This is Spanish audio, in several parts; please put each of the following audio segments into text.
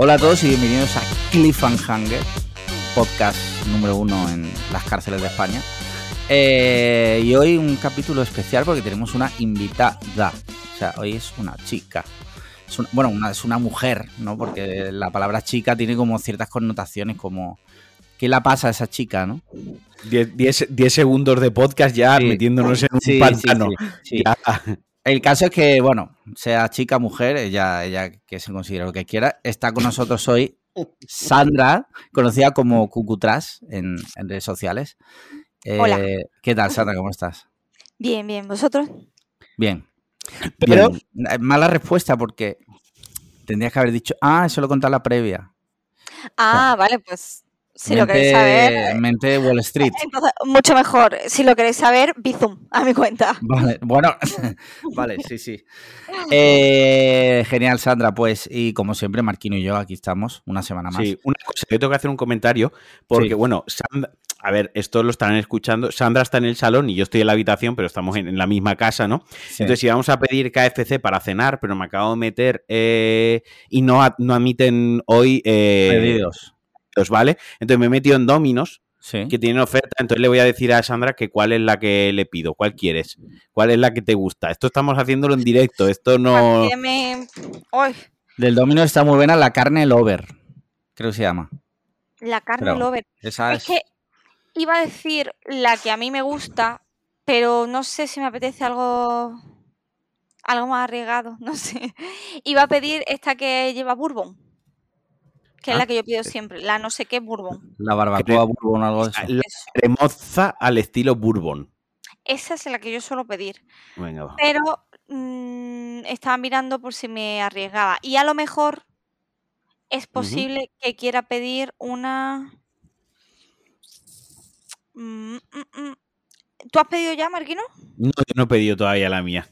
Hola a todos y bienvenidos a Cliffhanger, podcast número uno en las cárceles de España. Eh, y hoy un capítulo especial porque tenemos una invitada. O sea, hoy es una chica. Es una- bueno, una, es una mujer, ¿no? Porque la palabra chica tiene como ciertas connotaciones como... ¿Qué la pasa a esa chica, no? 10 segundos de podcast ya Sí. metiéndonos en un Sí, pantano. sí, sí. Ya. El caso es que, bueno, sea chica, mujer, ella, ella que se considere lo que quiera, está con nosotros hoy Sandra, conocida como Cucutras en, en redes sociales. Eh, Hola. ¿Qué tal, Sandra? ¿Cómo estás? Bien, bien. ¿Vosotros? Bien. Pero Bien. eh, mala respuesta porque tendrías que haber dicho, ah, eso lo conté en la previa. Ah, vale, pues si lo queréis saber. Mente Wall Street. Entonces, mucho mejor. Si lo queréis saber, Bizum, a mi cuenta. Vale, bueno, vale, sí, sí. Eh, genial, Sandra, pues, y como siempre, Marquino y yo aquí estamos una semana más. Sí, una cosa, yo tengo que hacer un comentario porque, Sí. bueno, Sandra, a ver, esto lo estarán escuchando. Sandra está en el salón y yo estoy en la habitación, pero estamos en, en la misma casa, ¿no? Sí. Entonces íbamos a pedir KFC para cenar, pero me acabo de meter eh, y no, no admiten hoy eh, Pedidos. ¿Vale? Entonces me he metido en Dominos, Sí. que tienen oferta, entonces le voy a decir a Sandra que cuál es la que le pido, cuál quieres, cuál es la que te gusta. Esto estamos haciéndolo en directo, esto no... Del Domino está muy buena la carne Lover, creo que se llama. la carne Pero- lover. Esa Es es. que iba a decir la que a mí me gusta, pero no sé si me apetece algo. Algo más arriesgado, no sé. Iba a pedir esta que lleva bourbon. Que es Ah. la que yo pido siempre, la no sé qué bourbon. La barbacoa bourbon o algo de eso. La Eso. cremoza al estilo bourbon. Esa es la que yo suelo pedir. Venga, va. pero mm, estaba mirando por si me arriesgaba. Y a lo mejor es posible que quiera pedir una... Mm, mm, mm. ¿Tú has pedido ya, Marquino? No, yo no he pedido todavía la mía.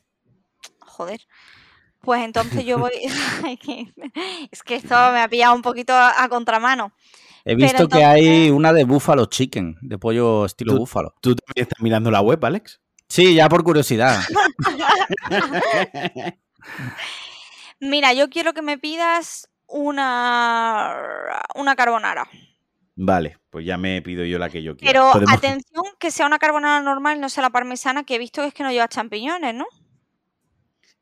Joder. Pues entonces yo voy... Es que esto me ha pillado un poquito a, a contramano. He visto que hay una de búfalo chicken, de pollo estilo Tú- búfalo. ¿Tú también estás mirando la web, Alex? Sí, ya por curiosidad. Mira, yo quiero que me pidas una... una carbonara. Vale, pues ya me pido yo la que yo quiero. Pero Podemos- atención que sea una carbonara normal, no sea la parmesana, que he visto que es que no lleva champiñones, ¿no?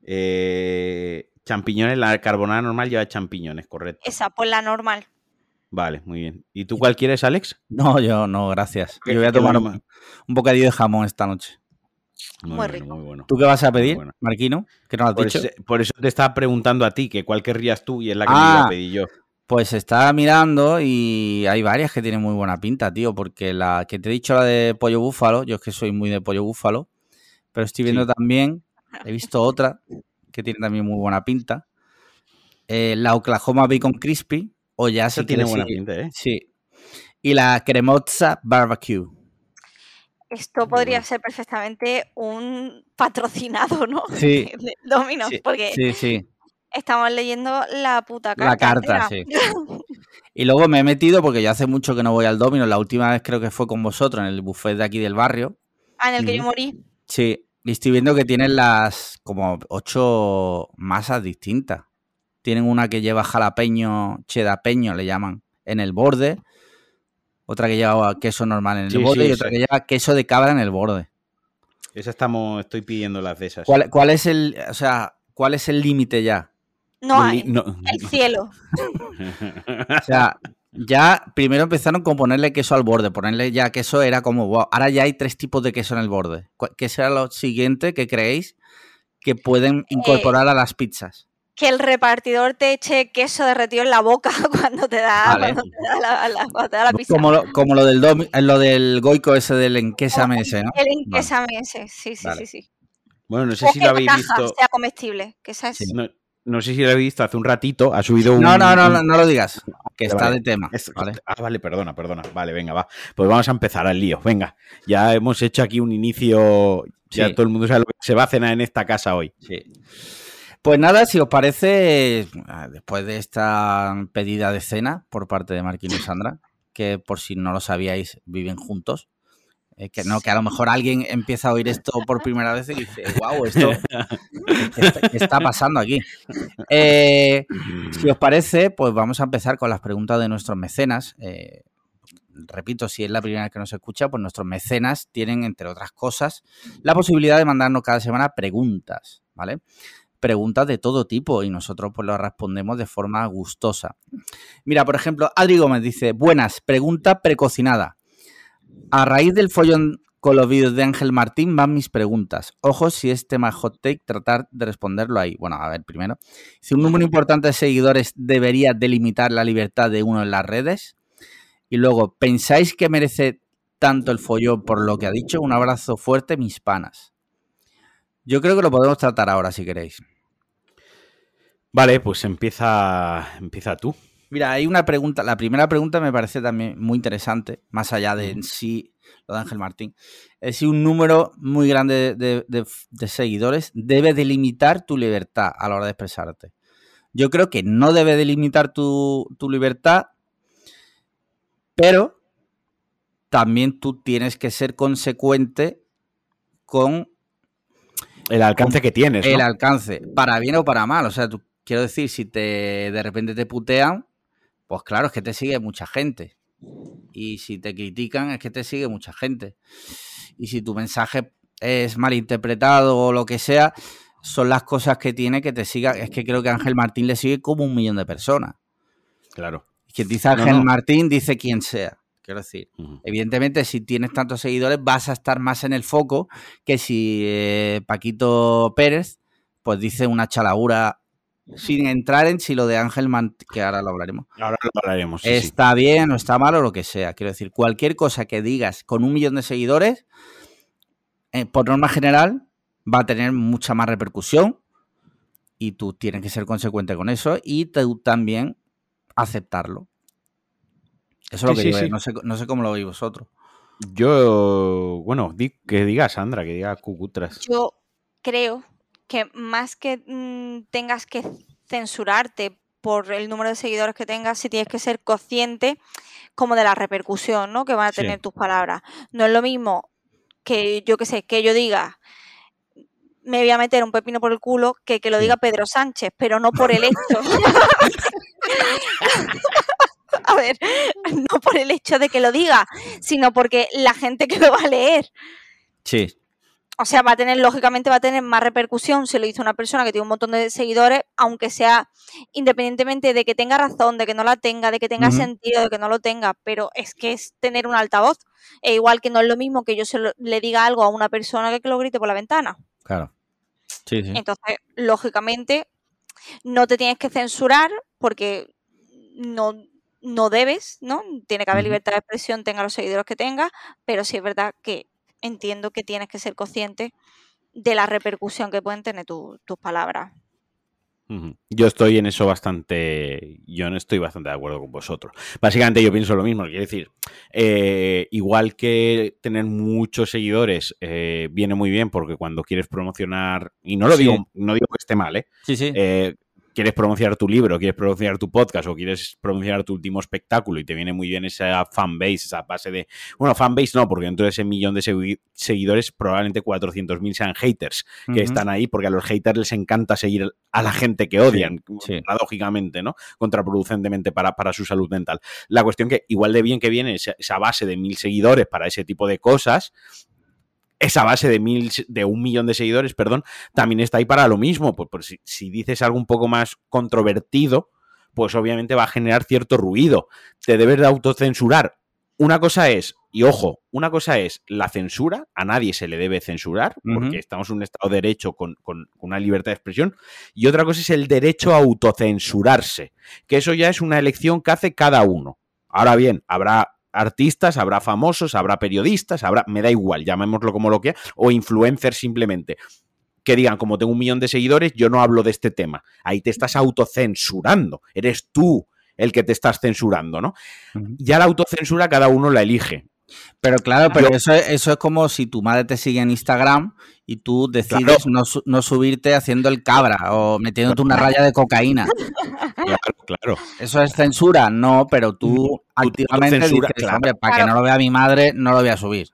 Eh, champiñones, la carbonara normal lleva champiñones, correcto. Esa, pues la normal. Vale, muy bien. ¿Y tú cuál quieres, Alex? No, yo no, gracias. Que- Yo voy a que tomar bueno, un, un bocadillo de jamón esta noche. Muy bueno, rico. muy bueno. ¿Tú qué vas a pedir, bueno. Marquino? ¿Qué nos has Por dicho? eso, por eso te estaba preguntando a ti, que cuál querrías tú y es la que me Ah. iba a pedir yo. Pues estaba mirando y hay varias que tienen muy buena pinta, tío, porque la que te he dicho, la de pollo búfalo, yo es que soy muy de pollo búfalo, pero estoy viendo Sí. también, he visto otra que tiene también muy buena pinta, eh, la Oklahoma Bacon Crispy, o ya si tiene buena pinta, ¿eh? Sí. Y la Cremozza Barbecue. Esto podría ser perfectamente un patrocinado, ¿no? Sí. Domino's, Sí, porque Sí, sí. estamos leyendo la puta carta. La carta, entera. sí. Y luego me he metido, porque yo hace mucho que no voy al Domino, la última vez creo que fue con vosotros en el buffet de aquí del barrio. Ah, en el que yo morí. Sí, y estoy viendo que tienen las como ocho masas distintas. Tienen una que lleva jalapeño, chedapeño, le llaman, en el borde. Otra que lleva queso normal en el Sí, borde sí, y otra que lleva queso de cabra en el borde. Esa estamos, estoy pidiendo las de esas. ¿Cuál, cuál es el, o sea, cuál es el límite ya? No hay. no. El cielo. O sea, ya primero empezaron con ponerle queso al borde, ponerle ya queso era como, wow, ahora ya hay tres tipos de queso en el borde. ¿Cuál- ¿Qué será lo siguiente que creéis que pueden incorporar a las pizzas? Que el repartidor te eche queso derretido en la boca cuando te da, Vale. cuando te da la, la- cuando te da la pizza. Como lo, como lo del domi- eh, lo del goico ese del enquésame ese, ¿no? El Vale. inquésame ese, sí, sí, Vale. sí, sí. Bueno, no sé O si que lo la habéis caja visto. sea comestible, que esa es... Sí. No, no sé si lo habéis visto hace un ratito. Ha subido un. No, no, no, no, no lo digas, que está de tema. Es- ¿vale? Ah, vale, perdona, perdona. Vale, venga, va. Pues vamos a empezar al lío. Venga, ya hemos hecho aquí un inicio. Ya todo el mundo sabe lo que se va a cenar en esta casa hoy. Sí. Pues nada, si os parece, después de esta pedida de cena por parte de Marquino y Sandra, que por si no lo sabíais, viven juntos Eh, que no, que a lo mejor alguien empieza a oír esto por primera vez y dice, wow, esto ¿qué está, qué está pasando aquí. Eh, si os parece, pues vamos a empezar con las preguntas de nuestros mecenas. Eh, repito, si es la primera vez que nos escucha, pues nuestros mecenas tienen, entre otras cosas, la posibilidad de mandarnos cada semana preguntas, ¿vale? Preguntas de todo tipo y nosotros pues las respondemos de forma gustosa. Mira, por ejemplo, Adri Gómez dice, buenas, pregunta precocinada. A raíz del follón con los vídeos de Ángel Martín van mis preguntas. Ojo si es tema hot take, tratar de responderlo ahí. Bueno, a ver, primero, si un número importante de seguidores debería delimitar la libertad de uno en las redes. Y luego, ¿pensáis que merece tanto el follón por lo que ha dicho? Un abrazo fuerte, mis panas. Yo creo que lo podemos tratar ahora, si queréis. Vale, pues empieza, empieza tú. Mira, hay una pregunta. La primera pregunta me parece también muy interesante, más allá de en sí lo de Ángel Martín. Es si un número muy grande de, de- de seguidores debe delimitar tu libertad a la hora de expresarte. Yo creo que no debe delimitar tu, tu libertad, pero también tú tienes que ser consecuente con El alcance que tienes, el alcance, para bien o para mal. O sea, tú, quiero decir, si te de repente te putean, pues claro, es que te sigue mucha gente. Y si te critican, es que te sigue mucha gente. Y si tu mensaje es malinterpretado o lo que sea, son las cosas que tiene que te siga. Es que creo que Ángel Martín le sigue como un millón de personas. Claro. Quien dice Ángel no. Martín, dice quien sea. Quiero decir. Evidentemente, si tienes tantos seguidores, vas a estar más en el foco que si eh, Paquito Pérez, pues dice una chalaura sin entrar en si lo de Ángel Martín, que ahora lo hablaremos, Ahora lo hablaremos. sí, sí. está bien o está mal o lo que sea. Quiero decir, cualquier cosa que digas con un millón de seguidores, eh, por norma general, va a tener mucha más repercusión y tú tienes que ser consecuente con eso y tú también aceptarlo. Eso es lo que sí, digo, eh, sí. no sé, no sé cómo lo veis vosotros. Yo, bueno, di- que diga Sandra, que diga Cucutras. Yo creo que más que mm, tengas que censurarte por el número de seguidores que tengas, sí tienes que ser consciente como de la repercusión ¿no? que van a Sí. tener tus palabras. No es lo mismo que yo que sé, que yo diga me voy a meter un pepino por el culo que que lo diga Pedro Sánchez, pero no por el hecho. a ver, no por el hecho de que lo diga, sino porque la gente que lo va a leer Sí, o sea, va a tener, lógicamente, va a tener más repercusión si lo hizo una persona que tiene un montón de seguidores, aunque sea independientemente de que tenga razón, de que no la tenga, de que tenga sentido, de que no lo tenga, pero es que es tener un altavoz. E igual que no es lo mismo que yo se lo- le diga algo a una persona que que lo grite por la ventana. claro. Sí, sí. Entonces, lógicamente, no te tienes que censurar porque no, no debes, ¿no? Tiene que haber libertad de expresión, tenga los seguidores que tenga, pero sí es verdad que entiendo que tienes que ser consciente de la repercusión que pueden tener tu- tus palabras. Yo estoy en eso bastante. Yo no estoy bastante de acuerdo con vosotros. Básicamente, yo pienso lo mismo. Quiero decir, eh, igual que tener muchos seguidores eh, viene muy bien porque cuando quieres promocionar, y no lo Sí. digo, no digo que esté mal, ¿eh? Sí, sí. Eh, quieres promocionar tu libro, quieres promocionar tu podcast o quieres promocionar tu último espectáculo y te viene muy bien esa fanbase, esa base de... Bueno, fanbase no, porque dentro de ese millón de segui- seguidores probablemente 400.000 sean haters que están ahí porque a los haters les encanta seguir a la gente que odian, sí. paradójicamente, ¿no? Contraproducentemente para, para su salud mental. La cuestión que igual de bien que viene esa, esa base de mil seguidores para ese tipo de cosas, esa base de mil, de un millón de seguidores, perdón, también está ahí para lo mismo. Pues, pues si, si dices algo un poco más controvertido, pues obviamente va a generar cierto ruido. Te debes de autocensurar. Una cosa es, y ojo, una cosa es la censura, a nadie se le debe censurar, porque estamos en un Estado de Derecho con, con- con una libertad de expresión, y otra cosa es el derecho a autocensurarse, que eso ya es una elección que hace cada uno. Ahora bien, habrá artistas, habrá famosos, habrá periodistas, habrá, me da igual, llamémoslo como lo que, o influencers simplemente, que digan, como tengo un millón de seguidores, yo no hablo de este tema. Ahí te estás autocensurando, eres tú el que te estás censurando, ¿no? Ya la autocensura cada uno la elige. Pero claro, pero Yo- eso, es- eso es como si tu madre te sigue en Instagram y tú decides Claro. no, no subirte haciendo el cabra o metiéndote una raya de cocaína. Claro, claro. ¿Eso es censura? No, pero tú tú activamente censura, dices, claro. hombre, para que no lo vea mi madre, no lo voy a subir.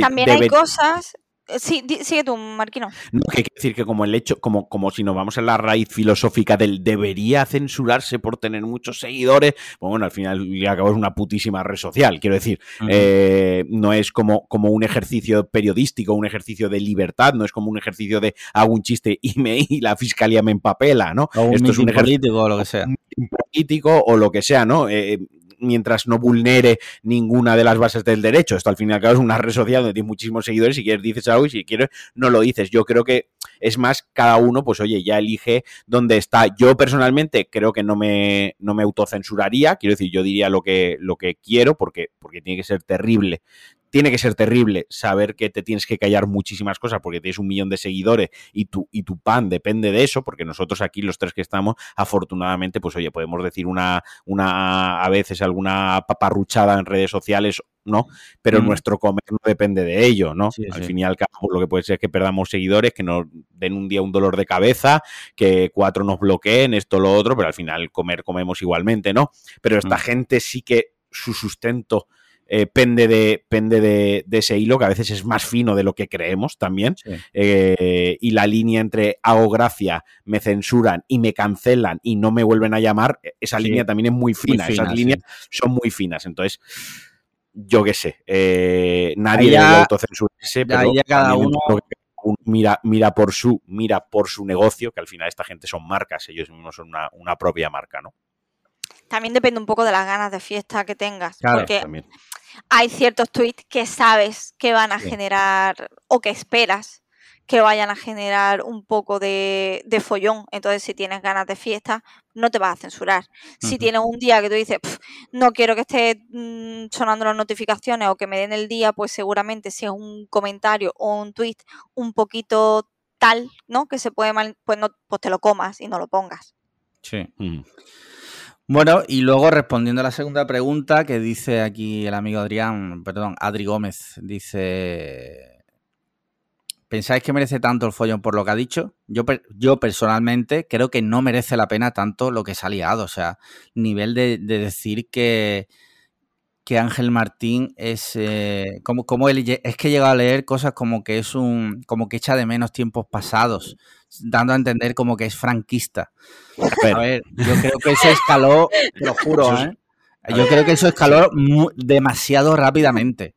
También hay cosas sí, sigue tú, Marquino. No, que quiere decir que como el hecho, como, como si nos vamos a la raíz filosófica del debería censurarse por tener muchos seguidores, pues bueno, al final acabo es una putísima red social. Quiero decir, eh, no es como, como un ejercicio periodístico, un ejercicio de libertad, no es como un ejercicio de hago un chiste y, me, y la fiscalía me empapela, ¿no? Esto es un político o lo que sea. político o lo que sea, ¿no? Eh, mientras no vulnere ninguna de las bases del derecho. Esto al fin y al cabo es una red social donde tienes muchísimos seguidores, si quieres dices algo y si quieres no lo dices. Yo creo que es más, cada uno, pues oye, ya elige dónde está. Yo personalmente creo que no me, no me autocensuraría, quiero decir, yo diría lo que, lo que quiero porque, porque tiene que ser terrible tiene que ser terrible saber que te tienes que callar muchísimas cosas porque tienes un millón de seguidores y tu, y tu pan depende de eso, porque nosotros aquí, los tres que estamos, afortunadamente, pues oye, podemos decir una, una a veces alguna paparruchada en redes sociales, ¿no? Pero mm. nuestro comer no depende de ello, ¿no? al fin y al cabo, lo que puede ser es que perdamos seguidores, que nos den un día un dolor de cabeza, que cuatro nos bloqueen, esto, lo otro, pero al final comer comemos igualmente, ¿no? Pero esta mm. gente sí que su sustento eh, pende, de, pende de, ese hilo, que a veces es más fino de lo que creemos también. Eh, y la línea entre hago gracia, me censuran y me cancelan y no me vuelven a llamar, e, esa línea también es muy fina. Esas líneas son muy finas. Entonces, yo qué sé, eh, nadie debe autocensurarse, pero cada uno mira, mira por su, mira por su negocio, que al final esta gente son marcas, ellos mismos son una, una propia marca, ¿no? También depende un poco de las ganas de fiesta que tengas. porque hay ciertos tweets que sabes que van a generar o que esperas que vayan a generar un poco de, follón. Entonces, si tienes ganas de fiesta, no te vas a censurar. Si tienes un día que tú dices, no quiero que esté mm, sonando las notificaciones o que me den el día, pues seguramente si es un comentario o un tweet un poquito tal, ¿no? Que se puede mal, pues, no, pues te lo comas y no lo pongas. Sí. Mm. Bueno, y luego respondiendo a la segunda pregunta que dice aquí el amigo Adrián, perdón, Adri Gómez, dice, ¿pensáis que merece tanto el follón por lo que ha dicho? Yo, yo personalmente creo que no merece la pena tanto lo que se ha liado, o sea, nivel de, decir que, que Ángel Martín es eh, como, como él es que he llegado a leer cosas como que es un como que echa de menos tiempos pasados dando a entender como que es franquista. A ver, yo creo que eso escaló, te lo juro, ¿eh? Yo creo que eso escaló demasiado rápidamente.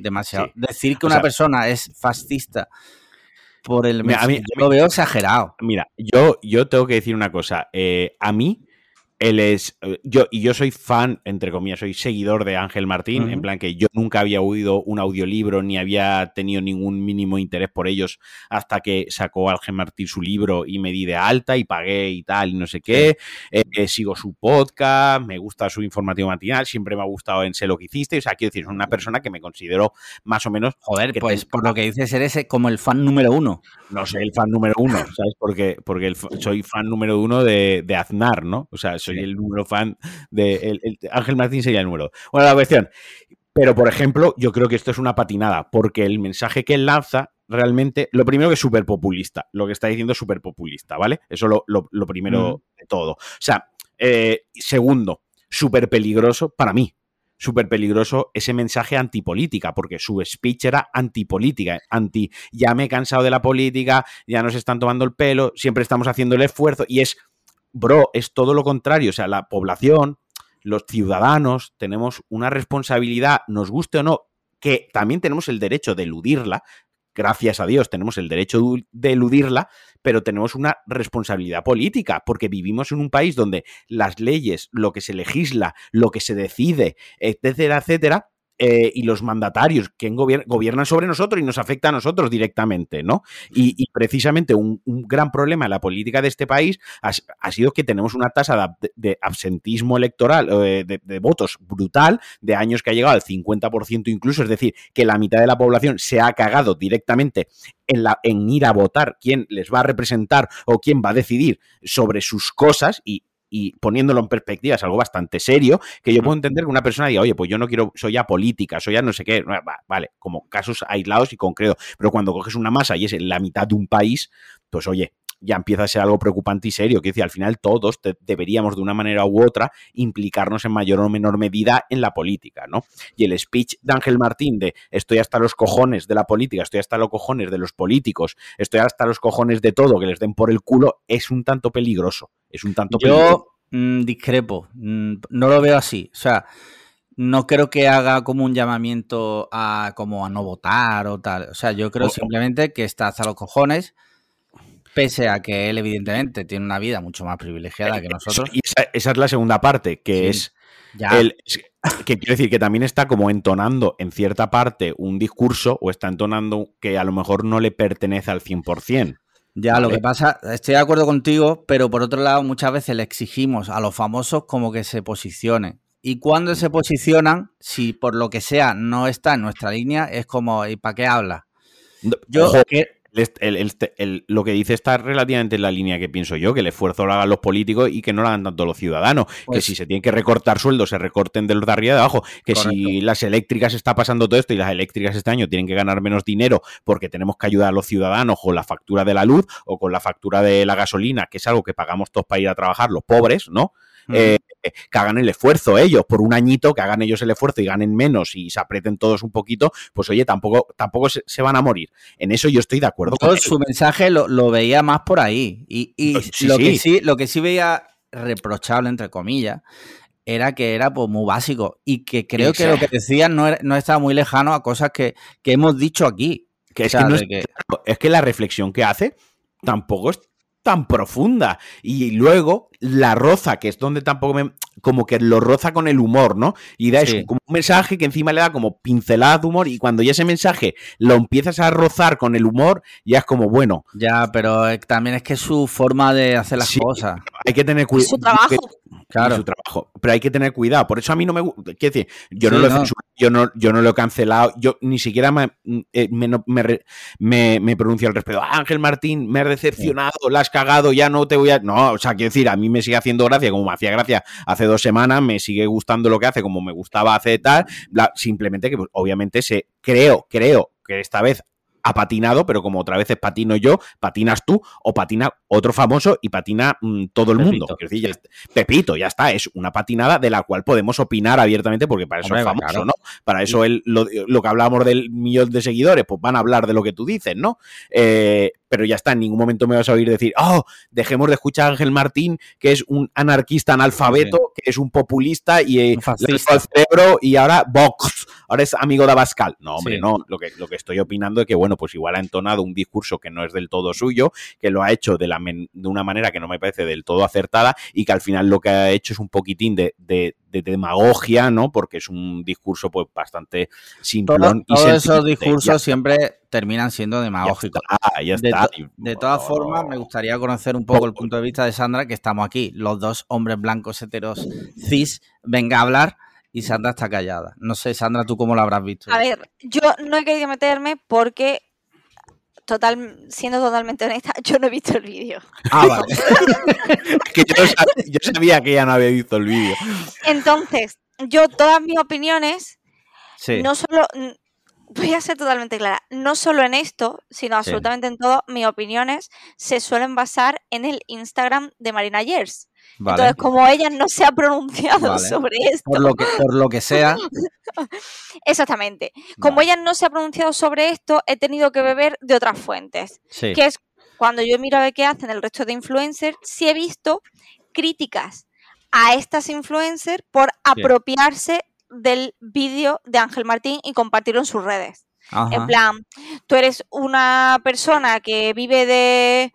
demasiado. Decir que una persona es fascista por el... a mí, lo veo exagerado. Mira, yo, yo tengo que decir una cosa. Eh, a mí él es. Eh, yo, y yo soy fan, entre comillas, soy seguidor de Ángel Martín, en plan que yo nunca había oído un audiolibro ni había tenido ningún mínimo interés por ellos hasta que sacó Ángel Martín su libro y me di de alta y pagué y tal, y no sé qué. Eh, eh, sigo su podcast, me gusta su informativo matinal, siempre me ha gustado en sé lo que hiciste. O sea, quiero decir, es una persona que me considero más o menos. Joder, pues por lo que dices, eres como el fan número uno. No sé, el fan número uno, ¿sabes? Porque, porque soy fan número uno de, de Aznar, ¿no? O sea, soy el número fan de Ángel Martín sería el número. Bueno, la cuestión. Pero, por ejemplo, yo creo que esto es una patinada, porque el mensaje que él lanza realmente, lo primero que es súper populista, lo que está diciendo es súper populista, ¿vale? Eso lo, lo, primero de todo. O sea, eh, segundo, súper peligroso para mí, súper peligroso ese mensaje antipolítica, porque su speech era antipolítica, anti, ya me he cansado de la política, ya nos están tomando el pelo, siempre estamos haciendo el esfuerzo, y es bro, es todo lo contrario. O sea, la población, los ciudadanos, tenemos una responsabilidad, nos guste o no, que también tenemos el derecho de eludirla. Gracias a Dios tenemos el derecho de eludirla, pero tenemos una responsabilidad política, porque vivimos en un país donde las leyes, lo que se legisla, lo que se decide, etcétera, etcétera, eh, y los mandatarios que gobiernan sobre nosotros y nos afecta a nosotros directamente, ¿no? Y, precisamente un, gran problema en la política de este país ha, sido que tenemos una tasa de, absentismo electoral, de, votos brutal, de años que ha llegado al 50% incluso, es decir, que la mitad de la población se ha cagado directamente en, en ir a votar quién les va a representar o quién va a decidir sobre sus cosas y y poniéndolo en perspectiva es algo bastante serio, que yo puedo entender que una persona diga, oye, pues yo no quiero, soy ya política, soy ya no sé qué, vale, como casos aislados y concretos, pero cuando coges una masa y es la mitad de un país, pues oye, ya empieza a ser algo preocupante y serio. Que decir, al final todos deberíamos de una manera u otra implicarnos en mayor o menor medida en la política, ¿no? Y el speech de Ángel Martín de estoy hasta los cojones de la política, estoy hasta los cojones de los políticos, estoy hasta los cojones de todo, que les den por el culo, es un tanto peligroso. Es un tanto Yo mm, discrepo, mm, no lo veo así. O sea, no creo que haga como un llamamiento a como a no votar o tal. O sea, yo creo simplemente que está hasta los cojones Pese a que él, evidentemente, tiene una vida mucho más privilegiada que nosotros. Y esa, es la segunda parte, que es. que quiere decir que también está como entonando en cierta parte un discurso o está entonando que a lo mejor no le pertenece al 100%. Ya, lo que pasa, estoy de acuerdo contigo, pero por otro lado, muchas veces le exigimos a los famosos como que se posicionen. Y cuando se posicionan, si por lo que sea no está en nuestra línea, es como, ¿y para qué habla? Yo, lo que dice está relativamente en la línea que pienso yo, que el esfuerzo lo hagan los políticos y que no lo hagan tanto los ciudadanos. que pues si se tienen que recortar sueldos, se recorten de los de arriba de abajo. Que si las eléctricas está pasando todo esto y las eléctricas este año tienen que ganar menos dinero porque tenemos que ayudar a los ciudadanos con la factura de la luz o con la factura de la gasolina, que es algo que pagamos todos para ir a trabajar, los pobres, ¿no? Eh, que hagan el esfuerzo ellos por un añito, que hagan ellos el esfuerzo y ganen menos y se aprieten todos un poquito, pues oye, tampoco, tampoco se, van a morir. En eso yo estoy de acuerdo. con su mensaje lo, veía más por ahí. Y, lo, Que sí, lo que sí veía reprochable, entre comillas, era que era pues, muy básico y que creo que lo que decían no, no estaba muy lejano a cosas que, hemos dicho aquí. Que es, que es que la reflexión que hace tampoco es tan profunda. Y luego la roza, que es donde tampoco me. Como que lo roza con el humor, ¿no? Y da eso, como un mensaje que encima le da como pincelada de humor. Y cuando ya ese mensaje lo empiezas a rozar con el humor, ya es como bueno. Ya, pero eh, también es que es su forma de hacer las cosas. Hay que tener cuidado. Su trabajo. Claro. Su trabajo. Pero hay que tener cuidado. Por eso a mí no me gusta. Quiero decir, yo no lo he yo no, yo no lo he cancelado, yo ni siquiera me, eh, me, me, pronuncio al respecto. Ah, Ángel Martín, me has decepcionado, la has cagado, ya no te voy a. No, o sea, quiero decir, a mí me sigue haciendo gracia, como me hacía gracia hace dos semanas, me sigue gustando lo que hace, como me gustaba hace tal. simplemente que, pues, obviamente, se creo, creo que esta vez ha patinado, pero como otra vez es patino yo, patinas tú o patina otro famoso y patina mm, todo el mundo. Pepito, ya está, es una patinada de la cual podemos opinar abiertamente porque para eso es famoso, ¿no? Para eso lo, que hablábamos del millón de seguidores, pues van a hablar de lo que tú dices, ¿no? Eh, pero ya está, en ningún momento me vas a oír decir, oh, dejemos de escuchar a Ángel Martín, que es un anarquista analfabeto, que es un populista y eh, el cerebro y ahora Vox, ahora es amigo de Abascal. No, hombre, no, lo que, lo que estoy opinando es que, bueno, pues igual ha entonado un discurso que no es del todo suyo, que lo ha hecho de, la de una manera que no me parece del todo acertada y que al final lo que ha hecho es un poquitín de, de, demagogia, ¿no? Porque es un discurso pues bastante simplón. todos esos discursos siempre terminan siendo demagógicos. De, todas formas, me gustaría conocer un poco el punto de vista de Sandra, que estamos aquí, los dos hombres blancos heteros cis, venga a hablar y Sandra está callada. No sé, Sandra, ¿tú cómo lo habrás visto? A ver, yo no he querido meterme porque total, siendo totalmente honesta, yo no he visto el vídeo. Ah, vale. que yo sabía, que ya no había visto el vídeo. Entonces, yo todas mis opiniones, no solo, voy a ser totalmente clara, no solo en esto, sino absolutamente en todo, mis opiniones se suelen basar en el Instagram de Marina Yers. Entonces, como ella no se ha pronunciado sobre esto. Por lo que, por lo que sea. Exactamente. Como ella no se ha pronunciado sobre esto, he tenido que beber de otras fuentes. Que es cuando yo miro a ver qué hacen el resto de influencers, sí he visto críticas a estas influencers por apropiarse del vídeo de Ángel Martín y compartirlo en sus redes. En plan, tú eres una persona que vive de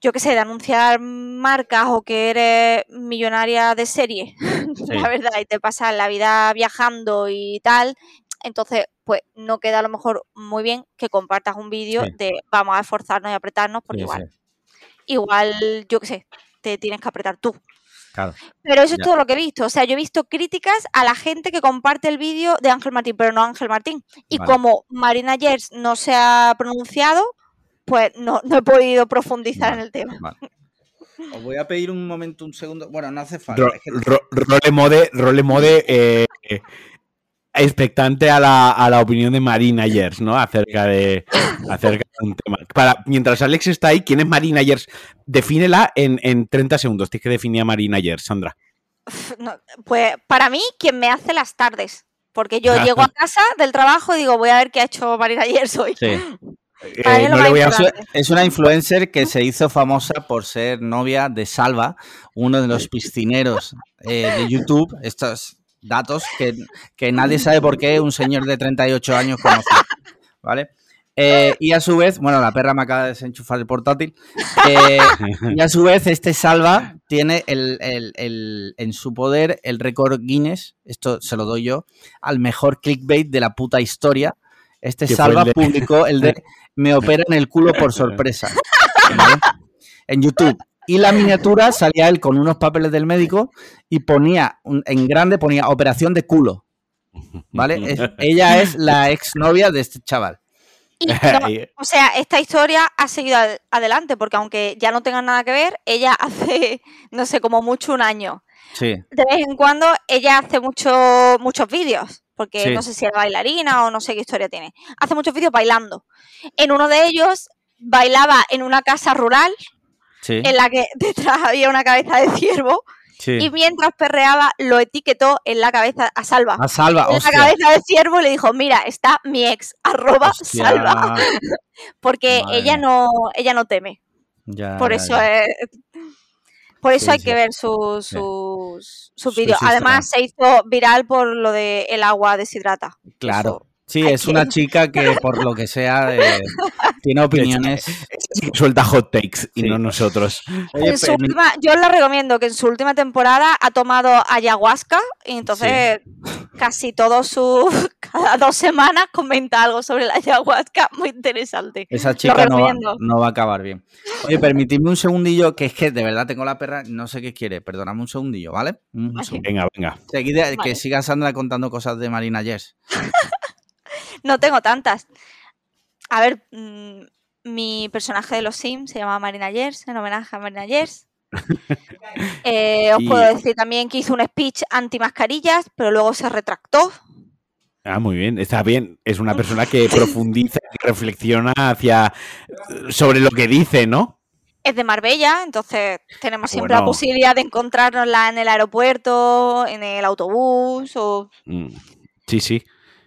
yo qué sé, de anunciar marcas o que eres millonaria de serie, la verdad, y te pasas la vida viajando y tal, entonces, pues no queda a lo mejor muy bien que compartas un vídeo de vamos a esforzarnos y apretarnos, porque igual, igual, yo qué sé, te tienes que apretar tú. Claro. Pero eso es todo lo que he visto. O sea, yo he visto críticas a la gente que comparte el vídeo de Ángel Martín, pero no Ángel Martín. Y como Marina Yers no se ha pronunciado, pues no, he podido profundizar en el tema. Os voy a pedir un momento, un segundo. Bueno, no hace falta. role mode, role mode eh, expectante a la, a la opinión de Marina Yers, ¿no? Acerca de, acerca de un tema. Para, mientras Alex está ahí, ¿quién es Marina Yers? Defínela en, en 30 segundos. Tienes que definir a Marina Yers, Sandra. No, pues para mí, quien me hace las tardes. Porque yo llego a casa del trabajo y digo, voy a ver qué ha hecho Marina ayer hoy. Sí. Mí es no voy a- una influencer que se hizo famosa por ser novia de Salva, uno de los piscineros eh, de YouTube. Estos datos que, que nadie sabe por qué un señor de 38 años conoce. ¿Vale? Eh, y a su vez, bueno, la perra me acaba de desenchufar el portátil. Eh, y a su vez, este Salva tiene el, el- el- en su poder el récord Guinness, esto se lo doy yo, al mejor clickbait de la puta historia. Este Salva el de- publicó el de Me opera en el culo por sorpresa. ¿vale? En YouTube. Y la miniatura salía él con unos papeles del médico y ponía, en grande ponía operación de culo. ¿Vale? Es- ella es la exnovia de este chaval. Y no, o sea, esta historia ha seguido ad- adelante, porque aunque ya no tengan nada que ver, ella hace, no sé, como mucho un año. Sí. De vez en cuando ella hace mucho, muchos vídeos, porque Sí. no sé si es bailarina o no sé qué historia tiene. Hace muchos vídeos bailando. En uno de ellos bailaba en una casa rural Sí. en la que detrás había una cabeza de ciervo sí. y mientras perreaba lo etiquetó en la cabeza a Salva. A Salva, en la cabeza de ciervo y le dijo, mira, está mi ex, arroba Hostia. salva. Porque Madre ella no, ella no teme. Ya, Por ya, eso ya. es- por eso Sí, hay sí. que ver sus, sus, sus Sus vídeos. Además, se hizo viral por lo de el agua deshidrata. Claro. Eso. Sí, es una chica que por lo que sea eh, tiene opiniones. Suelta hot takes y Sí. no nosotros. Oye, En su pero- última- yo os la recomiendo que en su última temporada ha tomado ayahuasca y entonces casi todos sus cada dos semanas comenta algo sobre la ayahuasca muy interesante. Esa chica no va, no va a acabar bien. Oye, permitidme un segundillo, que es que de verdad tengo la perra, no sé qué quiere. Perdonadme un segundillo, ¿vale? Un Vale. segundo. Venga, venga. Seguida, que Vale. siga Sandra contando cosas de Marina Yers. No tengo tantas. A ver, mm, mi personaje de los Sims se llama Marina Yers, en homenaje a Marina Yers. Eh, os Y- puedo decir también que hizo un speech anti mascarillas, pero luego se retractó. Ah, muy bien, está bien. Es una persona que profundiza y reflexiona hacia sobre lo que dice, ¿no? Es de Marbella, entonces tenemos siempre la posibilidad de encontrárnosla en el aeropuerto, en el autobús, o Mm, Sí, sí.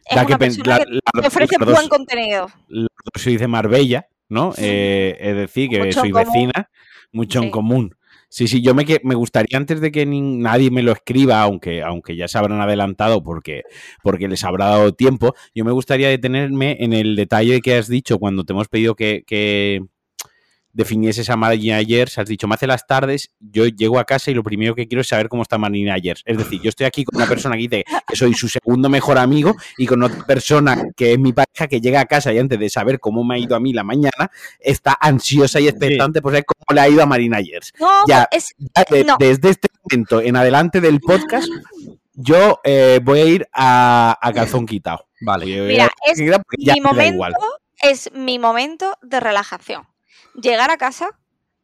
es que una persona la- que la- ofrece dos- buen contenido. dos sois de Marbella, ¿no? Eh, es decir, que Mucho soy vecina, mucho en común. Sí, sí, yo me, me gustaría antes de que nadie me lo escriba, aunque, aunque ya se habrán adelantado porque, porque les habrá dado tiempo, yo me gustaría detenerme en el detalle que has dicho cuando te hemos pedido que, que definieses a Marina ayer, has dicho, me hace las tardes, yo llego a casa y lo primero que quiero es saber cómo está Marina ayer. Es decir, yo estoy aquí con una persona que dice que soy su segundo mejor amigo y con otra persona que es mi pareja que llega a casa y antes de saber cómo me ha ido a mí la mañana, está ansiosa y expectante por saber cómo le ha ido a Marina ayer. No, Ya. es, Ya de- No. Desde este momento en adelante del podcast, yo eh, voy a ir a, a calzón quitado. Vale, Mira, es quitado porque ya mi momento es mi momento de relajación. Llegar a casa,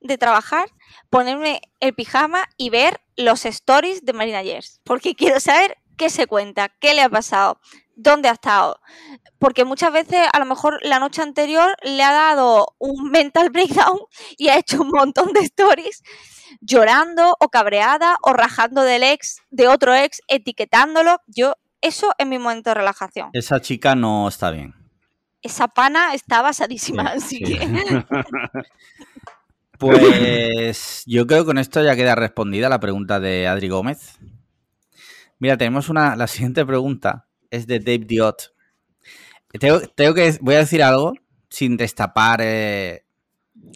de trabajar, ponerme el pijama y ver los stories de Marina Yers. Porque quiero saber qué se cuenta, qué le ha pasado, dónde ha estado. Porque muchas veces, a lo mejor la noche anterior, le ha dado un mental breakdown y ha hecho un montón de stories llorando o cabreada o rajando del ex, de otro ex, etiquetándolo. Yo, eso es mi momento de relajación Esa chica no está bien. Esa pana está basadísima, Sí, así sí. que Pues yo creo que con esto ya queda respondida la pregunta de Adri Gómez. Mira, tenemos una. La siguiente pregunta es de Dave Diot. Tengo, tengo que. Voy a decir algo sin destapar. eh,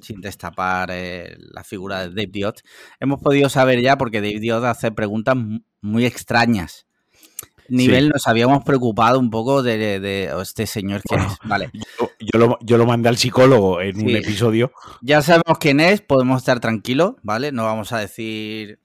sin destapar eh, la figura de Dave Diot. Hemos podido saber ya, porque Dave Diot hace preguntas mu- muy extrañas. Nivel, nos habíamos preocupado un poco de, de- de- oh, este señor quién es. Vale. Yo, yo lo, yo lo mandé al psicólogo en un episodio. Ya sabemos quién es, podemos estar tranquilos, ¿vale? No vamos a decir.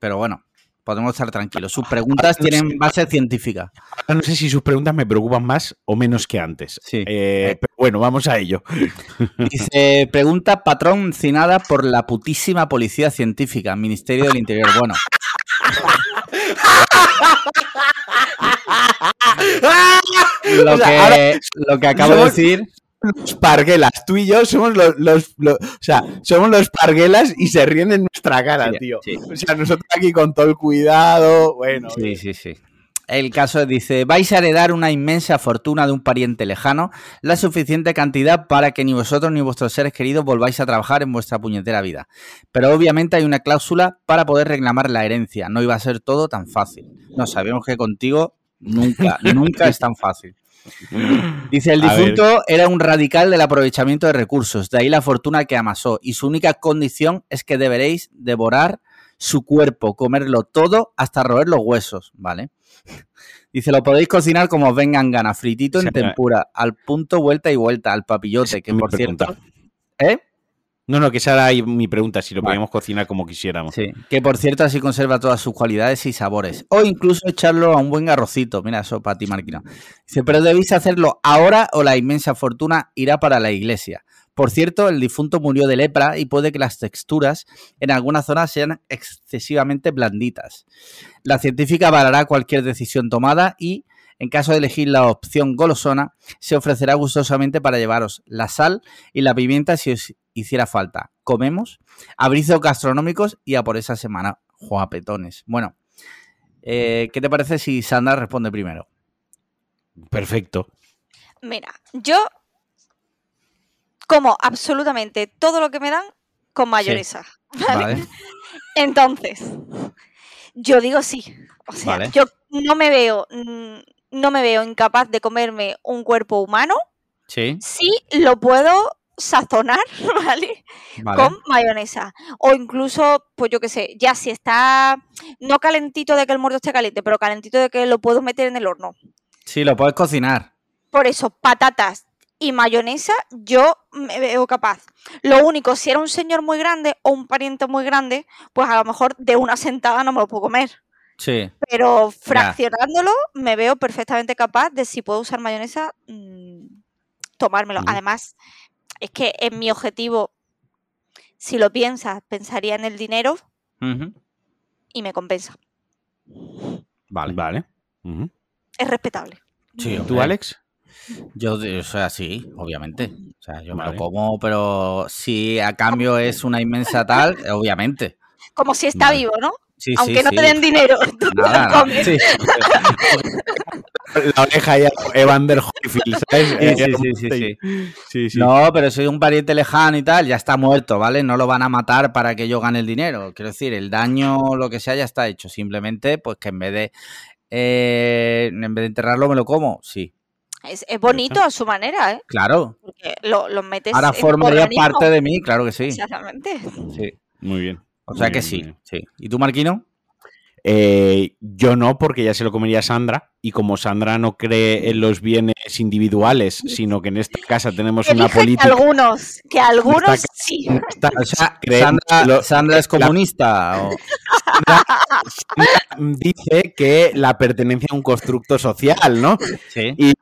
Pero bueno, podemos estar tranquilos. Sus preguntas tienen base científica. Ahora no sé si sus preguntas me preocupan más o menos que antes. Sí. Eh, pero bueno, vamos a ello. Dice: Pregunta patrocinada por la putísima policía científica, Ministerio del Interior. Bueno. Lo, O sea, que, ahora lo que acabo de decir. los parguelas. Tú y yo somos los, los- los- o sea, somos los parguelas y se ríen en nuestra cara, Sí, tío. sí. O sea, nosotros aquí con todo el cuidado. Bueno, Sí, sí, sí. El caso dice, vais a heredar una inmensa fortuna de un pariente lejano, la suficiente cantidad para que ni vosotros ni vuestros seres queridos volváis a trabajar en vuestra puñetera vida. Pero obviamente hay una cláusula para poder reclamar la herencia. No iba a ser todo tan fácil. No, sabemos que contigo nunca, nunca es tan fácil. Dice, el difunto era un radical del aprovechamiento de recursos, de ahí la fortuna que amasó, y su única condición es que deberéis devorar su cuerpo, comerlo todo hasta roer los huesos, ¿vale? Dice, lo podéis cocinar como os vengan ganas, fritito en tempura, al punto vuelta y vuelta, al papillote, que por pregunta. cierto... ¿Eh? No, no, que esa era ahí mi pregunta, si lo Vale. podíamos cocinar como quisiéramos. Sí, que por cierto así conserva todas sus cualidades y sabores. O incluso echarlo a un buen arrocito. Mira, eso para ti, Marquino. Dice, pero debéis hacerlo ahora o la inmensa fortuna irá para la iglesia. Por cierto, el difunto murió de lepra y puede que las texturas en algunas zonas sean excesivamente blanditas. La científica avalará cualquier decisión tomada y, en caso de elegir la opción golosona, se ofrecerá gustosamente para llevaros la sal y la pimienta si os hiciera falta. Comemos, abrizos gastronómicos y a por esa semana, juapetones. Bueno, eh, ¿qué te parece si Sandra responde primero? Perfecto. Mira, yo como absolutamente todo lo que me dan con mayonesa. ¿vale? Vale, Entonces, yo digo sí. O sea, Vale. yo no me veo, mm, no me veo incapaz de comerme un cuerpo humano sí, si lo puedo sazonar, ¿vale? vale. Con mayonesa. O incluso, pues yo qué sé, ya si está no calentito de que el muerto esté caliente, pero calentito de que lo puedo meter en el horno. Sí, lo puedes cocinar. Por eso, patatas y mayonesa, yo me veo capaz. Lo único, si era un señor muy grande o un pariente muy grande, pues a lo mejor de una sentada no me lo puedo comer. Sí, Pero fraccionándolo, me veo perfectamente capaz de si puedo usar mayonesa, mm, tomármelo. Además, es que en mi objetivo, si lo piensas, pensaría en el dinero y me compensa. vale. Vale. Es respetable. Sí, ¿Tú. Alex? Yo, o sea, sí, obviamente. O sea, yo me lo como, pero si a cambio es una inmensa tal, obviamente. Como si está Vale. vivo, ¿no? Sí, Aunque sí, no sí. te den dinero. tú Nada, nada. comes. Sí, La oreja ya, Evander Holyfield, ¿sabes? sí, Eh, sí, sí, sí, sí. sí, sí. No, pero soy un pariente lejano y tal, ya está muerto, ¿vale? No lo van a matar para que yo gane el dinero. Quiero decir, el daño, lo que sea, ya está hecho. Simplemente, pues que en vez de eh, en vez de enterrarlo, me lo como. Sí, Es, es bonito a su manera, ¿eh? claro. Porque lo, lo metes Ahora formaría parte de mí, claro que sí. Exactamente. sí. Muy bien. O sea Muy que bien, sí, bien. sí. ¿Y tú, Marquino? Eh, yo no, porque ya se lo comería Sandra. Y como Sandra no cree en los bienes individuales, sino que en esta casa tenemos Que una dije que política. algunos, que algunos sí. en esta O sea, creemos Sandra, lo- Sandra es la- comunista. o- dice que la pertenencia a un constructo social, ¿no? Sí, Y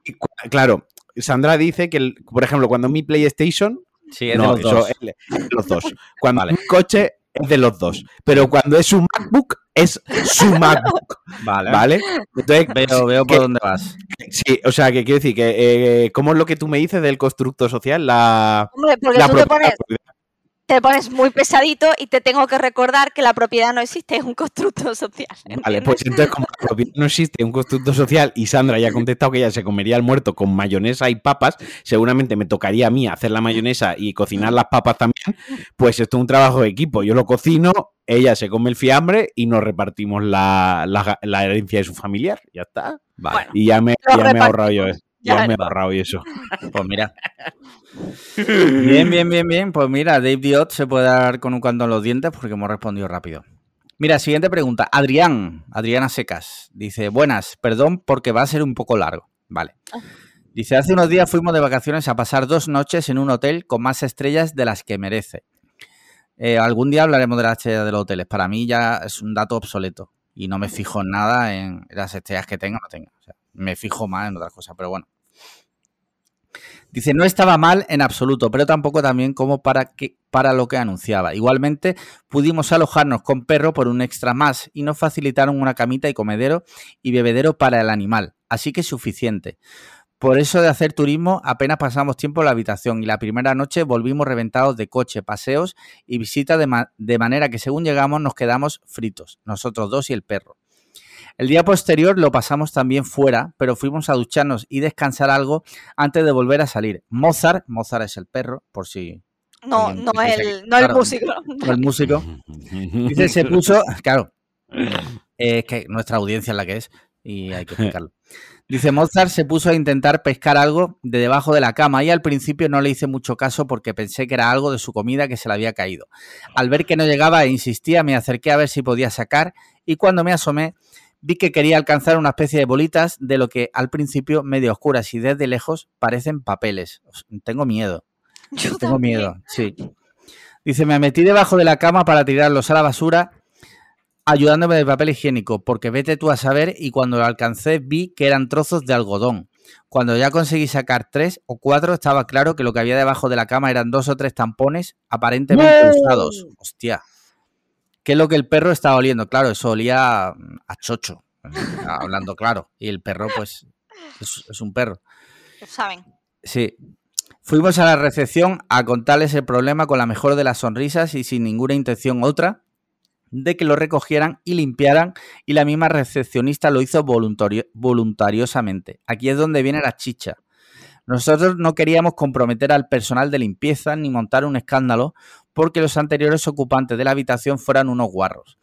claro, Sandra dice que, el- por ejemplo, cuando mi PlayStation, sí, es no, de los eso dos. es de los dos. Cuando Vale. mi coche es de los dos, pero cuando es su MacBook es su MacBook, Vale. ¿vale? Entonces, Veo, veo por que- dónde vas. sí, o sea, que quiero decir que eh, ¿cómo es lo que tú me dices del constructo social? La, Hombre, porque la tú te pones, te pones muy pesadito y te tengo que recordar que la propiedad no existe, es un constructo social. Vale, pues entonces como la propiedad no existe un constructo social y Sandra ya ha contestado que ella se comería el muerto con mayonesa y papas, seguramente me tocaría a mí hacer la mayonesa y cocinar las papas también, pues esto es un trabajo de equipo. Yo lo cocino, ella se come el fiambre y nos repartimos la, la- la herencia de su familiar. Ya está. Vale. Bueno, Y ya me, ya me he ahorrado yo. repartimos. Ya me he está. ahorrado yo eso. Pues mira. Bien, bien, bien, bien. Pues mira, Dave Diot se puede dar con un canto en los dientes porque hemos respondido rápido. Mira, siguiente pregunta. Adrián, Adriana Secas, dice, buenas, perdón porque va a ser un poco largo. Vale. Dice, hace unos días fuimos de vacaciones a pasar dos noches en un hotel con más estrellas de las que merece. Eh, algún día hablaremos de las estrellas de los hoteles. Para mí ya es un dato obsoleto y no me fijo en nada en las estrellas que tenga o no tenga. O sea, me fijo más en otras cosas, pero bueno. Dice, no estaba mal en absoluto, pero tampoco también como para, que, para lo que anunciaba. Igualmente, pudimos alojarnos con perro por un extra más y nos facilitaron una camita y comedero y bebedero para el animal. así que suficiente. Por eso de hacer turismo apenas pasamos tiempo en la habitación y la primera noche volvimos reventados de coche, paseos y visitas de, de manera que según llegamos nos quedamos fritos, nosotros dos y el perro. El día posterior lo pasamos también fuera, pero fuimos a ducharnos y descansar algo antes de volver a salir. Mozart, Mozart es el perro, por si... No, no, el, no el músico. No el músico. Dice, se puso, claro, es que nuestra audiencia es la que es y hay que explicarlo. Dice, Mozart se puso a intentar pescar algo de debajo de la cama y al principio no le hice mucho caso porque pensé que era algo de su comida que se le había caído. Al ver que no llegaba e insistía, me acerqué a ver si podía sacar y cuando me asomé vi que quería alcanzar una especie de bolitas de lo que al principio medio oscuras y desde lejos parecen papeles. Tengo miedo. Yo Tengo también. miedo, sí. Dice, me metí debajo de la cama para tirarlos a la basura ayudándome de papel higiénico, porque vete tú a saber y cuando lo alcancé vi que eran trozos de algodón. Cuando ya conseguí sacar tres o cuatro, estaba claro que lo que había debajo de la cama eran dos o tres tampones aparentemente usados. Hostia. ¿Qué es lo que el perro estaba oliendo? Claro, eso olía a chocho, hablando claro. Y el perro, pues, es, es un perro. Lo saben. Sí. Fuimos a la recepción a contarles el problema con la mejor de las sonrisas y sin ninguna intención otra de que lo recogieran y limpiaran y la misma recepcionista lo hizo voluntario- voluntariosamente. Aquí es donde viene la chicha. Nosotros no queríamos comprometer al personal de limpieza ni montar un escándalo porque los anteriores ocupantes de la habitación fueran unos guarros.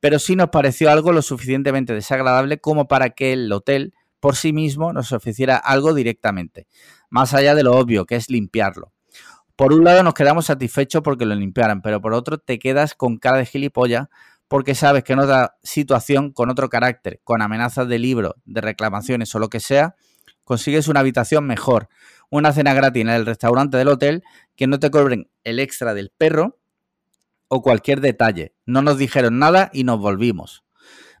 Pero sí nos pareció algo lo suficientemente desagradable como para que el hotel por sí mismo nos ofreciera algo directamente, más allá de lo obvio que es limpiarlo. Por un lado nos quedamos satisfechos porque lo limpiaran, pero por otro te quedas con cara de gilipollas porque sabes que en otra situación, con otro carácter, con amenazas de libro, de reclamaciones o lo que sea, consigues una habitación mejor, una cena gratis en el restaurante del hotel, que no te cobren el extra del perro o cualquier detalle. No nos dijeron nada y nos volvimos.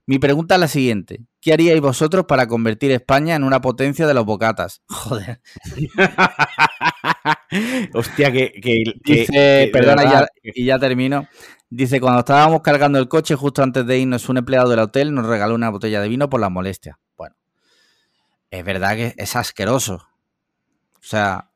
Mi pregunta es la siguiente. ¿Qué haríais vosotros para convertir España en una potencia de los bocatas? Joder. Hostia, que. que, que- Dice, que perdona, y ya, y ya termino. Dice, cuando estábamos cargando el coche, justo antes de irnos, un empleado del hotel nos regaló una botella de vino por las molestias. Bueno, es verdad que es asqueroso. O sea,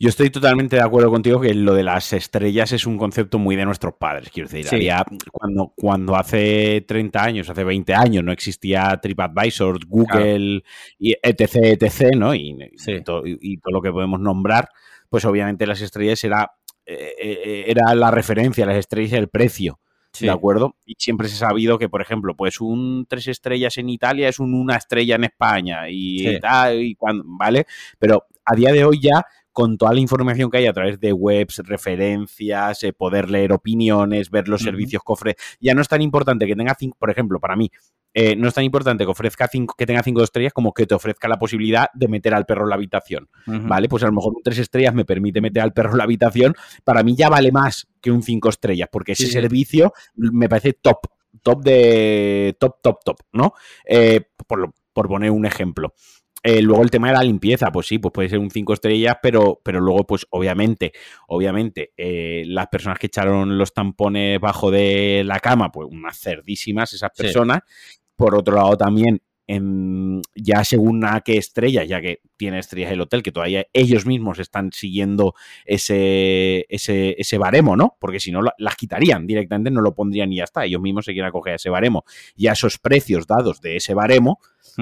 Yo estoy totalmente de acuerdo contigo que lo de las estrellas es un concepto muy de nuestros padres. Quiero decir, Sí. había- cuando, cuando hace 30 años, hace 20 años, no existía TripAdvisor, Google, y etc., etc., ¿no? Y, Sí. todo lo que podemos nombrar, pues obviamente las estrellas era, eh, eh, era la referencia, las estrellas y el precio. sí, ¿De acuerdo? Y siempre se ha sabido que, por ejemplo, pues un tres estrellas en Italia es un una estrella en España y Sí. tal, y cuando, ¿vale? Pero a día de hoy ya, con toda la información que hay a través de webs, referencias, eh, poder leer opiniones, ver los servicios que ofrece, ya no es tan importante que tenga cinco, por ejemplo, para mí, eh, no es tan importante que ofrezca cinco, que tenga cinco estrellas como que te ofrezca la posibilidad de meter al perro en la habitación. ¿vale? Pues a lo mejor un tres estrellas me permite meter al perro en la habitación. Para mí ya vale más que un cinco estrellas, porque ese sí. servicio me parece top, top de top, top, top, ¿no? Eh, por, lo- por poner un ejemplo. Eh, luego el tema de la limpieza, pues sí, pues puede ser un cinco estrellas, pero, pero luego, pues obviamente, obviamente, eh, las personas que echaron los tampones bajo de la cama, pues unas cerdísimas esas Sí. personas. Por otro lado, también, en- ya según a qué estrella, ya que tiene estrellas el hotel, que todavía ellos mismos están siguiendo ese, ese, ese baremo, ¿no? Porque si no, la- las quitarían directamente, no lo pondrían y ya está. Ellos mismos se quieren acoger a ese baremo y a esos precios dados de ese baremo,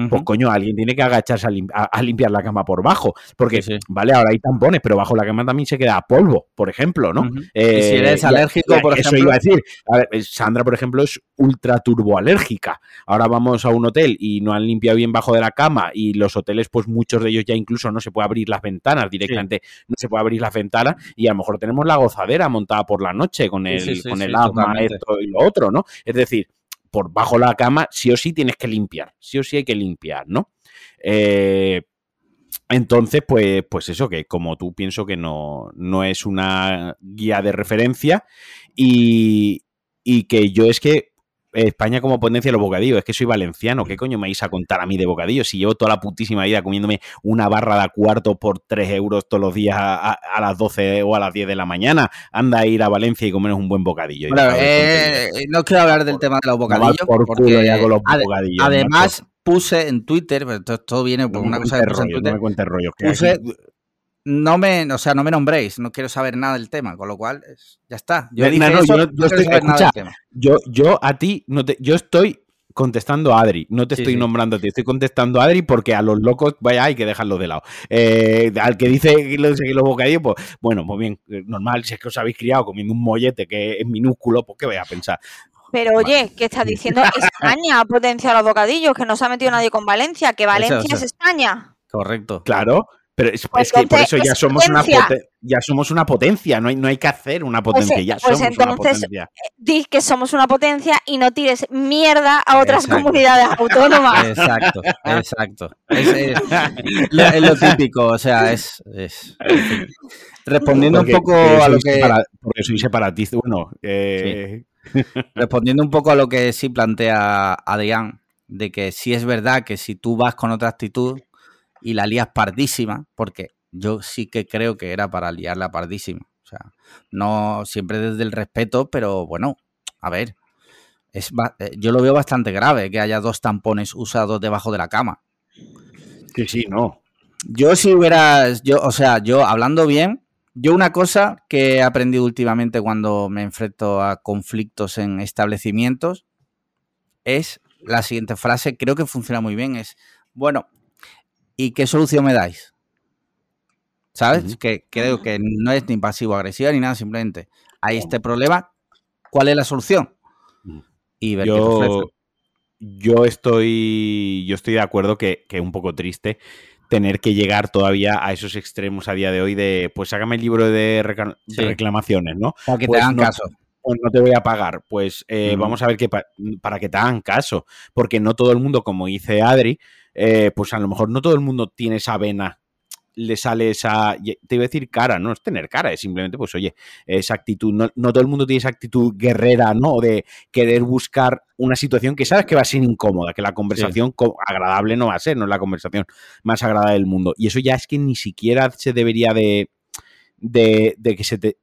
Pues coño, alguien tiene que agacharse a, lim- a- a limpiar la cama por bajo. Porque, Sí, sí. vale, ahora hay tampones, pero bajo la cama también se queda polvo, por ejemplo, ¿no? Eh, y si eres alérgico, ya, por eso ejemplo. iba a decir. A ver, eh, Sandra, por ejemplo, es ultra turboalérgica. Ahora vamos a un hotel y no han limpiado bien bajo de la cama y los hoteles, pues muchos de ellos ya incluso no se puede abrir las ventanas directamente, no se puede abrir las ventanas y a lo mejor tenemos la gozadera montada por la noche con el, con el asma, esto y lo otro, ¿no? Es decir, por bajo la cama sí o sí tienes que limpiar, sí o sí hay que limpiar, ¿no? Eh, entonces, pues, pues eso, que como tú pienso que no, no es una guía de referencia y, y que yo es que España como potencia de los bocadillos. Es que soy valenciano. ¿Qué coño me vais a contar a mí de bocadillos? Si llevo toda la putísima vida comiéndome una barra de cuarto por 3 euros todos los días a, las 12 o a las 10 de la mañana. Anda a ir a Valencia y comeros un buen bocadillo. Eh, no quiero hablar del tema de los bocadillos. porque además, puse en Twitter, pero todo, viene por una cosa de en Twitter. No me rollos. No me, o sea, no me nombréis, no quiero saber nada del tema, con lo cual ya está. Yo, estoy, yo, yo, a ti, no te, yo estoy contestando a Adri, no te estoy nombrando a ti, estoy contestando a Adri porque a los locos, vaya, hay que dejarlos de lado. Eh, al que dice que los, los bocadillos, pues bueno, pues bien, eh, normal, si es que os habéis criado comiendo un mollete que es minúsculo, pues qué voy a pensar. Pero oye, ¿qué estás diciendo? España potencia los bocadillos, que no se ha metido nadie con Valencia, que Valencia es España. Correcto. Claro, pero es, pues que por eso ya somos, una ya somos una potencia, no hay, no hay que hacer una pues, potencia, ya pues somos una potencia. Eh, di que somos una potencia y no tires mierda a otras comunidades autónomas. Exacto, exacto. Es, lo, típico, o sea, es... Respondiendo un poco a lo que... porque soy separatista, bueno... Eh, Respondiendo un poco a lo que sí plantea Adrián, de que sí es verdad que si tú vas con otra actitud y la lías pardísima, porque yo sí que creo que era para liarla pardísima. O sea, no siempre desde el respeto, pero bueno, a ver, es eh, yo lo veo bastante grave que haya dos tampones usados debajo de la cama. Sí, sí, no. Yo si hubiera, yo, o sea, yo hablando bien, yo una cosa que he aprendido últimamente cuando me enfrento a conflictos en establecimientos es la siguiente frase, creo que funciona muy bien, es, bueno, ¿y qué solución me dais? ¿Sabes? Que creo que no es ni pasivo-agresiva ni nada, simplemente hay este problema, ¿cuál es la solución? Y ver yo, yo estoy yo estoy de acuerdo que es un poco triste tener que llegar todavía a esos extremos a día de hoy de, pues sácame el libro de, reclamaciones, ¿no? Para que te hagan pues caso. Pues no te voy a pagar. Pues eh, vamos a ver que para que te hagan caso. Porque no todo el mundo, como dice Adri, eh, pues a lo mejor no todo el mundo tiene esa vena le sale esa, te iba a decir cara, no es tener cara, es simplemente, pues oye, esa actitud, no, todo el mundo tiene esa actitud guerrera, ¿no? De querer buscar una situación que sabes que va a ser incómoda, que la conversación agradable no va a ser, no es la conversación más agradable del mundo. Y eso ya es que ni siquiera se debería de, de, que se de,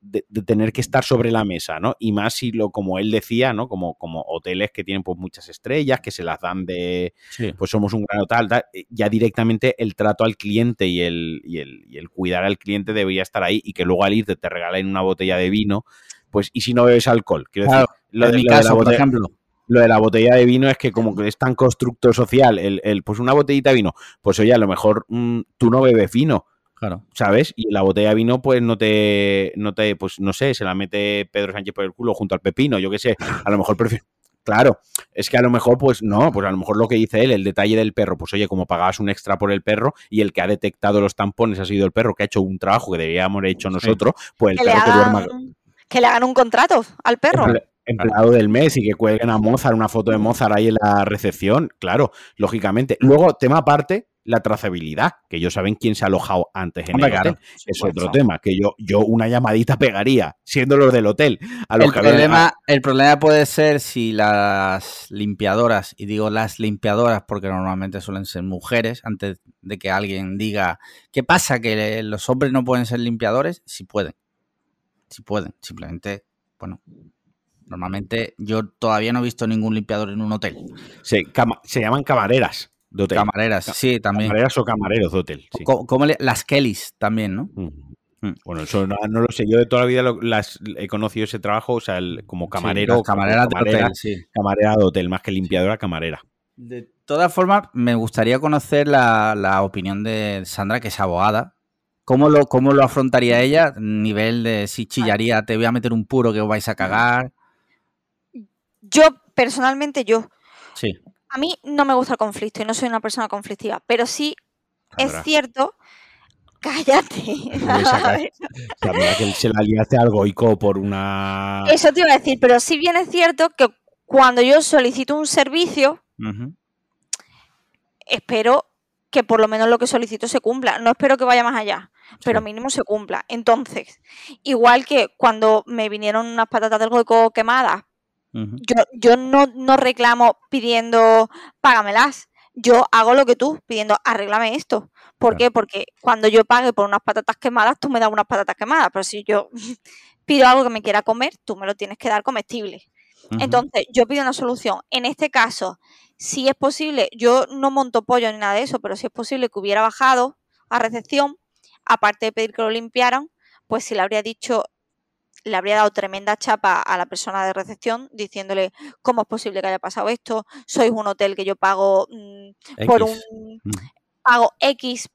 tener que estar sobre la mesa, ¿no? Y más si lo, como él decía, ¿no? Como, como hoteles que tienen pues muchas estrellas, que se las dan de, pues somos un gran hotel, eh, ya directamente el trato al cliente y el, y el, y el cuidar al cliente debería estar ahí y que luego al irte te regalen una botella de vino, pues, y si no bebes alcohol, quiero decir, lo, de, mi caso, por ejemplo lo de la botella de vino es que como que es tan constructo social, el, el pues una botellita de vino, pues oye, a lo mejor mm, tú no bebes vino, Claro. ¿Sabes? Y la botella de vino, pues no te, no te, pues no sé, se la mete Pedro Sánchez por el culo junto al pepino, yo qué sé. A lo mejor prefiero. Claro, es que a lo mejor, pues no, pues a lo mejor lo que dice él, el detalle del perro, pues oye, como pagabas un extra por el perro y el que ha detectado los tampones ha sido el perro que ha hecho un trabajo que deberíamos haber hecho nosotros, pues el perro que duerma. Que le hagan un contrato al perro. empleado del mes y que cuelguen a Mozart una foto de Mozart ahí en la recepción, claro, lógicamente. Luego, tema aparte, la trazabilidad, que ellos saben quién se ha alojado antes en el hotel. Es otro tema, que yo, yo una llamadita pegaría, siendo los del hotel. el, problema, el problema puede ser si las limpiadoras, y digo las limpiadoras porque normalmente suelen ser mujeres, antes de que alguien diga, ¿qué pasa? ¿Que los hombres no pueden ser limpiadores? Si pueden. Si pueden. Simplemente, bueno, Normalmente yo todavía no he visto ningún limpiador en un hotel. se llaman camareras de hotel. Camareras, sí, también. Camareras o camareros de hotel. Como, las Kellys también, ¿no? Mm. Bueno, eso no, lo sé. Yo de toda la vida las, he conocido ese trabajo, o sea, como camarero. camarera de hotel, sí. Camarera de hotel, más que limpiadora, camarera. De todas formas, me gustaría conocer la, opinión de Sandra, que es abogada. ¿Cómo lo, ¿Cómo lo afrontaría ella? Nivel de si chillaría, te voy a meter un puro que os vais a cagar. Yo, personalmente, yo. Sí. A mí no me gusta el conflicto y no soy una persona conflictiva, pero sí es cierto. Cállate. que se la liaste algo Ico por una. Eso te iba a decir, pero sí bien es cierto que cuando yo solicito un servicio, espero que por lo menos lo que solicito se cumpla. No espero que vaya más allá, pero mínimo se cumpla. Entonces, igual que cuando me vinieron unas patatas del hueco quemadas Yo, yo no, no reclamo pidiendo págamelas. Yo hago lo que tú, pidiendo arréglame esto. ¿Por Claro. qué? Porque cuando yo pague por unas patatas quemadas, tú me das unas patatas quemadas. Pero si yo pido algo que me quiera comer, tú me lo tienes que dar comestible. Entonces, yo pido una solución. En este caso, si es posible, yo no monto pollo ni nada de eso, pero si es posible que hubiera bajado a recepción, aparte de pedir que lo limpiaran, pues si le habría dicho, le habría dado tremenda chapa a la persona de recepción diciéndole cómo es posible que haya pasado esto, sois un hotel que yo pago mm, por un Mm. pago X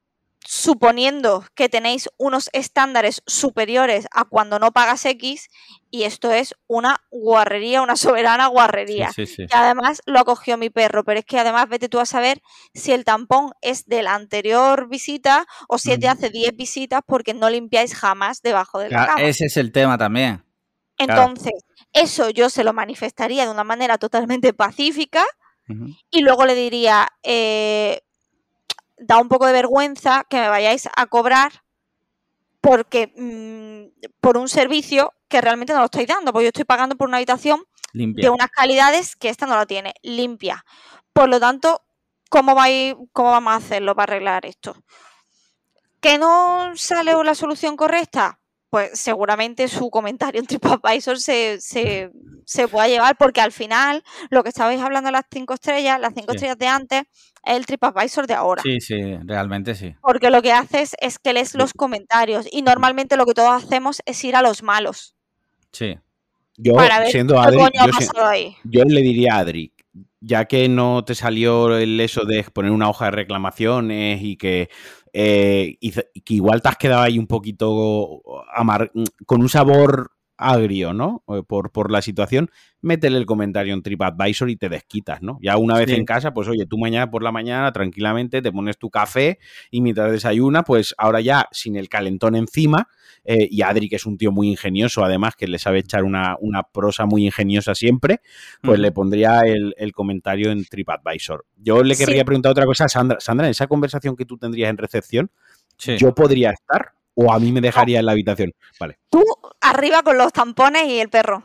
suponiendo que tenéis unos estándares superiores a cuando no pagas X y esto es una guarrería, una soberana guarrería. Sí, sí, sí. Y además lo acogió mi perro, pero es que además vete tú a saber si el tampón es de la anterior visita o si es de hace 10 visitas porque no limpiáis jamás debajo de la Claro, cama. ese es el tema también. claro. Entonces, eso yo se lo manifestaría de una manera totalmente pacífica y luego le diría, eh, da un poco de vergüenza que me vayáis a cobrar porque mm, por un servicio que realmente no lo estoy dando, porque yo estoy pagando por una habitación Limpia. de unas calidades que esta no la tiene, limpia. Por lo tanto, ¿cómo, vais, ¿cómo vamos a hacerlo para arreglar esto? ¿Que no sale la solución correcta? Pues seguramente su comentario en TripAdvisor se, se, se pueda llevar, porque al final lo que estabais hablando de las cinco estrellas, las cinco Sí. estrellas de antes, es el TripAdvisor de ahora. Sí, sí, realmente sí. Porque lo que haces es que lees los comentarios y normalmente lo que todos hacemos es ir a los malos Sí. Yo, para ver siendo qué Adri, coño ha yo, si- pasado ahí. yo le diría a Adri, ya que no te salió el eso de poner una hoja de reclamaciones y que, eh, y que igual te has quedado ahí un poquito amar con un sabor agrio, ¿no? Eh, Por, por la situación, métele el comentario en TripAdvisor y te desquitas, ¿no? Ya una vez Sí. en casa, pues oye, tú mañana por la mañana tranquilamente te pones tu café y mientras desayuna, pues ahora ya sin el calentón encima, eh, y Adri, que es un tío muy ingenioso, además, que le sabe echar una, una prosa muy ingeniosa siempre, pues le pondría el, el comentario en TripAdvisor. Yo le Sí. querría preguntar otra cosa a Sandra. Sandra, en esa conversación que tú tendrías en recepción, Sí. ¿yo podría estar o a mí me dejaría en la habitación? Vale. Tú arriba con los tampones y el perro.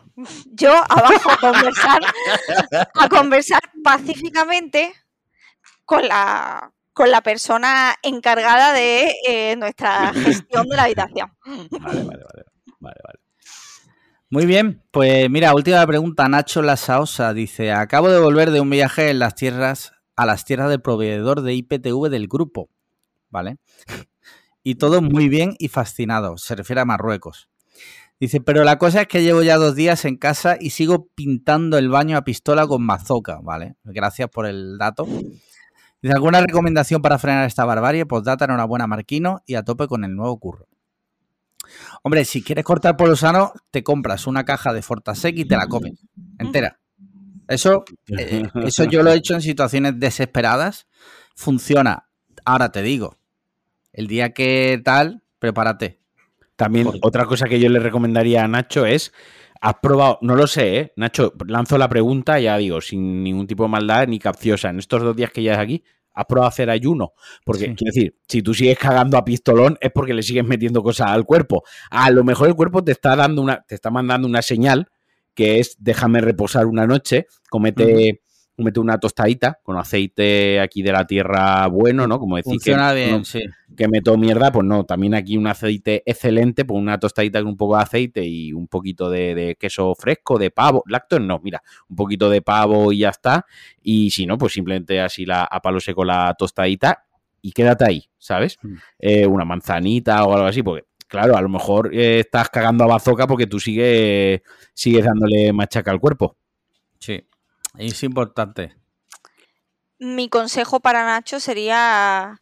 Yo abajo a conversar, a conversar pacíficamente con la, con la persona encargada de eh, nuestra gestión de la habitación. Vale, vale, vale. Vale, vale. Muy bien, pues mira, última pregunta. Nacho Lasaosa dice: Acabo de volver de un viaje en las tierras, a las tierras del proveedor de IPTV del grupo. ¿Vale? Y todo muy bien y fascinado. Se refiere a Marruecos. Dice, pero la cosa es que llevo ya dos días en casa y sigo pintando el baño a pistola con mazoca, ¿vale? Gracias por el dato. ¿alguna recomendación para frenar esta barbarie? Pues data enhorabuena Marquino y a tope con el nuevo curro. Hombre, si quieres cortar por lo sano, te compras una caja de Fortasec y te la comes entera. Eso, eh, eso yo lo he hecho en situaciones desesperadas. Funciona. Ahora te digo, el día que tal, prepárate. También otra cosa que yo le recomendaría a Nacho es, ¿has probado? No lo sé, ¿eh? Nacho, lanzo la pregunta, ya digo, sin ningún tipo de maldad ni capciosa. En estos dos días que ya es aquí, ¿has probado hacer ayuno? Porque, Sí. quiero decir, si tú sigues cagando a pistolón es porque le sigues metiendo cosas al cuerpo. A lo mejor el cuerpo te está dando una, te está mandando una señal que es déjame reposar una noche, comete, comete una tostadita con aceite aquí de la tierra bueno, ¿no? Como decir que Funciona bien, no- sí. que meto mierda, pues no, también aquí un aceite excelente, pues una tostadita con un poco de aceite y un poquito de, de queso fresco, de pavo, lácteos no, mira, un poquito de pavo y ya está, y si no, pues simplemente así la, a palo seco la tostadita y quédate ahí, ¿sabes? Mm. Eh, una manzanita o algo así, porque claro, a lo mejor eh, estás cagando a bazoca porque tú sigues, sigues dándole machaca al cuerpo. Sí. Es importante. Mi consejo para Nacho sería,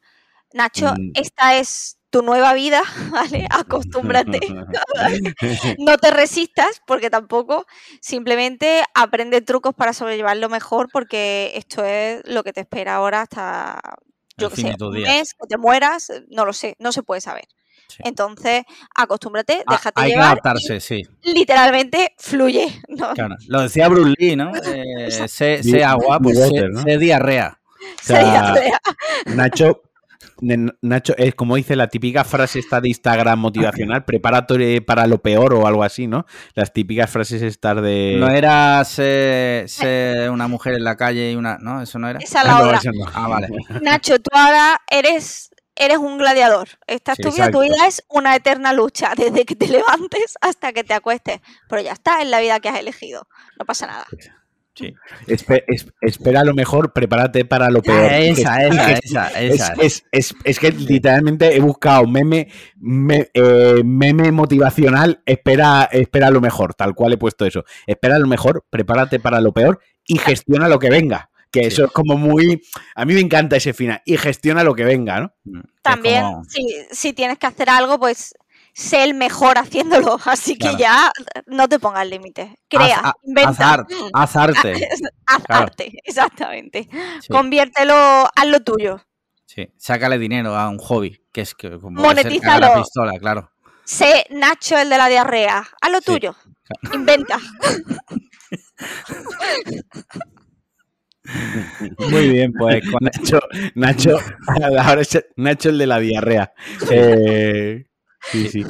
Nacho, Mm. esta es tu nueva vida, ¿vale? Acostúmbrate. no te resistas, porque tampoco, simplemente aprende trucos para sobrellevarlo mejor, porque esto es lo que te espera ahora hasta, yo que sé, un días. mes, que te mueras, no lo sé, no se puede saber. Sí. Entonces, acostúmbrate, Ah, déjate hay que llevar, adaptarse, sí. literalmente fluye. ¿no? Claro. Lo decía Bruce Lee, ¿no? Eh, sé, sé agua, pues sé, water, ¿no? sé diarrea. sea, Sería- Nacho, Ne- Nacho, es como dice la típica frase esta de Instagram motivacional, prepárate para lo peor o algo así, ¿no? Las típicas frases estas de... No era ser, ser una mujer en la calle y una. No, eso no era. Esa es Ah, la no, otra. no. Ah, vale. Nacho, tú ahora eres, eres un gladiador. Esta es Sí, tu vida, tu vida es una eterna lucha, desde que te levantes hasta que te acuestes. Pero ya está, es la vida que has elegido. No pasa nada. Sí. Espe- es- espera lo mejor, prepárate para lo peor. Esa, esa, Es- esa, Es, esa. es- es- es que literalmente he buscado meme, me- eh, meme motivacional, espera, espera lo mejor, tal cual he puesto eso. Espera lo mejor, prepárate para lo peor y gestiona lo que venga. Que eso es como muy... A mí me encanta ese final. Y gestiona lo que venga, ¿no? Mm, También, como- si, si tienes que hacer algo, pues sé el mejor haciéndolo. Así que Claro. ya no te pongas límites. Crea, haz- haz inventa. art- haz arte. Haz claro. arte, exactamente. Sí, Conviértelo, haz lo tuyo. sí. Sácale dinero a un hobby, que es que como Monetízalo. la pistola, claro. Sé Nacho el de la diarrea. Haz lo Sí. tuyo. Inventa. Muy bien, pues con Nacho, Nacho, ahora es Nacho el de la diarrea. Eh, sí, sí.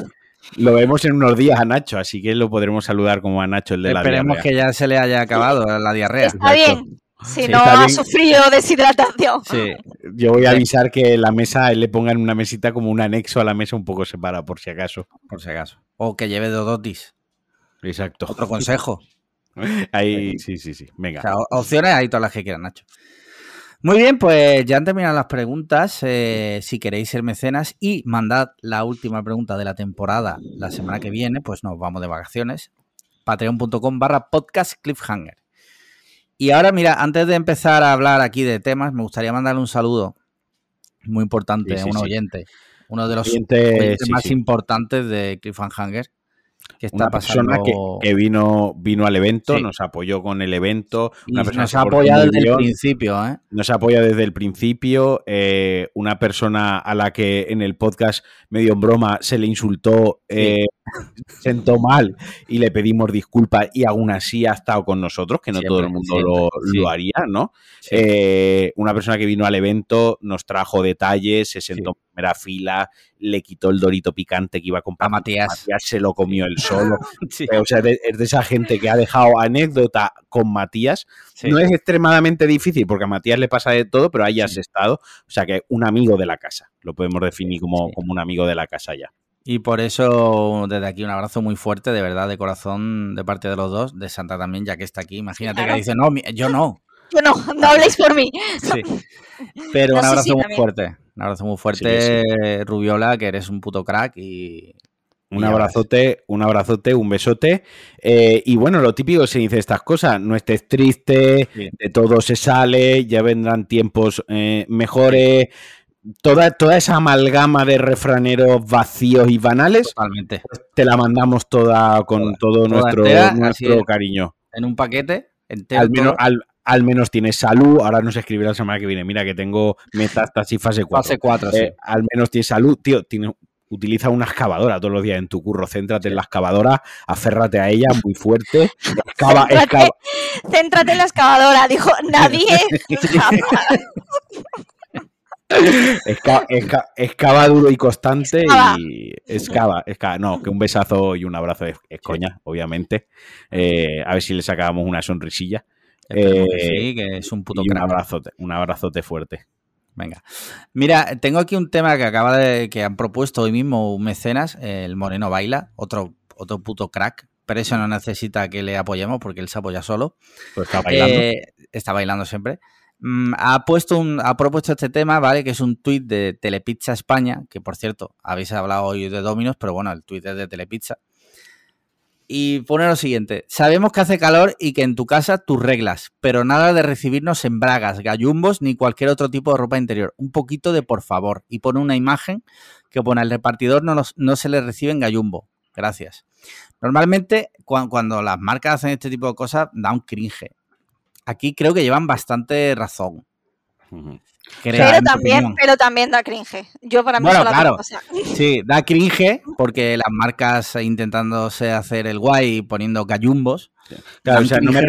Lo vemos en unos días a Nacho, así que lo podremos saludar como a Nacho el de la Esperemos diarrea. que ya se le haya acabado la diarrea. Está bien. Si Sí, no ha bien. sufrido deshidratación. Sí, Yo voy a avisar que la mesa, él le ponga en una mesita como un anexo a la mesa un poco separada, por si acaso. por si acaso. O que lleve dodotis. Exacto. Otro consejo. Ahí, sí, sí, sí. O Venga. sea, opciones hay todas las que quieran, Nacho. Muy bien, pues ya han terminado las preguntas. Eh, si queréis ser mecenas y mandad la última pregunta de la temporada la semana que viene, pues nos vamos de vacaciones. Patreon.com barra podcast cliffhanger. Y ahora, mira, antes de empezar a hablar aquí de temas, me gustaría mandarle un saludo muy importante Sí, a un sí. oyente. Uno de los Oyente, más importantes de Cliffhanger. Que está Una pasando. persona que, que vino, vino al evento, Sí. nos apoyó con el evento. Una persona nos que ha apoyado desde el principio, ¿eh? Nos apoya desde el principio. eh, una persona a la que en el podcast, medio en broma, se le insultó, eh, sentó mal y le pedimos disculpas y aún así ha estado con nosotros, que no todo el mundo siempre, lo, sí. lo haría, ¿no? Sí. Eh, una persona que vino al evento, nos trajo detalles, se sentó Sí. en primera fila, le quitó el dorito picante que iba a a comprar. Matías. Matías se lo comió él solo. O sea, es de esa gente que ha dejado anécdota con Matías no es extremadamente difícil porque a Matías le pasa de todo, pero ahí has estado. O sea que un amigo de la casa. Lo podemos definir como, como un amigo de la casa ya. Y por eso, desde aquí, un abrazo muy fuerte, de verdad, de corazón, de parte de los dos, de Santa también, ya que está aquí. Imagínate Claro. que dice, no, yo no. Yo no, no habléis por mí. Sí. Pero No, un abrazo sí, muy también. fuerte. Un abrazo muy fuerte, Rubiola, que eres un puto crack y. Un abrazote, un abrazote, un besote. Eh, y bueno, lo típico se dice estas cosas. No estés triste, Sí. de todo se sale, ya vendrán tiempos eh, mejores. Toda, toda esa amalgama de refraneros vacíos y banales, Totalmente. te la mandamos toda con Toda, todo toda nuestro, entera, nuestro es. cariño. En un paquete entero. al menos, al, al menos tienes salud. Ahora nos escribirá la semana que viene. Mira que tengo metástasis fase 4. fase 4, sí. Eh, al menos tienes salud. Tío, tiene- utiliza una excavadora todos los días en tu curro. Céntrate en la excavadora, aférrate a ella muy fuerte. Excava, Céntrate. excava- Céntrate en la excavadora, dijo nadie. jamás. Esca- esca- excava duro y constante Excava. y excava, excava. No, que un besazo y un abrazo es, es coña, obviamente. Eh, a ver si le sacábamos una sonrisilla. Que eh, sí, que es un puto y un crack. abrazote, un abrazote fuerte. Venga. Mira, tengo aquí un tema que acaba de. que han propuesto hoy mismo un mecenas, el Moreno Baila, otro, otro puto crack. Pero eso no necesita que le apoyemos porque él se apoya solo. Pues está bailando. Eh, está bailando siempre. Mm, ha, propuesto este tema, ¿vale? Que es un tuit de Telepizza España, que por cierto, habéis hablado hoy de Dominos, pero bueno, el tuit es de Telepizza. Y pone lo siguiente: Sabemos que hace calor y que en tu casa tus reglas, pero nada de recibirnos en bragas, gallumbos ni cualquier otro tipo de ropa interior. Un poquito de por favor. Y pone una imagen que pone al repartidor no, se le recibe en gallumbo. Gracias. Normalmente, cuan- cuando las marcas hacen este tipo de cosas, da un cringe. Aquí creo que llevan bastante razón. Creo, Pero también, pero también da cringe. Yo para mí Bueno, las claro. dos cosas. Sí, da cringe porque las marcas intentándose hacer el guay poniendo gallumbos. Claro, o sea, no me,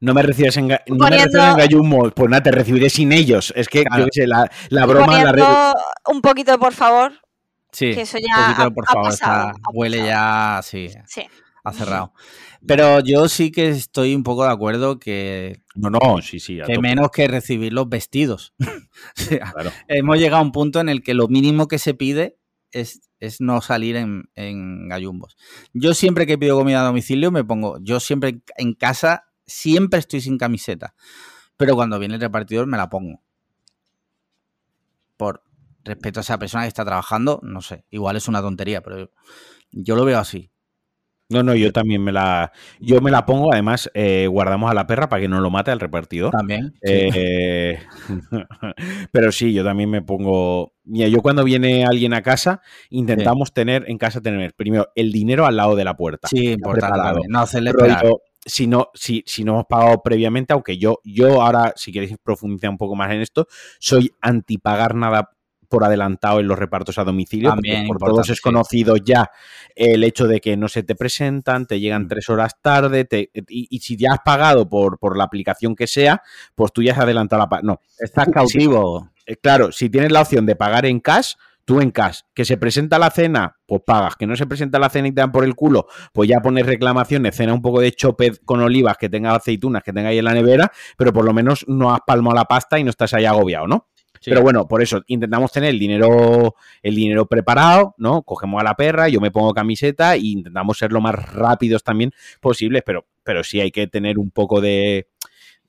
no me recibes en, no me en gallumbos, pues nada, te recibiré sin ellos. Es que, Claro. yo sé, la, la Y broma, la re- poniendo un poquito por favor. Sí, Que eso un poquito, ha- por ha favor, pasado, está- ha huele ya, sí, Sí. ha cerrado. Pero yo sí que estoy un poco de acuerdo que, No, no, sí, sí. que menos que recibir los vestidos. O sea, claro. hemos llegado a un punto en el que lo mínimo que se pide es, es no salir en, en gallumbos. Yo siempre que pido comida a domicilio me pongo, yo siempre en- en casa siempre estoy sin camiseta, pero cuando viene el repartidor me la pongo. Por respeto a esa persona que está trabajando, no sé, igual es una tontería, pero yo lo veo así. No, no, yo también me la. Yo me la pongo, además, eh, guardamos a la perra para que no lo mate al repartidor. También. sí. Eh, pero sí, yo también me pongo. Mira, yo cuando viene alguien a casa, intentamos tener en casa tener primero el dinero al lado de la puerta. Sí, importante No hacerle si no, si, si no hemos pagado previamente, aunque yo, yo ahora, si queréis profundizar un poco más en esto, soy anti pagar nada por adelantado en los repartos a domicilio, También porque por todos es conocido ya el hecho de que no se te presentan, te llegan Mm. tres horas tarde, te- y, y si ya has pagado por, por la aplicación que sea, pues tú ya has adelantado la. No, Estás cautivo. eh, claro, si tienes la opción de pagar en cash, tú en cash. Que se presenta la cena, pues pagas. Que no se presenta la cena y te dan por el culo, pues ya pones reclamaciones, cena un poco de chope con olivas, que tenga aceitunas, que tenga ahí en la nevera, pero por lo menos no has palmado la pasta y no estás ahí agobiado, ¿no? Sí. Pero bueno, por eso intentamos tener el dinero, el dinero preparado, ¿no? Cogemos a la perra, yo me pongo camiseta e intentamos ser lo más rápidos también posibles, pero, pero sí hay que tener un poco de,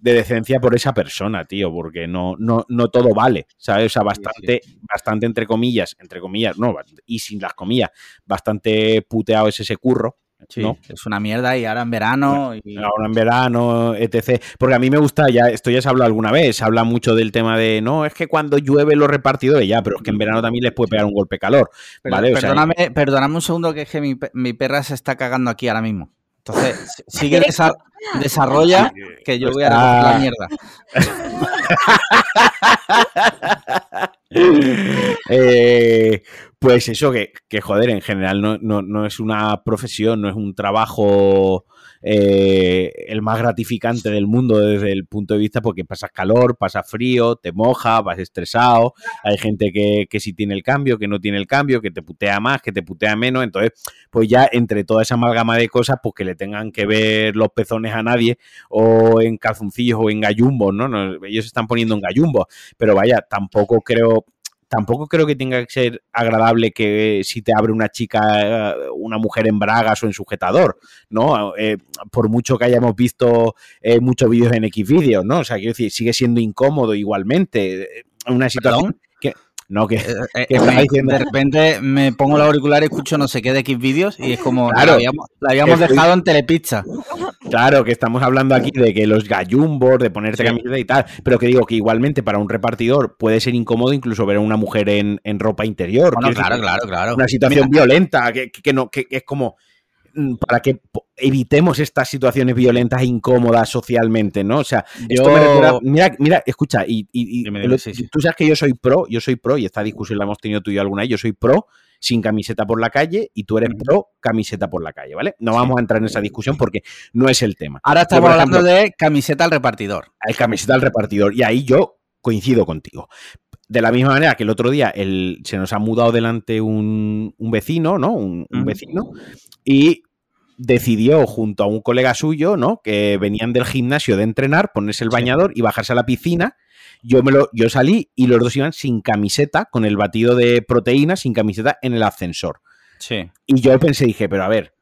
de decencia por esa persona, tío, porque no, no, no todo vale, ¿sabes? O sea, bastante, bastante entre comillas, entre comillas, no, y sin las comillas, bastante puteado es ese curro, Sí, ¿no? es una mierda y ahora en verano y Ahora en verano, etc. Porque a mí me gusta, ya esto ya se ha hablado alguna vez, se habla mucho del tema de, no, es que cuando llueve los repartidores, ya, pero es que en verano también les puede pegar un golpe de calor, Pero- ¿vale? O sea, perdóname, un segundo que es que mi, pe- mi perra se está cagando aquí ahora mismo. Entonces, si- sigue desa- desarrolla que yo voy a recoger la mierda. Eh, pues eso, que, que, joder, en general no, no- no es una profesión, no es un trabajo eh, el más gratificante del mundo desde el punto de vista porque pasas calor, pasas frío, te moja, vas estresado, hay gente que, que sí tiene el cambio, que no tiene el cambio, que te putea más, que te putea menos, entonces pues ya entre toda esa amalgama de cosas, pues que le tengan que ver los pezones a nadie o en calzoncillos o en gallumbos, ¿no? No, ellos se están poniendo en gallumbos, pero vaya, tampoco creo tampoco creo que tenga que ser agradable que si te abre una chica, eh, una mujer en bragas o en sujetador, ¿no? Eh, por mucho que hayamos visto eh, muchos vídeos en X vídeos, ¿no? O sea, quiero decir, sigue siendo incómodo igualmente. eh, Una situación. No, que. Eh, eh, ¿Qué me- diciendo? de repente me pongo el auricular y escucho no sé qué de X vídeos y es como Claro. la habíamos, la habíamos Estoy- dejado en Telepizza. Claro, que estamos hablando aquí de que los gallumbos, de ponerte Sí. camiseta y tal, pero que digo que igualmente para un repartidor puede ser incómodo incluso ver a una mujer en, en ropa interior. Bueno, claro, claro, claro. Una situación violenta, que, que- no, que, que es como mm, para po- evitemos estas situaciones violentas e incómodas socialmente, ¿no? O sea, esto me recuerda- mira, mira, escucha, y, y- y Dime, el dime, otro- sí, sí. tú sabes que yo soy pro, yo soy pro, y esta discusión la hemos tenido tú y yo alguna vez, yo soy pro sin camiseta por la calle y tú eres pro camiseta por la calle, ¿vale? No vamos a entrar en esa discusión porque no es el tema. Ahora estamos hablando de camiseta al repartidor. Hay camiseta al repartidor. Y ahí yo coincido contigo. De la misma manera que el otro día el, se nos ha mudado delante un, un vecino, ¿no? Un, un vecino. Y decidió junto a un colega suyo, ¿no? Que venían del gimnasio de entrenar, ponerse el bañador y bajarse a la piscina. Yo, me lo, yo salí y los dos iban sin camiseta, con el batido de proteína, sin camiseta en el ascensor. Sí. Y yo pensé, dije, pero a ver,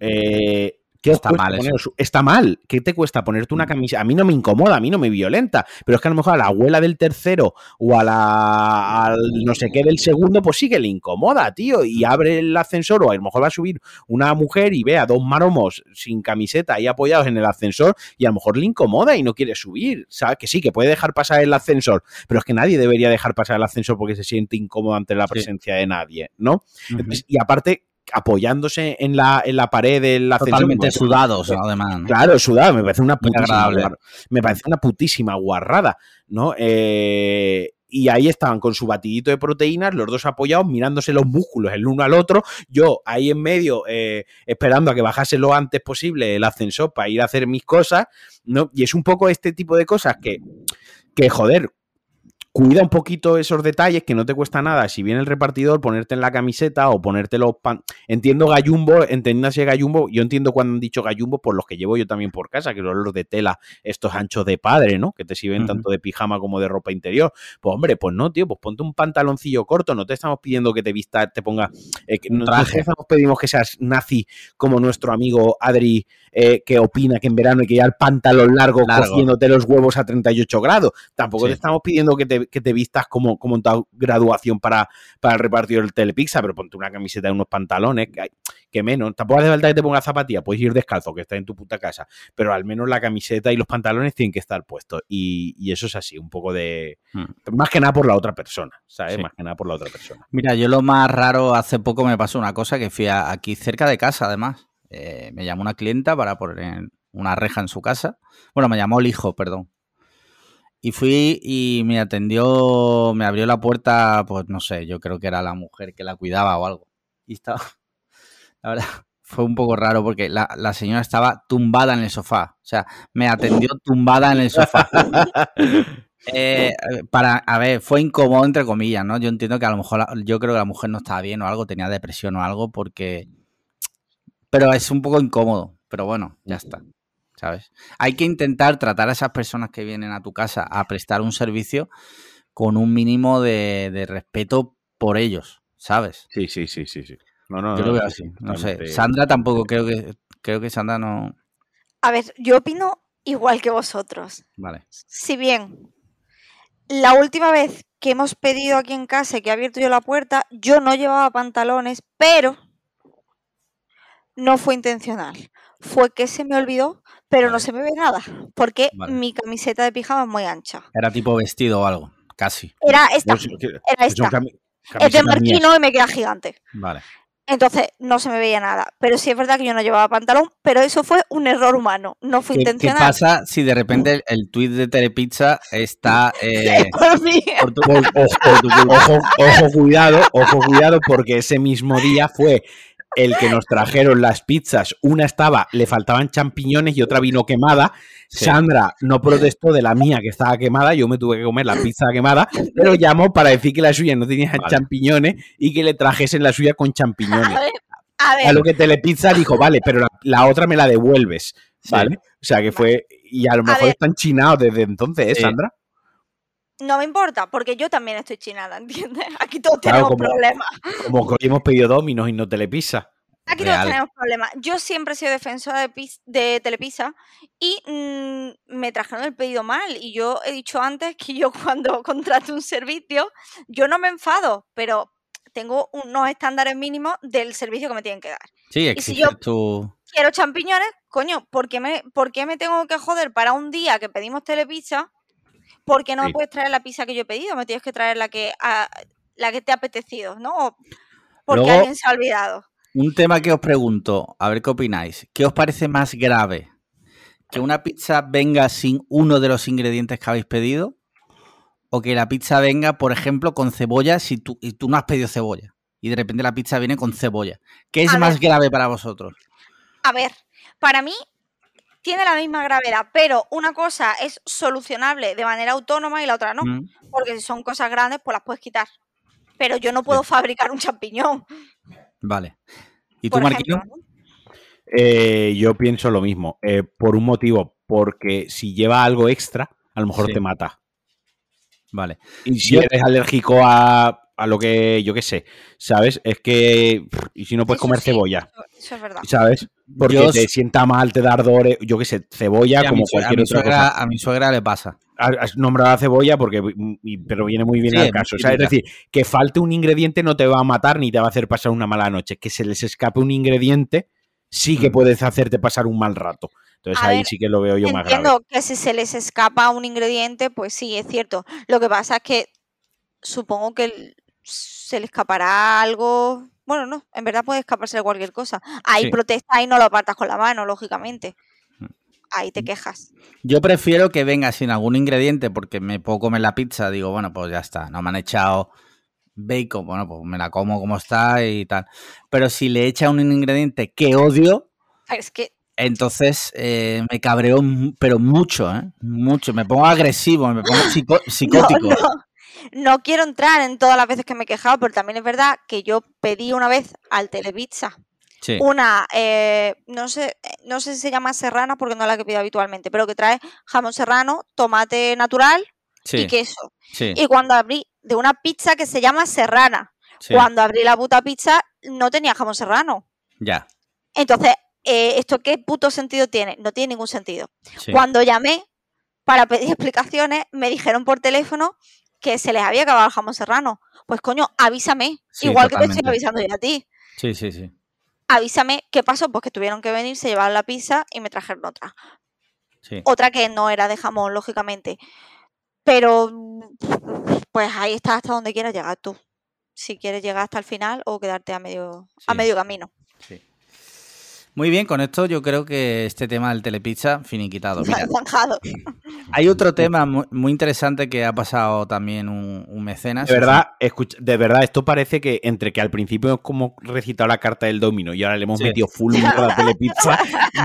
eh, ¿qué Está mal Está mal. ¿Qué te cuesta ponerte una Mm. camisa? A mí no me incomoda, a mí no me violenta, pero es que a lo mejor a la abuela del tercero o a la al no sé qué del segundo, pues sí que le incomoda, tío, y abre el ascensor o a lo mejor va a subir una mujer y ve a dos maromos sin camiseta ahí apoyados en el ascensor y a lo mejor le incomoda y no quiere subir, ¿sabes? Que sí, que puede dejar pasar el ascensor, pero es que nadie debería dejar pasar el ascensor porque se siente incómodo ante la Sí. presencia de nadie, ¿no? Entonces, y aparte, apoyándose en la, en la pared del ascensor. Totalmente sudados, además. ¿no? Claro, sudado, me parece una Muy putísima agradable. guar- me parece una putísima guarrada, ¿no? Eh, y ahí estaban con su batidito de proteínas, los dos apoyados, mirándose los músculos el uno al otro, yo ahí en medio eh, esperando a que bajase lo antes posible el ascensor para ir a hacer mis cosas, ¿no? Y es un poco este tipo de cosas que, que joder, cuida un poquito esos detalles que no te cuesta nada. Si viene el repartidor, ponerte en la camiseta o ponerte los pan. Entiendo gallumbo, entendiéndose gallumbo. Yo entiendo cuando han dicho gallumbo por los que llevo yo también por casa, que son los de tela, estos anchos de padre, ¿no? Que te sirven tanto de pijama como de ropa interior. Pues hombre, pues no, tío, pues ponte un pantaloncillo corto. No te estamos pidiendo que te vista, te ponga. eh, no, traje. te estamos pedimos que seas nazi como nuestro amigo Adri, eh, que opina que en verano hay que llevar pantalón largo, Largo. cogiéndote los huevos a 38 grados. Tampoco Sí. te estamos pidiendo que te, que te vistas como, como en tu graduación para, para el repartidor del Telepizza, pero ponte una camiseta y unos pantalones, que, hay- que menos. Tampoco hace falta que te pongas zapatillas, puedes ir descalzo, que estás en tu puta casa, pero al menos la camiseta y los pantalones tienen que estar puestos. Y, y eso es así, un poco de... Mm. Más que nada por la otra persona, ¿sabes? Sí. Más que nada por la otra persona. Mira, yo lo más raro, hace poco me pasó una cosa que fui a- aquí cerca de casa, además. Eh, me llamó una clienta para poner una reja en su casa. Bueno, me llamó el hijo, perdón. Y fui y me atendió, me abrió la puerta, pues no sé, yo creo que era la mujer que la cuidaba o algo. Y estaba, la verdad, fue un poco raro porque la, la señora estaba tumbada en el sofá. O sea, me atendió tumbada en el sofá. Eh, para, a ver, fue incómodo entre comillas, ¿no? Yo entiendo que a lo mejor, la- yo creo que la mujer no estaba bien o algo, tenía depresión o algo, porque... Pero es un poco incómodo, pero bueno, ya está, ¿sabes? Hay que intentar tratar a esas personas que vienen a tu casa a prestar un servicio con un mínimo de, de respeto por ellos, ¿sabes? Sí, sí, sí, sí, sí. No, no, Yo no, lo veo sí, así, sí, no sé. Sandra tampoco creo que, creo que Sandra no... A ver, yo opino igual que vosotros. Vale. Si bien la última vez que hemos pedido aquí en casa y que he abierto yo la puerta, yo no llevaba pantalones, pero no fue intencional. Fue que se me olvidó, pero no se me ve nada, porque Vale. mi camiseta de pijama es muy ancha. Era tipo vestido o algo, casi. Era esta, Pues, era que son esta. Es de marquino y me queda gigante. Vale. Entonces no se me veía nada. Pero sí es verdad que yo no llevaba pantalón, pero eso fue un error humano, no fue ¿Qué, qué intencional. pasa si de repente el, el tweet de Telepizza está... eh, Por mí. por tu- Pues, ojo, ojo, ojo, cuidado, ojo, cuidado, porque ese mismo día fue el que nos trajeron las pizzas. Una estaba, le faltaban champiñones y otra vino quemada. Sí. Sandra no protestó de la mía que estaba quemada, yo me tuve que comer la pizza quemada, pero llamó para decir que la suya no tenía Vale. champiñones y que le trajesen la suya con A champiñones. ver, a ver, A lo que Telepizza dijo, vale, pero la, la otra me la devuelves, Sí. ¿vale? O sea que fue, y a lo mejor ver. están chinados desde entonces, ¿eh, Sí. Sandra? No me importa, porque yo también estoy chinada, ¿entiendes? Aquí todos Claro, tenemos como- problemas. Como que hoy hemos pedido Dominos y no Telepizza. Aquí Real. todos tenemos problemas. Yo siempre he sido defensora de, de Telepizza y mm, me trajeron el pedido mal. Y yo he dicho antes que yo cuando contrato un servicio, yo no me enfado, pero tengo unos estándares mínimos del servicio que me tienen que dar. Sí, si exige yo- tu... Quiero champiñones, coño, ¿por qué me, por qué me tengo que joder para un día que pedimos Telepizza? ¿Por qué no Sí. me puedes traer la pizza que yo he pedido? Me tienes que traer la que, a- la que te ha apetecido, ¿no? Porque Luego- alguien se ha olvidado. Un tema que os pregunto, a ver qué opináis. ¿Qué os parece más grave? ¿Que una pizza venga sin uno de los ingredientes que habéis pedido? ¿O que la pizza venga, por ejemplo, con cebolla si tú, y tú no has pedido cebolla? Y de repente la pizza viene con cebolla. ¿Qué es A más ver. grave para vosotros? A ver, para mí tiene la misma gravedad, pero una cosa es solucionable de manera autónoma y la otra no. Mm, Porque si son cosas grandes, pues las puedes quitar. Pero yo no puedo fabricar un champiñón. Vale. ¿Y tú, Marquino? Eh, yo pienso lo mismo, eh, por un motivo, porque si lleva algo extra, a lo mejor Sí. te mata. Vale. Y si Yo- eres alérgico a, a lo que, yo qué sé, ¿sabes? Es que, y si no puedes Eso comer sí, cebolla, Eso, eso es verdad. ¿sabes? Porque Yo te sienta mal, te da ardores, yo qué sé, cebolla a, como a cualquier mi otra suegra, cosa. a mi suegra le pasa. Has nombrado la cebolla porque, y- pero viene muy bien Sí, al caso. Es decir, que falte un ingrediente no te va a matar ni te va a hacer pasar una mala noche. Que se les escape un ingrediente sí que Mm. puedes hacerte pasar un mal rato. Entonces A ahí ver, sí que lo veo yo más grave. Entiendo que si se les escapa un ingrediente, pues sí, es cierto. Lo que pasa es que supongo que se le escapará algo. Bueno, no, en verdad puede escaparse de cualquier cosa. Hay Sí. protesta y no lo apartas con la mano, lógicamente. ahí te quejas. Yo prefiero que venga sin algún ingrediente porque me puedo comer la pizza. Digo, bueno, pues ya está. No me han echado bacon. Bueno, pues me la como como está y tal. Pero si le echa un ingrediente que odio, Es que entonces eh, me cabreo, mu- pero mucho, ¿eh? Mucho. Me pongo agresivo, me pongo no, psicótico. no, no quiero entrar en todas las veces que me he quejado, pero también es verdad que yo pedí una vez al Telepizza Sí, una, eh, no sé, no sé si se llama serrana porque no la que pido habitualmente, pero que trae jamón serrano, tomate natural y queso. sí, Y cuando abrí de una pizza que se llama serrana, cuando abrí la puta pizza no tenía jamón serrano. Ya. Entonces, eh, ¿esto qué puto sentido tiene? No tiene ningún sentido. Cuando llamé para pedir explicaciones, me dijeron por teléfono que se les había acabado el jamón serrano. Pues coño, avísame. Sí, Igual que te estoy avisando yo a ti. Sí, sí, sí. Avísame qué pasó, pues que tuvieron que venir, se llevaron la pizza y me trajeron otra. sí. Otra que no era de jamón, lógicamente. Pero, pues ahí está hasta donde quieras llegar tú. Si quieres llegar hasta el final o quedarte a medio, a medio camino. Muy bien, con esto yo creo que este tema del telepizza finiquitado. Mira, hay otro tema mu- muy, interesante que ha pasado también un, un mecenas. De verdad, escucha- de verdad, esto parece que entre que al principio es como recitado la carta del domino y ahora le hemos Sí. metido full a la telepizza,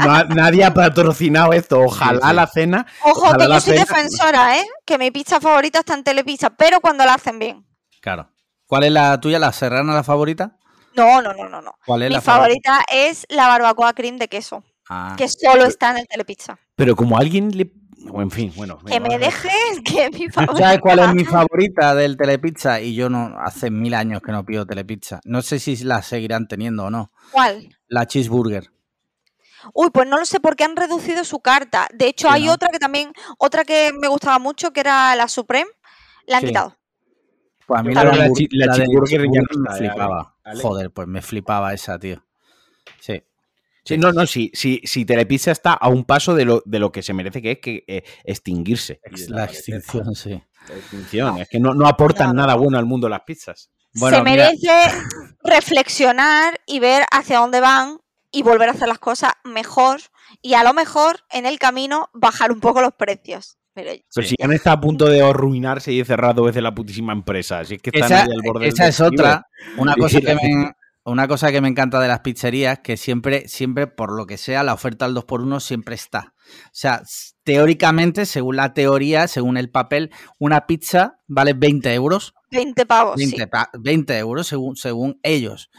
no nadie ha patrocinado esto. Ojalá Sí, sí. la cena. Ojo, que yo soy cena- defensora, ¿eh? Que mi pizza favorita está en Telepizza, pero cuando la hacen bien. Claro. ¿Cuál es la tuya, la serrana, la favorita? No, no, no, no, no. ¿Cuál es Mi la favorita es la barbacoa cream de queso, Ah, que solo está en el Telepizza. Pero como alguien le. o En fin, bueno. Que me dejes, que mi favorita. ¿Sabes cuál es mi favorita del telepizza? Y yo no, hace mil años que no pido telepizza. No sé si la seguirán teniendo o no. ¿Cuál? La cheeseburger. Uy, pues no lo sé porque han reducido su carta. De hecho, Sí, hay ¿no? otra que también, otra que me gustaba mucho, que era la Supreme, la han Sí. quitado. Pues a mí la, cheeseburger ya no me flipaba. Ale. Joder, pues me flipaba esa, tío. Sí. Sí, no, no, sí, sí, sí, Telepizza está a un paso de lo, de lo que se merece, que es que eh, extinguirse. Ex- La extinción, sí. La extinción. Es que no, no aportan No, nada bueno al mundo las pizzas. Bueno, Se mira. merece reflexionar y ver hacia dónde van y volver a hacer las cosas mejor y a lo mejor en el camino bajar un poco los precios. Pero Pero Sí. si ya no está a punto de arruinarse y de cerrar dos veces la putísima empresa. Así es que están Esa, ahí al borde del esa es otra. Una cosa, que me, una cosa que me encanta de las pizzerías, que siempre, siempre, por lo que sea, la oferta al 2x1 siempre está. O sea, teóricamente, según la teoría, según el papel, una pizza vale 20 euros. 20 pavos, sí. 20, pa- 20 euros según, según ellos.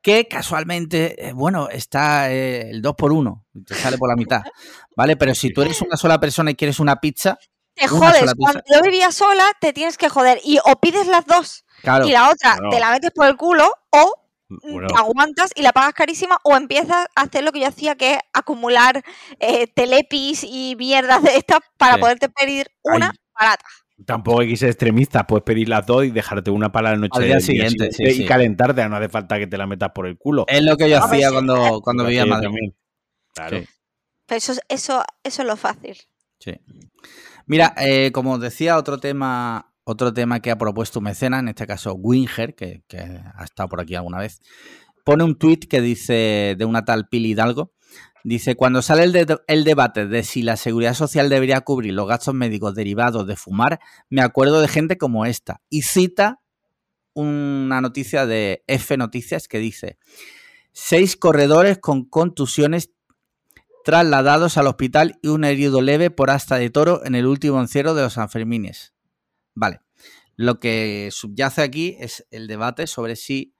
Que casualmente, eh, bueno, está eh, el 2x1, te sale por la mitad. ¿Vale? Pero si tú eres una sola persona y quieres una pizza, Te una jodes. sola Cuando yo vivía sola, te tienes que joder. Y o pides las dos claro. y la otra Claro. te la metes por el culo o mm, Bueno, te aguantas y la pagas carísima o empiezas a hacer lo que yo hacía, que es acumular eh, telepis y mierdas de estas para Sí. poderte pedir una Ay. barata. tampoco hay que ser extremista. Puedes pedir las dos y dejarte una para la noche Al día del siguiente, sí, y sí. calentarte. No hace falta que te la metas por el culo. Es lo que yo hacía sí, cuando, cuando vivía en Madrid. Claro. Eso, es- eso, eso es lo fácil. Sí. Mira, eh, como decía, otro tema, otro tema que ha propuesto mecena, en este caso Winger, que, ha estado por aquí alguna vez, pone un tuit que dice de una tal Pili Hidalgo. Dice, cuando sale el, el debate de si la seguridad social debería cubrir los gastos médicos derivados de fumar, me acuerdo de gente como esta. Y cita una noticia de F Noticias que dice, seis corredores con contusiones trasladados al hospital y un herido leve por asta de toro en el último encierro de los Sanfermines. Vale. Lo que subyace aquí es el debate sobre si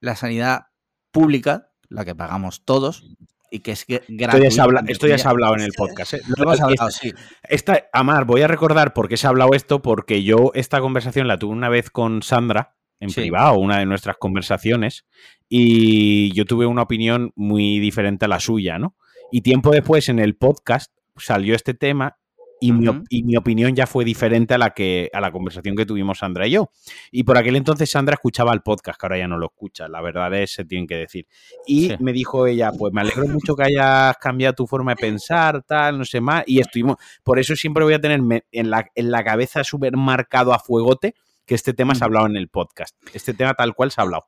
la sanidad pública, la que pagamos todos, y que es gr- Esto ya, se habla- entre esto ya se ha hablado en el podcast. ¿eh? Lo hemos hablado, Esta- sí. Esta, Amar, voy a recordar por qué se ha hablado esto, porque yo esta conversación la tuve una vez con Sandra en Sí. privado, una de nuestras conversaciones, y yo tuve una opinión muy diferente a la suya, ¿no? Y tiempo después en el podcast salió este tema y, mi, y opinión ya fue diferente a la que a la conversación que tuvimos Sandra y yo. Y por aquel entonces Sandra escuchaba el podcast, que ahora ya no lo escucha, la verdad es, se tienen que decir. Y Sí. me dijo ella, pues me alegro mucho que hayas cambiado tu forma de pensar, tal, no sé más, y estuvimos, por eso siempre voy a tener en la, en la cabeza súper marcado a fuegote que este tema se ha hablado en el podcast. Este tema tal cual se ha hablado.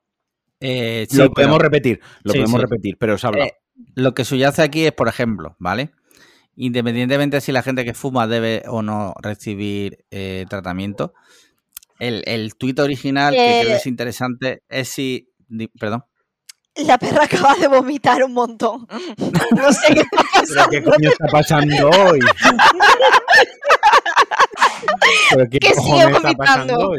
Eh, sí, lo pero- podemos repetir, lo Sí, podemos repetir, pero se ha hablado. Eh, lo que subyace aquí es, por ejemplo, ¿vale? independientemente de si la gente que fuma debe o no recibir eh, tratamiento, el, el tuit original, que creo que Eh. es interesante, es si... di- Perdón. La perra acaba de vomitar un montón. No sé qué está ¿Pero pasando. qué coño está pasando hoy? ¿Pero qué Que sigue vomitando.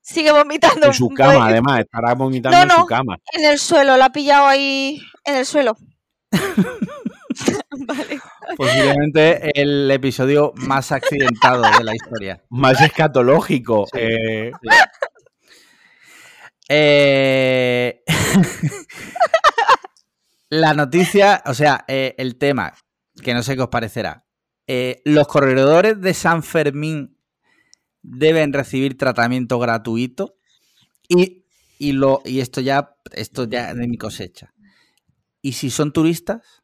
Sigue vomitando. En su cama, además, estará vomitando No, en su no. cama. En el suelo, la ha pillado ahí en el suelo. vale. Posiblemente el episodio más accidentado de la historia. Más escatológico. Sí. eh, Eh, la noticia, o sea, eh, el tema, que no sé qué os parecerá. Eh, los corredores de San Fermín deben recibir tratamiento gratuito y, y lo, y esto ya, esto ya de mi cosecha. ¿Y si son turistas?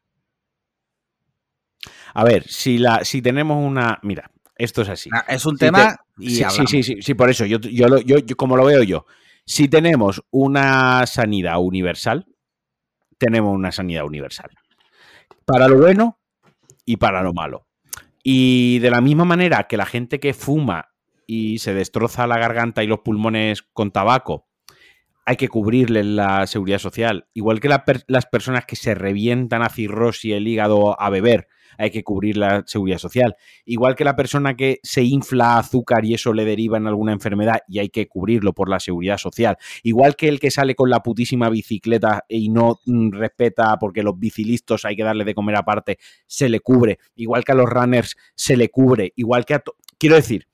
a ver, si, la, si tenemos una. Mira, esto es así. Ah, Es un tema y Sí, sí, sí, sí, sí, por eso, yo, yo, lo- yo, yo- como lo veo yo, si tenemos una sanidad universal, tenemos una sanidad universal. Para lo bueno y para lo malo. Y de la misma manera que la gente que fuma y se destroza la garganta y los pulmones con tabaco, hay que cubrirle la seguridad social. Igual que las personas que se revientan a cirrosis el hígado a beber, hay que cubrir la seguridad social. Igual que la persona que se infla azúcar y eso le deriva en alguna enfermedad y hay que cubrirlo por la seguridad social. Igual que el que sale con la putísima bicicleta y no mm, respeta porque los bicilistas hay que darle de comer aparte, se le cubre. Igual que a los runners se le cubre. Igual que a... Quiero decir,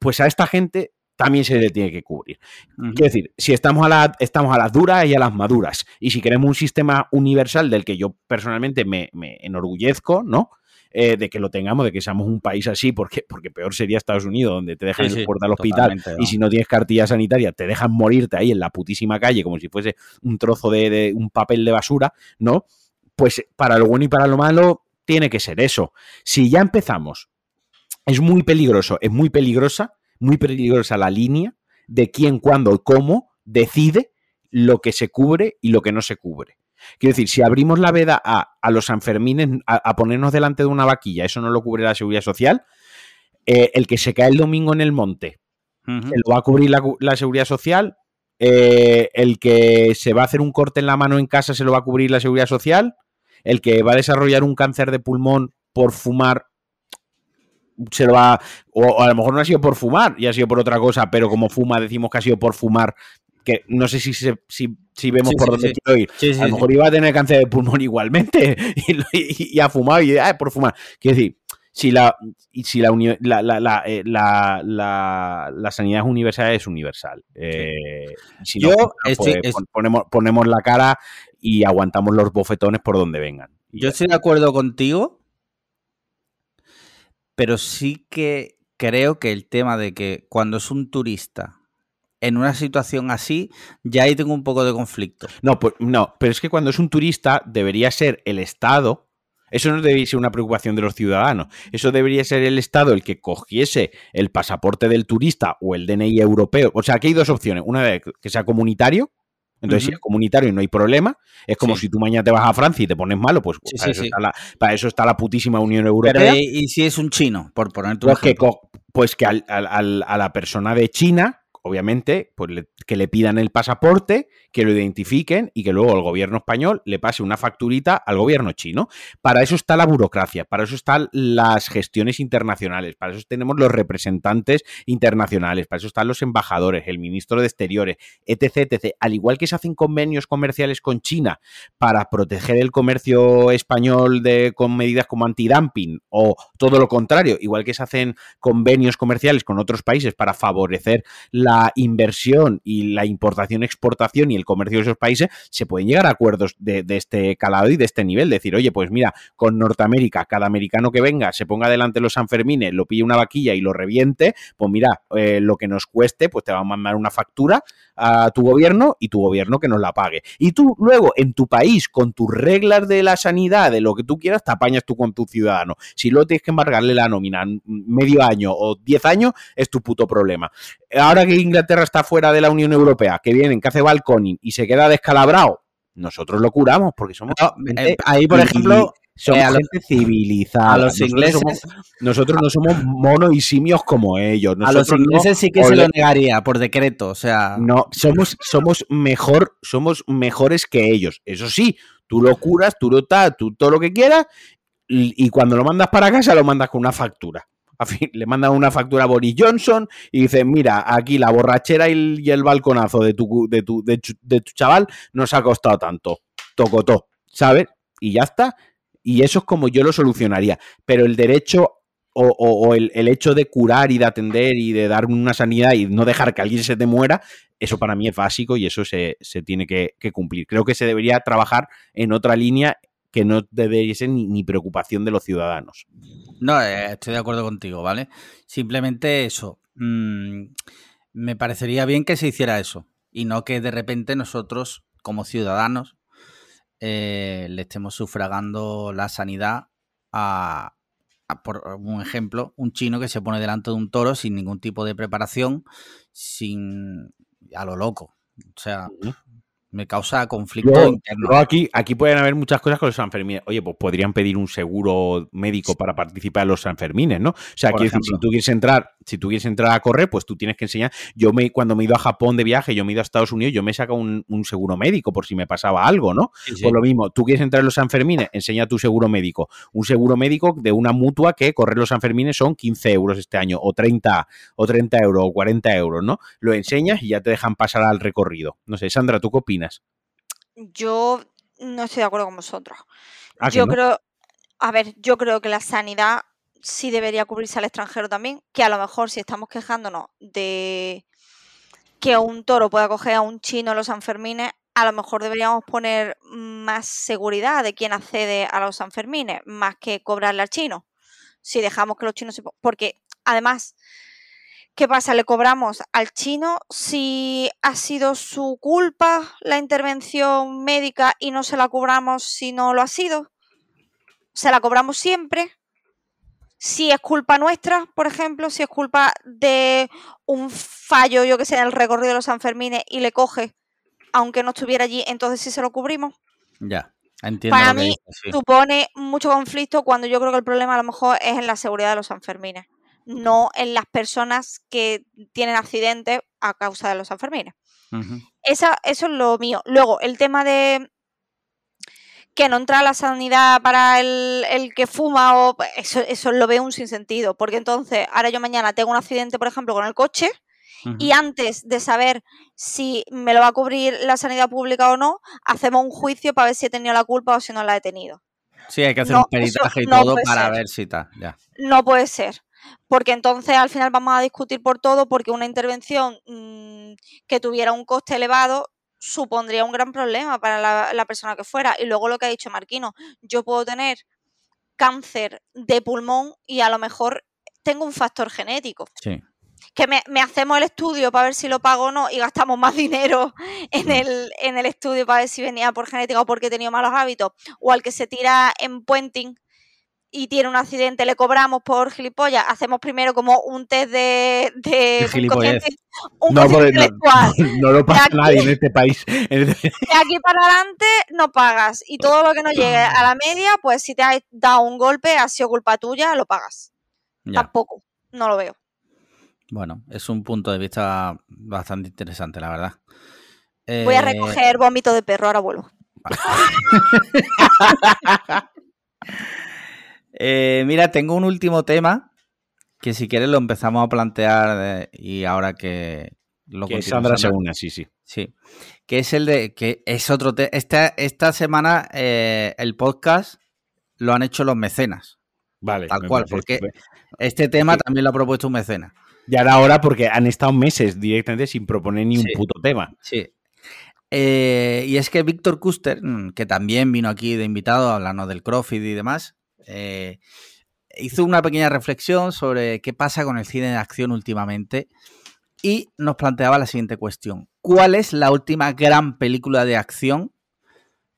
pues a esta gente también se le tiene que cubrir. Quiero decir, si estamos a, la- estamos a las duras y a las maduras, y si queremos un sistema universal del que yo personalmente me, me enorgullezco, ¿no? Eh, de que lo tengamos, de que seamos un país así, porque, porque peor sería Estados Unidos, donde te dejan Sí, en sí, puerta del hospital y si no tienes cartilla sanitaria, te dejan morirte ahí en la putísima calle como si fuese un trozo de, de un papel de basura, ¿no? Pues para lo bueno y para lo malo tiene que ser eso. Si ya empezamos, es muy peligroso, es muy peligrosa, muy peligrosa la línea de quién, cuándo y cómo decide lo que se cubre y lo que no se cubre. Quiero decir, si abrimos la veda a, a los Sanfermines, a, a ponernos delante de una vaquilla, eso no lo cubre la seguridad social, eh, el que se cae el domingo en el monte, se lo va a cubrir la, cu- la seguridad social, eh, el que se va a hacer un corte en la mano en casa se lo va a cubrir la seguridad social, el que va a desarrollar un cáncer de pulmón por fumar se lo va o, a lo mejor no ha sido por fumar y ha sido por otra cosa, pero como fuma decimos que ha sido por fumar, que no sé si se- si, si vemos Sí, por sí, dónde sí. quiero ir. A lo mejor iba a tener cáncer de pulmón igualmente y, y- y ha fumado y ah, por fumar. Quiero decir, si la si la, uni- la, la, la, eh, la- la- la sanidad es universal, es universal. Eh, si no, Yo pues, estoy- pues, es- pon- ponemos, ponemos la cara y aguantamos los bofetones por donde vengan. Yo estoy de acuerdo contigo, pero sí que creo que el tema de que cuando es un turista en una situación así, ya ahí tengo un poco de conflicto. No, pues, no, pero es que cuando es un turista debería ser el Estado. Eso no debería ser una preocupación de los ciudadanos. Eso debería ser el Estado el que cogiese el pasaporte del turista o el DNI europeo. O sea, aquí hay dos opciones. Una que sea comunitario. Entonces, si es comunitario no hay problema. Es como Sí. si tú mañana te vas a Francia y te pones malo, pues Sí, para, sí, eso. Está la, para eso está la putísima Unión Europea. Pero ¿y, y si es un chino? Por ponerte un Pues que, ejemplo. pues que al- al- al- a la persona de China, obviamente, pues le- que le pidan el pasaporte, que lo identifiquen y que luego el gobierno español le pase una facturita al gobierno chino. Para eso está la burocracia, para eso están las gestiones internacionales, para eso tenemos los representantes internacionales, para eso están los embajadores, el ministro de Exteriores, etc, etc. Al igual que se hacen convenios comerciales con China para proteger el comercio español de, con medidas como antidumping o todo lo contrario, igual que se hacen convenios comerciales con otros países para favorecer la inversión y la importación, exportación y el comercio de esos países, se pueden llegar a acuerdos de, este calado y de este nivel. Decir, oye, pues mira, con Norteamérica, cada americano que venga, se ponga delante de los Sanfermines, lo pille una vaquilla y lo reviente, pues mira, eh, lo que nos cueste, pues te va a mandar una factura a tu gobierno y tu gobierno que nos la pague. Y tú luego en tu país, con tus reglas de la sanidad, de lo que tú quieras, te apañas tú con tu ciudadano. Si luego tienes que embargarle la nómina medio año o diez años, es tu puto problema. Ahora que Inglaterra está fuera de la Unión Europea, que vienen, que hace balconing y se queda descalabrado, nosotros lo curamos porque somos... No, eh, ahí, por ejemplo, Somos Eh, a los- gente civilizada. a los Nosotros ingleses- somos- nosotros no somos monos y simios como ellos. A los no- ingleses sí que se lo negaría por decreto, o sea, No, somos, somos mejor, somos mejores que ellos. Eso sí, tú lo curas, tú lo tal, tú todo lo que quieras, y, y cuando lo mandas para casa, lo mandas con una factura. Le mandan una factura a Boris Johnson y dicen, mira, aquí la borrachera y el, y el balconazo de tu, de, tu, de tu chaval nos ha costado tanto. Tocotó, ¿sabes? Y ya está. Y eso es como yo lo solucionaría. Pero el derecho o, el, hecho de curar y de atender y de dar una sanidad y no dejar que alguien se te muera, eso para mí es básico y eso se, se tiene que, cumplir. Creo que se debería trabajar en otra línea que no debería ser ni, ni preocupación de los ciudadanos. no, eh, estoy de acuerdo contigo, ¿vale? Simplemente eso. mm, me parecería bien que se hiciera eso y no que de repente nosotros, como ciudadanos, eh, le estemos sufragando la sanidad a, a, por un ejemplo, un chino que se pone delante de un toro sin ningún tipo de preparación, sin a lo loco. O sea, me causa conflicto Yo- interno. Aquí, aquí pueden haber muchas cosas con los Sanfermines. Oye, pues podrían pedir un seguro médico para participar en los Sanfermines, ¿no? O sea, quiero decir, si tú quieres entrar, si tú quieres entrar a correr, pues tú tienes que enseñar. Yo me, cuando me he ido a Japón de viaje, yo me he ido a Estados Unidos, yo me he sacado un, un seguro médico por si me pasaba algo, ¿no? Sí, sí. Por lo mismo, tú quieres entrar en los Sanfermines, enseña tu seguro médico. Un seguro médico de una mutua que correr los Sanfermines son 15 euros este año, o 30, o 30 euros, o 40 euros, ¿no? Lo enseñas y ya te dejan pasar al recorrido. No sé, Sandra, ¿tú qué opinas? Yo no estoy de acuerdo con vosotros. Ah, yo no. creo, a ver, yo creo que la sanidad sí debería cubrirse al extranjero también, que a lo mejor si estamos quejándonos de que un toro pueda coger a un chino los Sanfermines, a lo mejor deberíamos poner más seguridad de quién accede a los Sanfermines, más que cobrarle al chino. Si dejamos que los chinos se... po- Porque además, ¿qué pasa? ¿Le cobramos al chino si ha sido su culpa la intervención médica y no se la cobramos si no lo ha sido? ¿Se la cobramos siempre? Si es culpa nuestra, por ejemplo, si es culpa de un fallo, yo que sé, en el recorrido de los Sanfermines y le coge, aunque no estuviera allí, entonces sí se lo cubrimos. Ya, entiendo. Para mí, dices, sí. supone mucho conflicto cuando yo creo que el problema a lo mejor es en la seguridad de los Sanfermines, no en las personas que tienen accidentes a causa de los Sanfermines. Ujú. Esa, eso es lo mío. Luego, el tema de que no entra la sanidad para el, el que fuma o eso, eso lo veo un sinsentido, porque entonces ahora yo mañana tengo un accidente, por ejemplo, con el coche y antes de saber si me lo va a cubrir la sanidad pública o no, hacemos un juicio para ver si he tenido la culpa o si no la he tenido. Sí, hay que hacer No, un peritaje y no todo para ser. ver si está. Ya. No puede ser. Porque entonces al final vamos a discutir por todo, porque una intervención mm, que tuviera un coste elevado supondría un gran problema para la, la persona que fuera. Y luego lo que ha dicho Marquino, yo puedo tener cáncer de pulmón y a lo mejor tengo un factor genético. Sí. Que me, me hacemos el estudio para ver si lo pago o no y gastamos más dinero en Mm. el, en el estudio para ver si venía por genética o porque he tenido malos hábitos. O al que se tira en puenting y tiene un accidente, le cobramos por gilipollas, hacemos primero como un test de, de De un No, cociente porque no, intelectual. no lo pasa aquí- nadie en este país. De aquí para adelante no pagas. Y todo lo que no llegue a la media, pues si te has dado un golpe, ha sido culpa tuya, lo pagas. Ya. Tampoco, no lo veo. Bueno, es un punto de vista bastante interesante, la verdad. Voy a Eh, recoger vómito de perro, ahora vuelvo. eh, mira, tengo un último tema que si quieres lo empezamos a plantear eh, y ahora que lo que Sandra se sí, sí. Sí, que es el de que es otro te- esta esta semana eh, el podcast lo han hecho los mecenas, Vale. tal cual, porque este tema Sí. también lo ha propuesto un mecena. Ya era hora porque han estado meses directamente sin proponer ni un puto tema. Sí. Eh, y es que Víctor Custer, mm, que también vino aquí de invitado a hablarnos del CrossFit y demás, eh, hizo una pequeña reflexión sobre qué pasa con el cine de acción últimamente y nos planteaba la siguiente cuestión. ¿Cuál es la última gran película de acción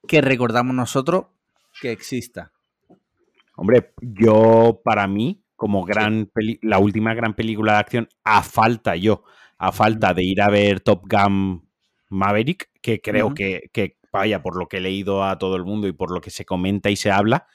que recordamos nosotros que exista? Hombre, yo para mí, como gran peli- la última gran película de acción, a falta yo, a falta de ir a ver Top Gun Maverick, que creo que, que, vaya, por lo que he leído a todo el mundo y por lo que se comenta y se habla,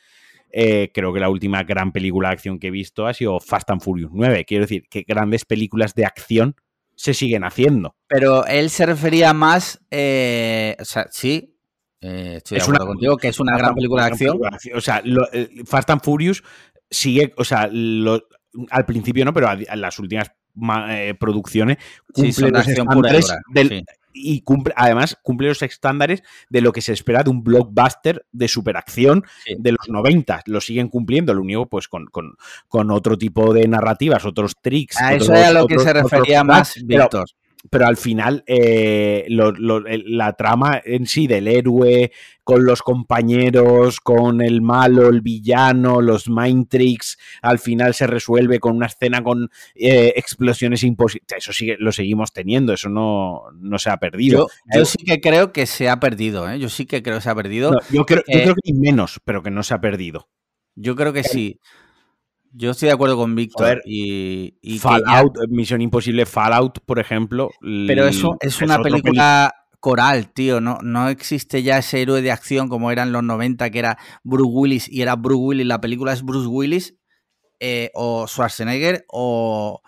eh, creo que la última gran película de acción que he visto ha sido Fast and Furious 9. Quiero decir, que grandes películas de acción se siguen haciendo. Pero él se refería más, eh, o sea, sí, eh, estoy de Es acuerdo una- contigo, que es una gran película de acción. O sea, lo- eh, Fast and Furious sigue, o sea, lo- al principio no, pero a, a las últimas ma- eh, producciones Sí, cumple son de los estándares del- sí. Y cumple, además cumple los estándares de lo que se espera de un blockbuster de superacción Sí. de los 90. Lo siguen cumpliendo, lo único pues con, con- con otro tipo de narrativas, otros tricks. A eso otros- es a lo que se refería más Víctor. Pero al final eh, lo- lo- el- la trama en sí del héroe con los compañeros, con el malo, el villano, los mind tricks, al final se resuelve con una escena con eh, explosiones imposibles. Eso sigue, lo seguimos teniendo, eso no, no se ha perdido. Yo, yo Eh, sí que creo que se ha perdido, ¿eh? Yo sí que creo que se ha perdido. no, yo, creo, yo creo que menos, pero que no se ha perdido. Yo creo que sí. Yo estoy de acuerdo con Víctor. Y, y Fallout, Misión Imposible Fallout, por ejemplo. Pero eso es una película coral, tío. No, no existe ya ese héroe de acción como era en los 90, que era Bruce Willis y era Bruce Willis. La película es Bruce Willis eh, o Schwarzenegger o,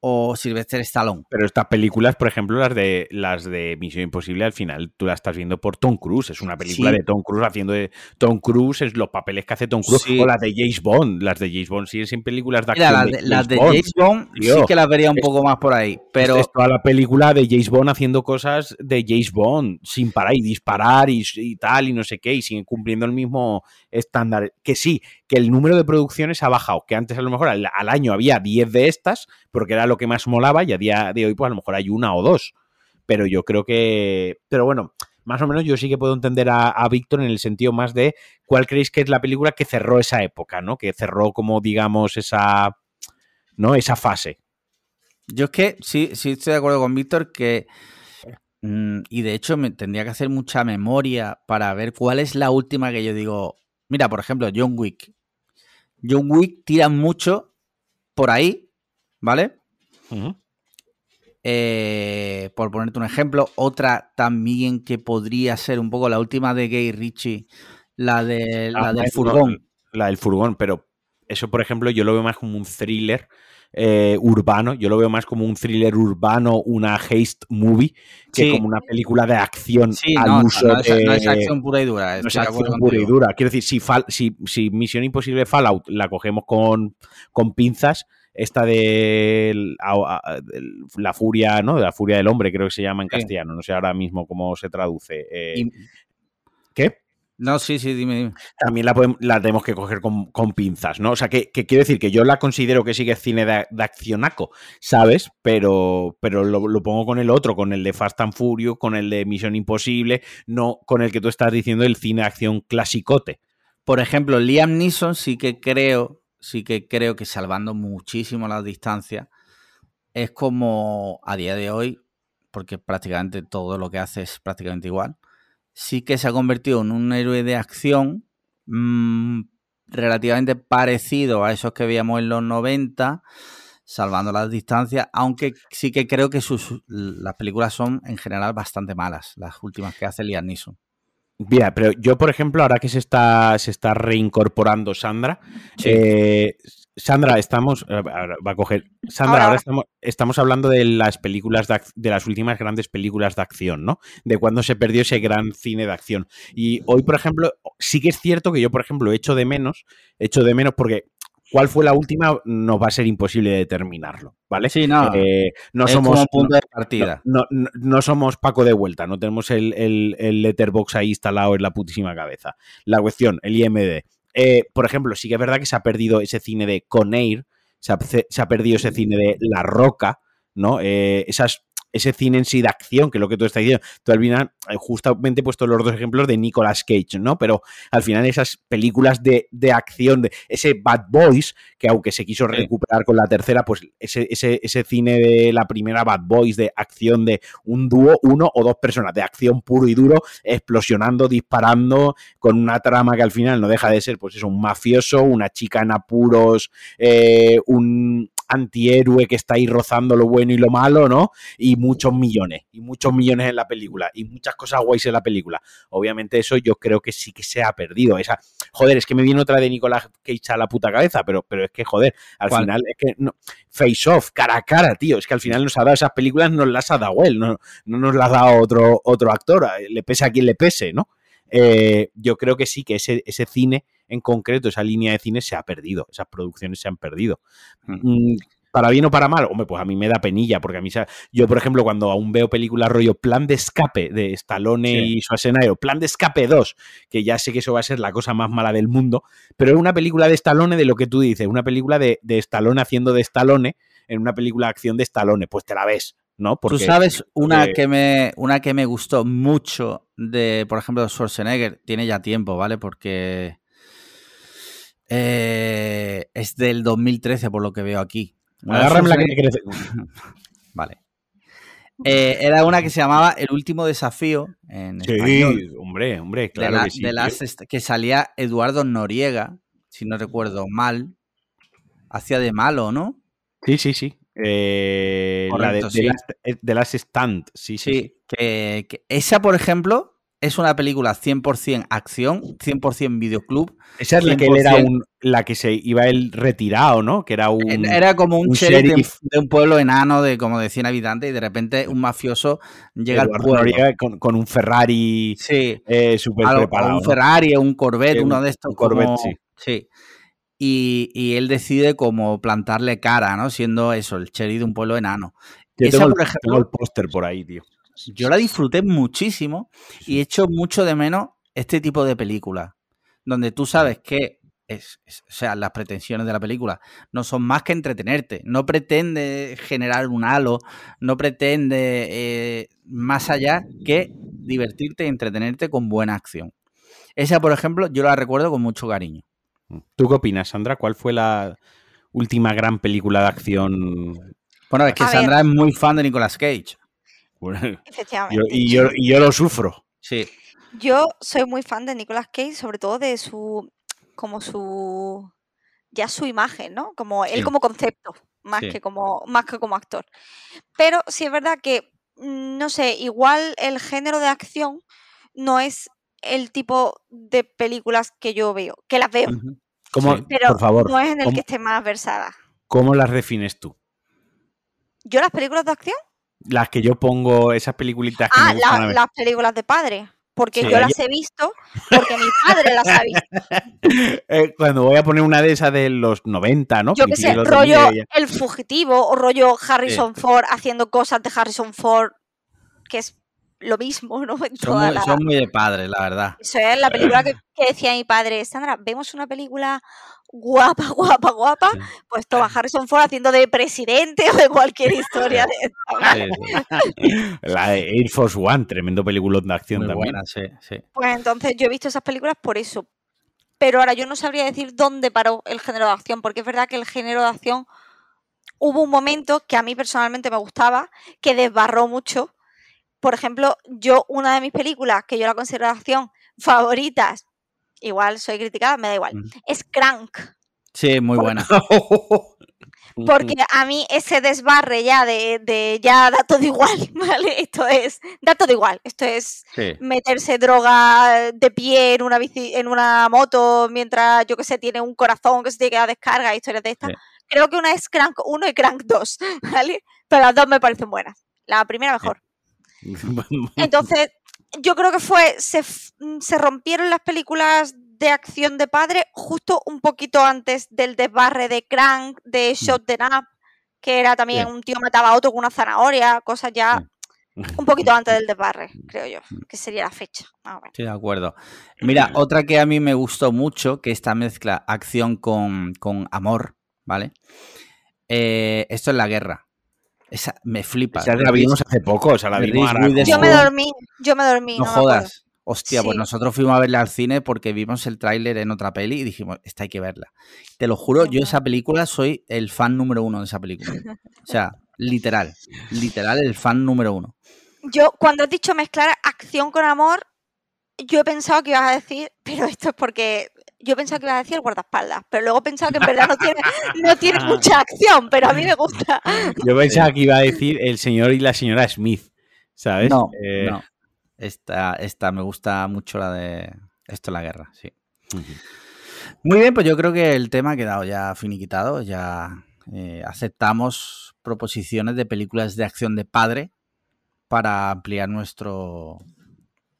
o Sylvester Stallone. Pero estas películas, por ejemplo, las de las de Misión Imposible, al final tú la estás viendo por Tom Cruise. Es una película Sí. de Tom Cruise haciendo de Tom Cruise, es los papeles que hace Tom Cruise. Sí. O las de James Bond. Las de James Bond siguen sin películas de Mira, acción. las de, las de Bond. James Bond sí que las vería un Es- poco más por ahí. Pero es toda la película de James Bond haciendo cosas de James Bond sin parar y disparar y, y tal y no sé qué y siguen cumpliendo el mismo estándar. Que sí, que el número de producciones ha bajado, que antes a lo mejor al, año había 10 de estas porque era lo que más molaba y a día de hoy pues a lo mejor hay una o dos. Pero yo creo que... Pero bueno, más o menos yo sí que puedo entender a, a Víctor en el sentido más de cuál creéis que es la película que cerró esa época, ¿no? Que cerró como digamos esa... ¿No? Esa fase. Yo es que sí, sí estoy de acuerdo con Víctor que. mm, y de hecho, me tendría que hacer mucha memoria para ver cuál es la última que yo digo. Mira, por ejemplo, John Wick. John Wick tira mucho por ahí, ¿vale? Eh, por ponerte un ejemplo, otra también que podría ser un poco la última de Gay Ritchie, la, de, la Ah, del furgón. La del furgón, pero eso, por ejemplo, yo lo veo más como un thriller eh, urbano. Yo lo veo más como un thriller urbano, una haste movie, que Sí. como una película de acción Sí, al no, uso no, es, de- no es acción pura y dura. no es acción pura y dura. Quiero decir, si, Fall- si, si Misión Imposible Fallout la cogemos con, con pinzas, esta de la furia, ¿no? De la furia del hombre, creo que se llama en castellano. No sé ahora mismo cómo se traduce. Eh, ¿Qué? No, sí, sí, dime, dime. también la, podemos- la tenemos que coger con, con pinzas, ¿no? O sea, que, que quiero decir que yo la considero que es cine de, de accionaco, ¿sabes? Pero, pero lo, lo pongo con el otro, con el de Fast and Furious, con el de Misión Imposible, no con el que tú estás diciendo el cine de acción clasicote. Por ejemplo, Liam Neeson sí que creo, sí que creo que salvando muchísimo las distancias, es como a día de hoy, porque prácticamente todo lo que hace es prácticamente igual, sí que se ha convertido en un héroe de acción mm, relativamente parecido a esos que veíamos en los 90, salvando las distancias, aunque sí que creo que sus, las películas son en general bastante malas, las últimas que hace Liam Neeson. Mira, pero yo, por ejemplo, ahora que se está, se está reincorporando Sandra, Sí. eh, Sandra, estamos. eh, ahora va a coger. Sandra, Ahora, estamos, estamos hablando de las películas de, ac- de las últimas grandes películas de acción, ¿no? De cuando se perdió ese gran cine de acción. Y hoy, por ejemplo, sí que es cierto que yo, por ejemplo, echo de menos, echo de menos porque. ¿Cuál fue la última? Nos va a ser imposible determinarlo, ¿vale? Sí, no, Eh, no es somos. como punto no- de partida. no, no- no somos Paco de vuelta, no tenemos el, el, el letterbox ahí instalado en la putísima cabeza. La cuestión, el IMD. Eh, por ejemplo, sí que es verdad que se ha perdido ese cine de Conair, se ha, se ha perdido ese cine de La Roca, ¿no? Eh, esas, ese cine en sí de acción, que es lo que tú estás diciendo. Tú al final, eh, justamente he puesto los dos ejemplos de Nicolas Cage, ¿no? Pero al final esas películas de, de acción, de ese Bad Boys, que aunque se quiso recuperar con la tercera, pues ese, ese, ese cine de la primera Bad Boys, de acción de un dúo, uno o dos personas, de acción puro y duro, explosionando, disparando, con una trama que al final no deja de ser, pues eso, un mafioso, una chica en apuros, eh, un antihéroe que está ahí rozando lo bueno y lo malo, ¿no? Y muchos millones, y muchos millones en la película, y muchas cosas guays en la película. Obviamente eso yo creo que sí que se ha perdido. Esa, joder, es que me viene otra de Nicolás Cage a la puta cabeza, pero, pero es que, joder, al final es que no, Face Off, cara a cara, tío, es que al final nos ha dado esas películas, nos las ha dado él, no, no nos las ha dado otro, otro actor, le pese a quien le pese, ¿no? Eh, yo creo que sí, que ese, ese cine en concreto, esa línea de cine se ha perdido, esas producciones se han perdido. Mm, para bien o para mal, hombre, pues a mí me da penilla, porque a mí, yo por ejemplo, cuando aún veo películas rollo Plan de Escape de Stallone y Schwarzenegger, Plan de Escape 2, que ya sé que eso va a ser la cosa más mala del mundo, pero es una película de Stallone de lo que tú dices, una película de, de Stallone haciendo de Stallone en una película de acción de Stallone, pues te la ves, ¿no? Tú sabes una que me una que me gustó mucho de, por ejemplo, Schwarzenegger, tiene ya tiempo, ¿vale? Porque eh, es del 2013 por lo que veo aquí. Agárrame la que crece. vale. Eh, era una que se llamaba El último desafío en sí, hombre, hombre, claro que sí. que salía Eduardo Noriega, si no recuerdo mal. Hacía de malo, ¿no? Sí, sí, sí. Eh, la de, de, Last, Stand, sí, sí. Que, esa, por ejemplo, es una película 100% acción, 100% videoclub. Esa es la que era un, la que se iba él retirado, ¿no? Que era un. Era como un, sheriff, De, un pueblo enano de como de 100 habitantes y de repente un mafioso llega al pueblo. Con, un Ferrari sí, eh, súper preparado. Un Ferrari, un Corvette, uno de estos. Un Corvette, sí. Sí. Y, él decide como plantarle cara, ¿no? Siendo eso, el sheriff de un pueblo enano. Esa, por ejemplo, tengo el póster por ahí, tío. Yo la disfruté muchísimo y he hecho mucho de menos este tipo de películas, donde tú sabes que es, o sea, las pretensiones de la película no son más que entretenerte, no pretende generar un halo, no pretende eh, más allá que divertirte y entretenerte con buena acción. Esa, por ejemplo, yo la recuerdo con mucho cariño. ¿Tú qué opinas, Sandra? ¿Cuál fue la última gran película de acción? Bueno, es que Sandra es muy fan de Nicolas Cage. Efectivamente. y, yo, lo sufro. Sí. Yo soy muy fan de Nicolas Cage, sobre todo de su. como su. ya su imagen, ¿no? Como él como concepto, más que como. más que como actor. Pero sí es verdad que. Mm, no sé, igual el género de acción no es el tipo de películas que yo veo, que las veo. pero por favor, no es en el que esté más versada. ¿Cómo las defines tú? ¿Yo las películas de acción? Las que yo pongo, esas peliculitas que Ah, las películas de padre. Porque yo las he visto, porque mi padre las ha visto. Eh, cuando voy a poner una de esas de los 90, ¿no? Yo qué sé, rollo El Fugitivo o rollo Harrison Ford haciendo cosas de Harrison Ford, que es lo mismo, ¿no? son, muy, de padre, la verdad. Eso es la película que, que, decía mi padre, Sandra, vemos una película guapa, guapa, guapa, pues toma Harrison Ford haciendo de presidente o de cualquier historia de La de Air Force One, tremendo película de acción también. sí, sí. Pues entonces yo he visto esas películas por eso. Pero ahora yo no sabría decir dónde paró el género de acción, porque es verdad que el género de acción hubo un momento que a mí personalmente me gustaba, que desbarró mucho. Por ejemplo, yo, una de mis películas que yo la considero de acción favoritas igual soy criticada, me da igual. Es Crank. Sí, muy buena. Porque a mí ese desbarre ya de, ya da todo igual, ¿vale? Esto es, da todo igual. Esto es meterse droga de pie en una bici, en una moto mientras, yo que sé, tiene un corazón que se tiene que dar descarga, historias de estas. Creo que una es Crank 1 y Crank 2, ¿vale? Pero las dos me parecen buenas. La primera mejor. Entonces, yo creo que fue, se, mm, se rompieron las películas de acción de padre justo un poquito antes del desbarre de Crank, de mm. Shot the Up, que era también un tío mataba a otro con una zanahoria, cosas ya un poquito antes del desbarre, creo yo, que sería la fecha. Sí, de acuerdo. Mira, otra que a mí me gustó mucho, que esta mezcla acción con, amor, ¿vale? Eh, esto es la guerra. Esa me flipa. Esa la vimos hace poco, o sea, la vimos Yo me dormí, yo me dormí. No, jodas. Hostia, pues nosotros fuimos a verla al cine porque vimos el tráiler en otra peli y dijimos, esta hay que verla. Te lo juro, yo esa película soy el fan número uno de esa película. O sea, literal, literal el fan número uno. Yo, cuando has dicho mezclar acción con amor, yo he pensado que ibas a decir, pero esto es porque Yo pensaba que iba a decir el guardaespaldas, pero luego he pensado que en verdad no tiene, no tiene mucha acción, pero a mí me gusta. Yo pensaba que iba a decir el señor y la señora Smith, ¿sabes? No, Eh, no. Esta, esta me gusta mucho la de Esto es la guerra, sí. Muy bien, pues yo creo que el tema ha quedado ya finiquitado. Ya eh, aceptamos proposiciones de películas de acción de padre para ampliar nuestro.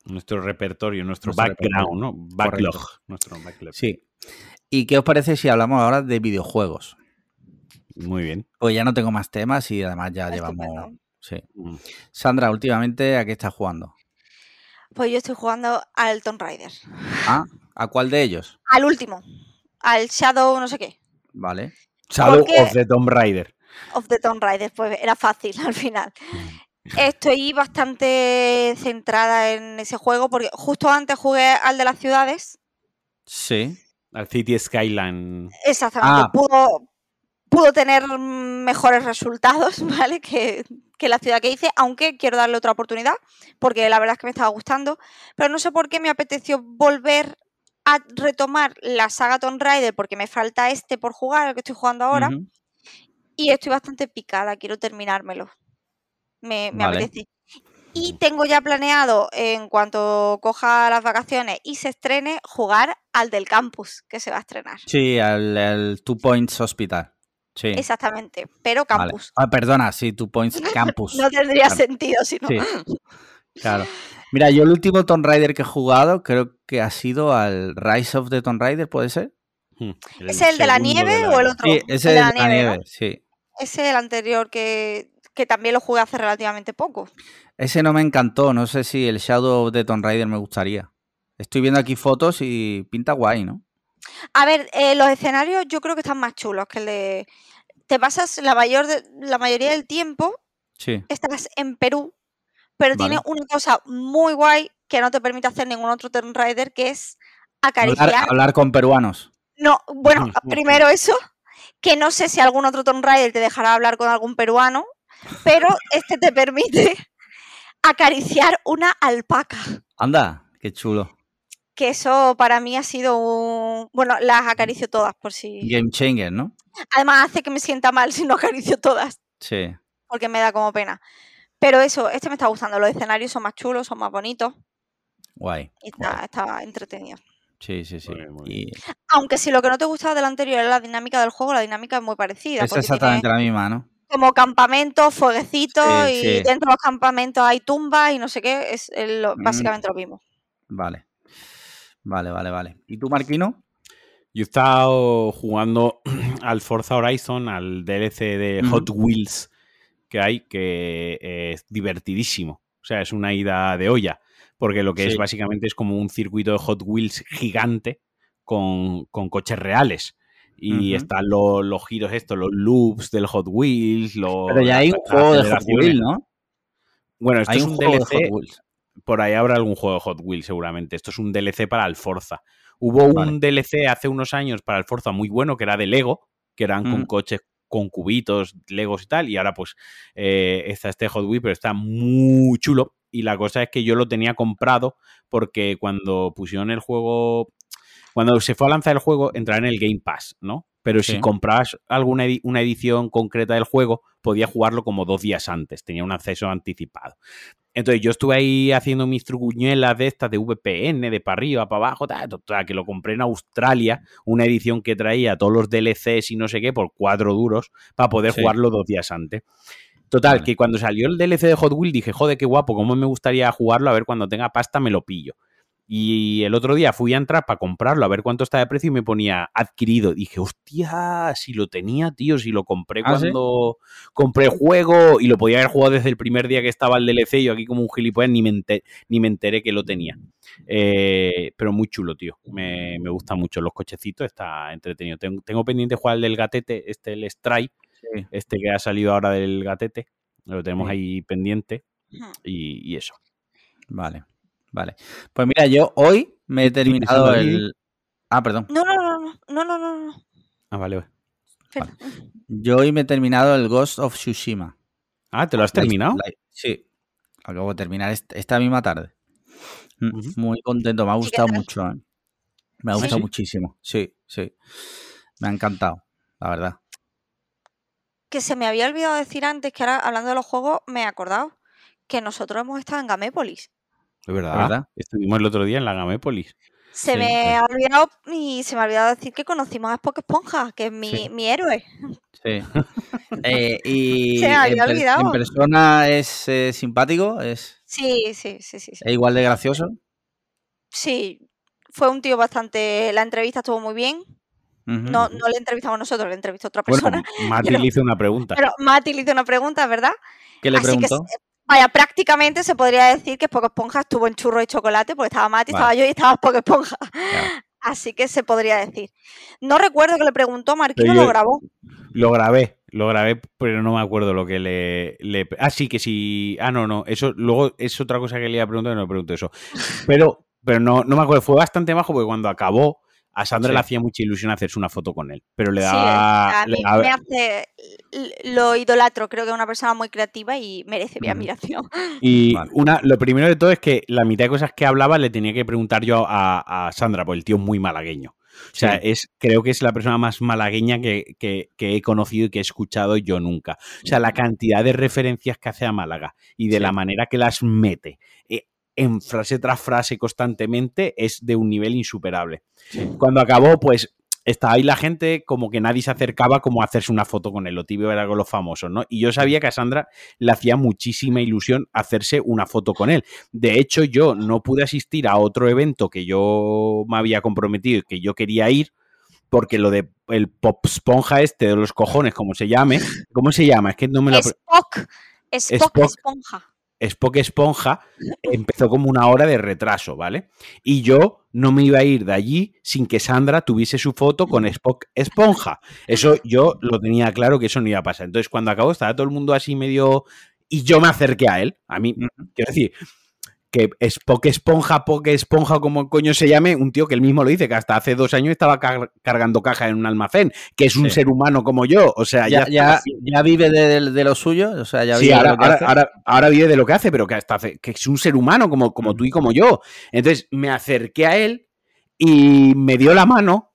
Nuestro repertorio, nuestro, Nuestro background, ¿no? Backlog. Correcto. Nuestro backlog. Sí. ¿Y qué os parece si hablamos ahora de videojuegos? Muy bien. Pues ya no tengo más temas y además ya llevamos. Sí. Mm. Sandra, últimamente, ¿a qué estás jugando? Pues yo estoy jugando al Tomb Raider. ¿Ah? ¿A cuál de ellos? Al último. Al Shadow no sé qué. Vale. Shadow Porque- of the Tomb Raider. Of the Tomb Raider. Pues era fácil al final. Estoy bastante centrada en ese juego porque justo antes jugué al de las ciudades. Sí. Al City Skyline. Exactamente. Ah. Pudo, pudo tener mejores resultados, ¿vale? Que, que la ciudad que hice, aunque quiero darle otra oportunidad, porque la verdad es que me estaba gustando. Pero no sé por qué me apeteció volver a retomar la saga Tomb Raider, porque me falta este por jugar, el que estoy jugando ahora, y estoy bastante picada, quiero terminármelo. Me, me Vale. apetece. Y tengo ya planeado, en cuanto coja las vacaciones y se estrene, jugar al del campus, que se va a estrenar. Sí, al, al Two Points Hospital. Sí. Exactamente, pero Vale. campus. Ah, perdona, sí, Two Points Campus. No tendría Claro. sentido si no. Sí. Claro. Mira, yo el último Tomb Raider que he jugado creo que ha sido al Rise of the Tomb Raider, ¿puede ser? Mm. ¿Es el de la nieve de o el la- otro? Sí, El ese de de la la nieve, ¿no? sí. Ese es el anterior que, que también lo jugué hace relativamente poco. Ese no me encantó, no sé si el Shadow the Tomb Raider me gustaría. Estoy viendo aquí fotos y pinta guay, ¿no? A ver, eh, los escenarios yo creo que están más chulos que el de... Te pasas la, mayor de- la mayoría del tiempo, Sí. estás en Perú, pero tiene una cosa muy guay que no te permite hacer ningún otro Tomb Raider, que es Hablar, acariciar... hablar con peruanos. No, bueno, primero eso, que no sé si algún otro Tomb Raider te dejará hablar con algún peruano, pero este te permite acariciar una alpaca. Anda, qué chulo. Que eso para mí ha sido un... Bueno, las acaricio todas por si... Game changer, ¿no? Además hace que me sienta mal si no acaricio todas, Sí. porque me da como pena. Pero eso, este me está gustando. Los escenarios son más chulos, son más bonitos Guay. y está, está entretenido. Sí, sí, sí. Muy bien, muy Y Aunque si lo que no te gustaba del anterior era la dinámica del juego, la dinámica es muy parecida. es tiene- exactamente la misma, ¿no? Como campamentos, fueguecitos Sí, y sí. dentro de los campamentos hay tumbas y no sé qué, es el- Mm. básicamente lo mismo. Vale. Vale, vale, vale. ¿Y tú, Marquino? Yo he estado jugando al Forza Horizon, al DLC de. Hot Wheels que hay, que es divertidísimo. O sea, es una ida de olla. Porque lo que Sí. es básicamente es como un circuito de Hot Wheels gigante con, con coches reales. Y están los, los giros estos, los loops del Hot Wheels, los, Pero ya hay un juego de Hot. Wheels, ¿no? Bueno, esto Hay es un un juego de DLC Hot Wheels. por ahí habrá algún juego de Hot Wheels seguramente. Esto es un DLC para el Forza. Hubo un. DLC hace unos años para el Forza muy bueno que era de Lego, que eran con coches con cubitos, Legos y tal, y ahora pues eh, está este Hot Wheels, pero está muy chulo. Y la cosa es que yo lo tenía comprado porque cuando pusieron el juego, cuando se fue a lanzar el juego, entraba en el Game Pass, ¿no? Pero Sí. si comprabas alguna edi- una edición concreta del juego, podía jugarlo como dos días antes, tenía un acceso anticipado. Entonces yo estuve ahí haciendo mis trucuñuelas de estas de VPN, de para arriba, para abajo, total, que lo compré en Australia, una edición que traía todos los DLCs y no sé qué por cuatro duros para poder Sí. jugarlo dos días antes. Total, Vale. que cuando salió el DLC de Hot Wheels dije, joder, qué guapo, cómo me gustaría jugarlo, a ver cuando tenga pasta me lo pillo. Y el otro día fui a entrar para comprarlo, a ver cuánto está de precio y me ponía adquirido. Dije, hostia, si lo tenía, tío, si lo compré ¿Ah, sí? cuando compré juego y lo podía haber jugado desde el primer día que estaba el DLC. Yo aquí como un gilipollas ni me enteré, ni me enteré que lo tenía. Eh, pero muy chulo, tío. Me, me gusta mucho los cochecitos, está entretenido. Tengo, tengo pendiente jugar el del gatete, este, el Sí. este que ha salido ahora del gatete. Lo tenemos Sí. ahí pendiente y eso. Vale. Vale. Pues mira, yo hoy me he terminado el. Ah, perdón. No, no, no, no, no, no, no, no. Ah, vale. vale. Yo hoy me he terminado el Ghost of Tsushima. Ah, ¿te lo has La- terminado? la- sí. Acabo de terminar est- esta misma tarde. Mm. Muy contento, me ha ¿Y qué gustado mucho. ¿eh? Me ha gustado Sí. muchísimo. Sí, sí. Me ha encantado, la verdad. Que se me había olvidado decir antes que ahora hablando de los juegos me he acordado que nosotros hemos estado en Gamépolis. Es verdad. ¿Verdad? Estuvimos el otro día en la Gamépolis. Se Sí, me ha olvidado y se me ha olvidado decir que conocimos a Spock Esponja, que es mi, Sí. mi héroe. Sí. Eh, y Se me había en, olvidado. en persona es eh, simpático, es, Sí, sí, sí, sí, sí. es igual de gracioso. Sí, fue un tío bastante. La entrevista estuvo muy bien. No, no le entrevistamos nosotros, le entrevistó otra Bueno, persona. Mati pero- le hizo una pregunta. Pero Mati le hizo una pregunta, ¿verdad? ¿Qué le Así que, preguntó? se- vaya, prácticamente se podría decir que Spock Esponja estuvo en churro y chocolate, porque estaba Mati, Vale. estaba yo y estaba Spock Esponja. Claro. Así que se podría decir. No recuerdo que le preguntó, Marquino lo grabó. Lo grabé, lo grabé, pero no me acuerdo lo que le, le- Ah, sí, que sí. Ah, no, no. Eso luego es otra cosa que le iba a preguntar y no le pregunto eso. Pero, pero no, no me acuerdo. Fue bastante bajo porque cuando acabó, a Sandra Sí. le hacía mucha ilusión hacerse una foto con él. Pero le Sí, daba. a le mí daba- me hace. Lo idolatro, creo que es una persona muy creativa y merece mi admiración. Y Vale. una, lo primero de todo es que la mitad de cosas que hablaba le tenía que preguntar yo a, a Sandra, porque el tío es muy malagueño. O sea, Sí. es, creo que es la persona más malagueña que, que- que he conocido y que he escuchado yo nunca. O sea, la cantidad de referencias que hace a Málaga y de Sí. la manera que las mete eh, en frase tras frase constantemente es de un nivel insuperable. Cuando acabó, pues estaba ahí la gente como que nadie se acercaba como a hacerse una foto con él. Lo tibio era con los famosos, ¿no? Y yo sabía que a Sandra le hacía muchísima ilusión hacerse una foto con él. De hecho, yo no pude asistir a otro evento que yo me había comprometido y que yo quería ir, porque lo de el pop esponja este de los cojones, como se llame, ¿cómo se llama? Es que no me lo... Spock. Spock Spock. Esponja. Spock Esponja empezó como una hora de retraso, ¿vale? Y yo no me iba a ir de allí sin que Sandra tuviese su foto con Spock Esponja. Eso yo lo tenía claro que eso no iba a pasar. Entonces, cuando acabó, estaba todo el mundo así medio. Y yo me acerqué a él. A mí, quiero decir, que Spock Esponja, Poke Esponja, como coño se llame, un tío que él mismo lo dice, que hasta hace dos años estaba car- cargando caja en un almacén, que es un Sí. ser humano como yo. O sea, Ya, ya, vive de, de lo suyo, o sea, ya Sí, vive de ahora, lo que ahora, hace. ahora- ahora vive de lo que hace, pero que hasta hace, que es un ser humano como, como tú y como yo. Entonces me acerqué a él y me dio la mano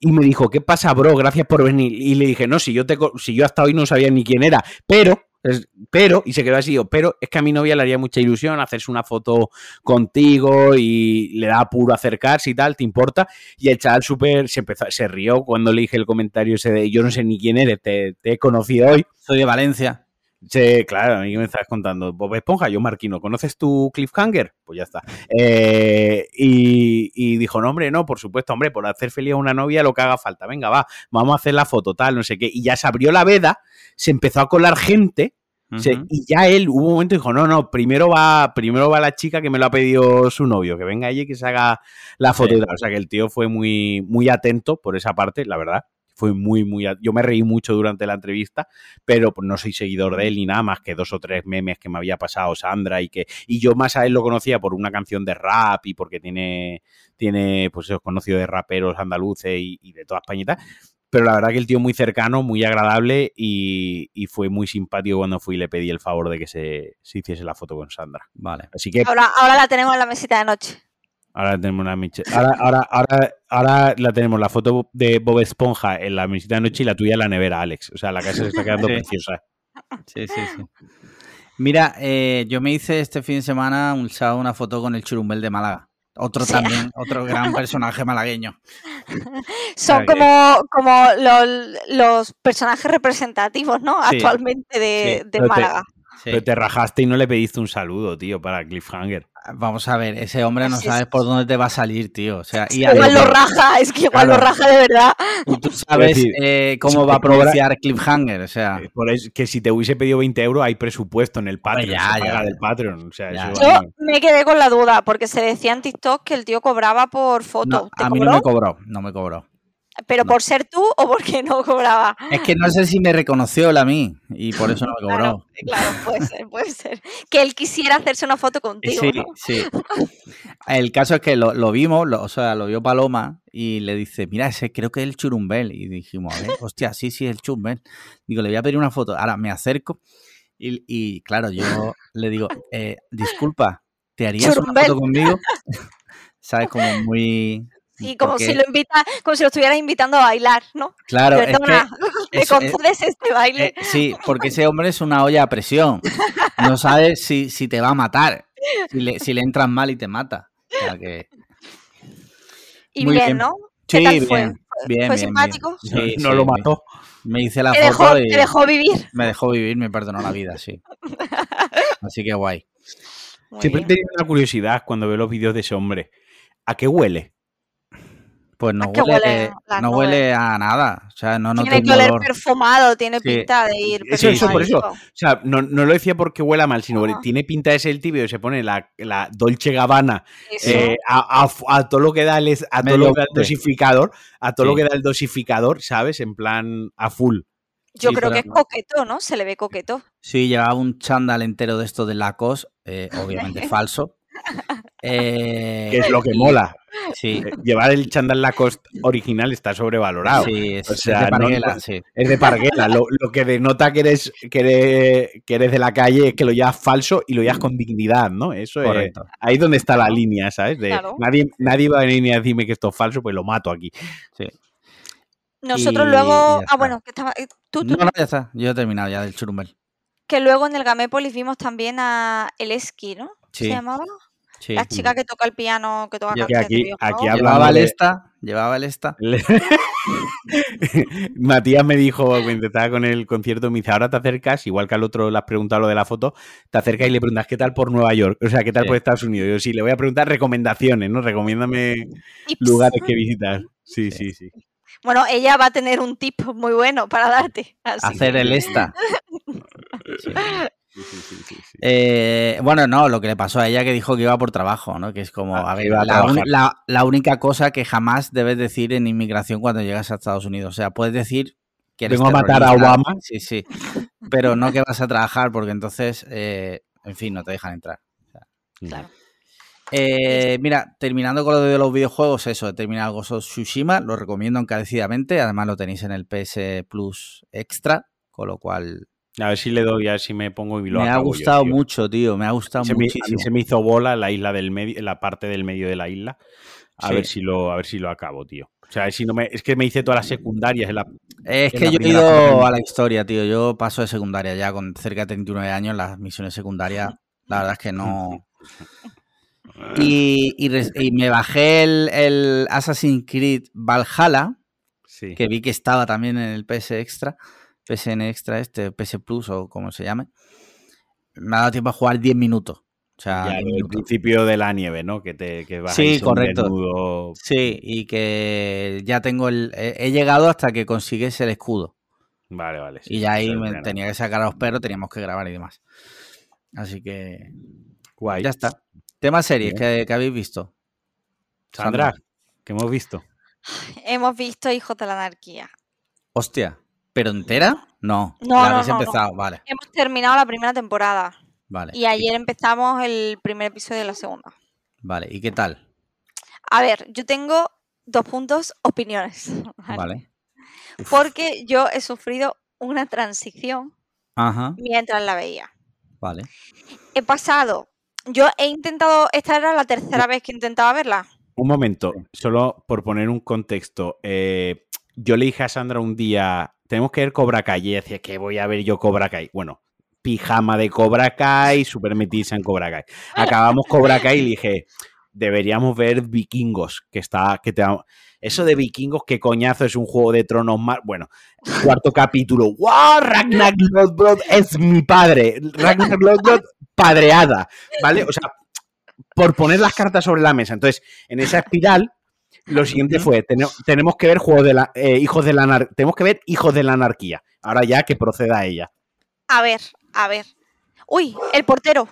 y me dijo, ¿qué pasa, bro? Gracias por venir. Y le dije, no, si yo, te, si yo hasta hoy no sabía ni quién era, pero, es- pero, y se quedó así, pero es que a mi novia le haría mucha ilusión hacerse una foto contigo y le da puro acercarse y tal, ¿te importa? Y el chaval súper se empezó, se rió cuando le dije el comentario ese de, yo no sé ni quién eres, te he conocido hoy. Soy de Valencia. Sí, claro, a mí me estás contando. Bob Esponja, yo Marquino, ¿conoces tu cliffhanger? Pues ya está. Eh, y, y dijo, no, hombre, no, por supuesto, hombre, por hacer feliz a una novia lo que haga falta. Venga, va, vamos a hacer la foto, tal, no sé qué. Y ya se abrió la veda, se empezó a colar gente. se- y ya él hubo un momento y dijo, no, no, primero va, primero va la chica que me lo ha pedido su novio, que venga ella y que se haga la foto Sí. O sea que el tío fue muy, muy atento por esa parte, la verdad. Fue muy, muy. Yo me reí mucho durante la entrevista, pero pues, no soy seguidor de él ni nada más que dos o tres memes que me había pasado Sandra y que. Y yo más a él lo conocía por una canción de rap y porque tiene. Tiene, pues eso, conocido de raperos andaluces y, y de toda España y tal. Pero la verdad que el tío muy cercano, muy agradable y, y fue muy simpático cuando fui y le pedí el favor de que se, se hiciese la foto con Sandra. Vale. Así que Ahora, ahora la tenemos en la mesita de noche. Ahora tenemos una Miche- ahora, ahora, ahora, ahora la tenemos la foto de Bob Esponja en la mesita de noche y la tuya en la nevera, Alex. O sea, la casa se está quedando Sí. preciosa. Sí, sí, sí. Mira, eh, yo me hice este fin de semana un sábado una foto con el churumbel de Málaga. Otro Sí. también, otro gran personaje malagueño. Son como, como los, los personajes representativos, ¿no? Sí. Actualmente de, Sí. de Pero te- Málaga. Sí. Pero te rajaste y no le pediste un saludo, tío, para Cliffhanger. Vamos a ver, ese hombre no sabes es. por dónde te va a salir, tío. O sea, y igual además- lo raja, es que igual Claro. lo raja de verdad. y tú sabes decir, eh, cómo va a pronunciar Cliffhanger, o sea. Eh, Por eso, que si te hubiese pedido 20 euros, hay presupuesto en el Patreon. ya, se paga ya. del Patreon. O sea, Ya. eso, Yo me quedé con la duda, porque se decía en TikTok que el tío cobraba por foto. No, ¿Te a mí cobró? no me cobró, no me cobró. ¿Pero no. por ser tú o porque no cobraba? Es que no sé si me reconoció él a mí y por eso no me cobró. Claro, claro, puede ser, puede ser. Que él quisiera hacerse una foto contigo, Sí, ¿no? sí. El caso es que lo, lo vimos, lo- o sea, lo vio Paloma y le dice, mira, ese creo que es el churumbel. Y dijimos, a ver, hostia, sí, sí, es el churumbel. Digo, le voy a pedir una foto. Ahora me acerco y, y, claro, yo le digo, eh, disculpa, ¿te harías Churumbel. una foto conmigo? ¿Sabes? Como muy... Sí, como Porque- si lo invita, como si lo estuvieras invitando a bailar, ¿no? Claro, es que Perdona, ¿me eso- concedes este baile? Eh, sí, porque ese hombre es una olla a presión. No sabes si, si te va a matar, si le, si le entras mal y te mata. O sea que- y muy bien, bien. ¿no? Sí, ¿Qué tal bien, fue? bien, ¿Fue bien, bien. simpático? Sí, no sí, lo mató. Me hice la Te dejó, foto y te dejó vivir. me dejó vivir, me perdonó la vida, sí. Así que guay. Muy Siempre he tenido una curiosidad cuando veo los vídeos de ese hombre. ¿A qué huele? Pues no ¿A qué huele, huelen las no huele a nada. O sea, no noto tiene que oler olor. perfumado, tiene Sí. pinta de ir Eso, eso, por eso. O sea, no, no lo decía porque huela mal, sino porque tiene pinta de ser el tibio y se pone la, la Dolce Gabbana eh, a, a- a todo lo que da el, a todo lo que da el dosificador, a todo lo que da el dosificador, ¿sabes? En plan a full. Yo sí, creo que es coqueto, ¿no? Se le ve coqueto. Sí, llevaba un chándal entero de esto de Lacoste, eh, obviamente falso. Eh, Que es lo que mola. Sí, Eh, Llevar el chándal Lacoste original está sobrevalorado. sí, es, O es sea, de no- Parguela, no- sí. Es de parguela. Lo, lo que denota que eres, que, eres, que eres de la calle es que lo llevas falso y lo llevas con dignidad, ¿no? Eso es. Ahí es donde está la línea, ¿sabes? De Claro. nadie, nadie va a venir ni a decirme que esto es falso, pues lo mato aquí. Nosotros Y- luego. Ah, bueno, que estaba. eh, Tú, tú, No, no, ya está. Yo he terminado ya del churumbel. Que luego en el Gamépolis vimos también a El Esqui, ¿no? Sí. ¿Se llamaba? Sí. La chica que toca el piano, que toca que de aquí- aquí habla- Llevaba el esta, llevaba el esta. Matías me dijo cuando estaba con el concierto, me dice, ahora te acercas, igual que al otro le has preguntado lo de la foto, te acercas y le preguntas, ¿qué tal por Nueva York? O sea, ¿qué tal Sí. por Estados Unidos? Yo sí, le voy a preguntar recomendaciones, ¿no? Recomiéndame Tips. lugares que visitar. Sí, sí, sí. Bueno, ella va a tener un tip muy bueno para darte. así Hacer el esta. Sí. Sí, sí, sí, sí, sí. Eh, bueno, no, lo que le pasó a ella que dijo que iba por trabajo, ¿no? Que es como, Ah, a ver, iba a la, la- la única cosa que jamás debes decir en inmigración cuando llegas a Estados Unidos. O sea, puedes decir que eres Vengo a matar a Obama. Sí, sí. Pero no que vas a trabajar porque entonces, eh, en fin, no te dejan entrar. Claro. Eh, mira, terminando con lo de los videojuegos, eso, he terminado Ghost of Tsushima, lo recomiendo encarecidamente, además lo tenéis en el PS Plus Extra, con lo cual A ver si le doy, a ver si me pongo y lo me ha yo, gustado tío. mucho, tío, me ha gustado Se me, a mí muchísimo. se me hizo bola la isla del medio, la parte del medio de la isla. A Sí. ver si lo, a ver si lo acabo, tío. O sea, si no me, es que me hice todas las secundarias en la, Es en que la yo he ido a la historia, tío. Yo paso de secundaria ya con cerca de 39 años. Las misiones secundarias, la verdad es que no. Y, y y me bajé el, el Assassin's Creed Valhalla, Sí. que vi que estaba también en el PS Extra, PSN Extra, este, PS Plus o como se llame. Me ha dado tiempo a jugar 10 minutos. O sea, Ya, 10 el principio de la nieve, ¿no? Que te que vas Sí, correcto. desnudo. Sí, y que ya tengo el. He he llegado hasta que consigues el escudo. Vale, vale. sí, Y ya ahí me tenía que sacar a los perros, teníamos que grabar y demás. Así que Guay. ya está. Tema series que, que habéis visto. Sandra, que hemos visto. Hemos visto Hijos de la Anarquía. Hostia, ¿pero entera? No. No, la no, habéis no, no. empezado, vale, Hemos terminado la primera temporada vale. y ayer empezamos el primer episodio de la segunda. Vale, ¿y qué tal? A ver, yo tengo dos puntos, opiniones. ¿vale? Vale. Porque yo he sufrido una transición Ajá, mientras la veía. vale. He pasado, yo he intentado, esta era la tercera vez que intentaba verla. Un momento, solo por poner un contexto. eh, yo le dije a Sandra un día, tenemos que ver Cobra Kai. Y decía que voy a ver yo Cobra Kai. Bueno, pijama de Cobra Kai, super metida en Cobra Kai. Acabamos Cobra Kai y dije, deberíamos ver Vikingos, que está, que te eso de Vikingos, qué coñazo, es un juego de tronos más. Bueno, cuarto capítulo. ¡Wow! Ragnar Lodbrok es mi padre. Ragnar Lodbrok padreada. ¿Vale? O sea, por poner las cartas sobre la mesa. Entonces, en esa espiral, lo siguiente fue: tene- tenemos que ver juegos de la, eh, hijos de la anar- tenemos que ver hijos de la anarquía. Ahora ya que proceda ella. A ver, a ver. Uy, el portero.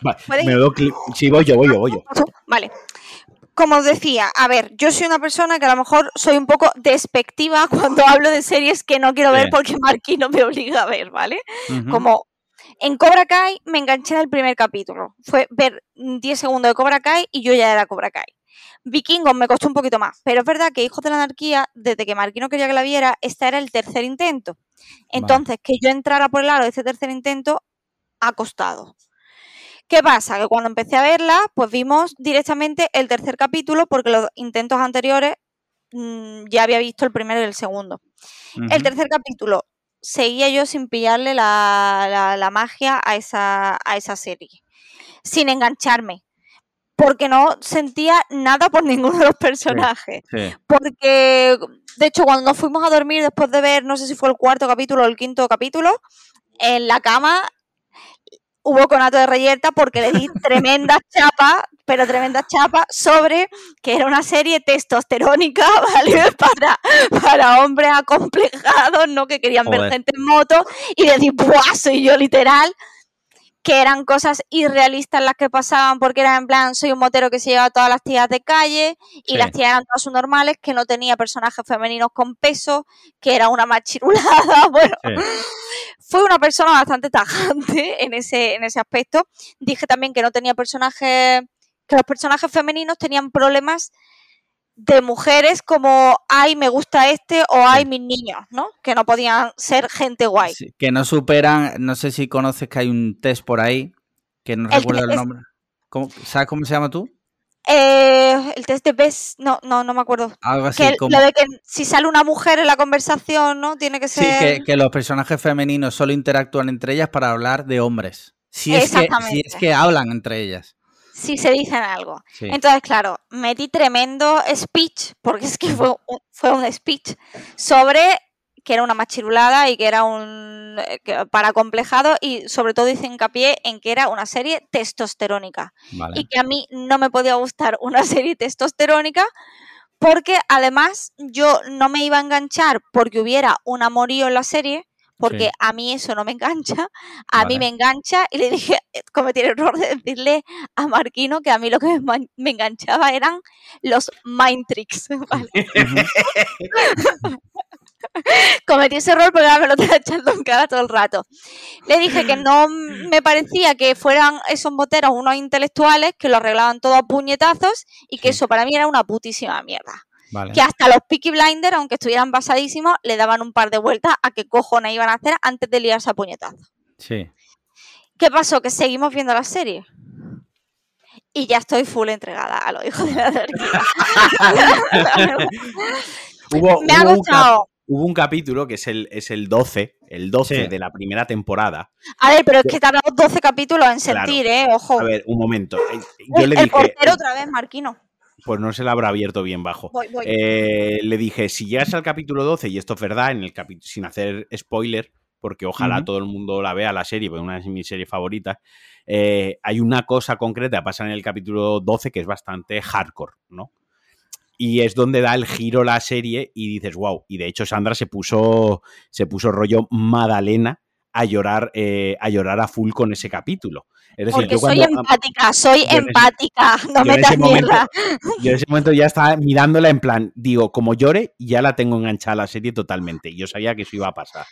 Vale, ¿Puede me doy Sí, voy yo, voy yo, voy yo. Vale. Como os decía, a ver, yo soy una persona que a lo mejor soy un poco despectiva cuando hablo de series que no quiero ver Sí. porque Marquino me obliga a ver, ¿vale? Como en Cobra Kai me enganché en el primer capítulo. Fue ver 10 segundos de Cobra Kai y yo ya era Cobra Kai. Vikingos me costó un poquito más, pero es verdad que Hijos de la Anarquía, desde que Marquino quería que la viera, este era el tercer intento. Entonces, que yo entrara por el lado de este tercer intento ha costado. ¿Qué pasa? Que cuando empecé a verla, pues vimos directamente el tercer capítulo porque los intentos anteriores mm, ya había visto el primero y el segundo. El tercer capítulo seguía yo sin pillarle la, magia a esa, a esa serie, sin engancharme porque no sentía nada por ninguno de los personajes. Porque, de hecho, cuando nos fuimos a dormir después de ver, no sé si fue el cuarto capítulo o el quinto capítulo, en la cama hubo conato de reyerta porque le di tremenda chapa, pero tremenda chapa, sobre que era una serie testosterónica, ¿vale? Para, para hombres acomplejados, ¿no? Que querían ver gente en moto y decir, ¡buah! Soy yo literal que eran cosas irrealistas las que pasaban porque era en plan, soy un motero que se lleva todas las tías de calle y las tías eran todas normales, que no tenía personajes femeninos con peso, que era una machirulada, bueno, fue una persona bastante tajante en ese, en ese aspecto. Dije también que no tenía personajes, que los personajes femeninos tenían problemas de mujeres como, ay, me gusta este o ay, mis niños, ¿no? Que no podían ser gente guay. que no superan, no sé si conoces que hay un test por ahí, que no recuerdo el nombre. ¿Sabes cómo se llama tú? Eh, el test de Best, no, no, no me acuerdo. Algo así como... Lo de que si sale una mujer en la conversación, ¿no? Tiene que ser... Sí, que, los personajes femeninos solo interactúan entre ellas para hablar de hombres. Si es, que, si es que hablan entre ellas si se dicen algo. Entonces, claro, metí tremendo speech, porque es que fue un, fue un speech, sobre que era una machirulada y que era un eh, para complejado y sobre todo hice hincapié en que era una serie testosterónica. Y que a mí no me podía gustar una serie testosterónica porque además yo no me iba a enganchar porque hubiera un amorío en la serie porque a mí eso no me engancha, a mí me engancha y le dije, eh, cometí el error de decirle a Marquino que a mí lo que me, enganchaba eran los mind tricks. cometí ese error porque ahora me lo estaba echando en cara todo el rato. Le dije que no me parecía que fueran esos moteros unos intelectuales que lo arreglaban todo a puñetazos y que eso para mí era una putísima mierda. Que hasta los Peaky Blinders, aunque estuvieran basadísimos, le daban un par de vueltas a qué cojones iban a hacer antes de liarse a puñetazo. Sí. ¿Qué pasó? Que seguimos viendo la serie. Y ya estoy full entregada a los hijos de la hubo, Me ha gustado. hubo un capítulo que es el, es el 12, el 12 de la primera temporada. A ver, pero es que tardamos 12 capítulos en sentir, ¿eh? Ojo. A ver, un momento. Yo el, le dije, el portero otra vez, Marquino pues no se la habrá abierto bien bajo. Eh, le dije, si llegas al capítulo 12, y esto es verdad, en el sin hacer spoiler, porque ojalá todo el mundo la vea la serie, porque una de mis series favoritas, eh, hay una cosa concreta, pasa en el capítulo 12 que es bastante hardcore, ¿no? Y es donde da el giro la serie y dices, wow. Y de hecho Sandra se puso, se puso rollo Madalena a llorar, eh, a llorar a full con ese capítulo. Porque soy empática, soy empática, no me das mierda. Yo en ese momento ya estaba mirándola en plan, digo, como llore, ya la tengo enganchada la serie totalmente. Yo sabía que eso iba a pasar,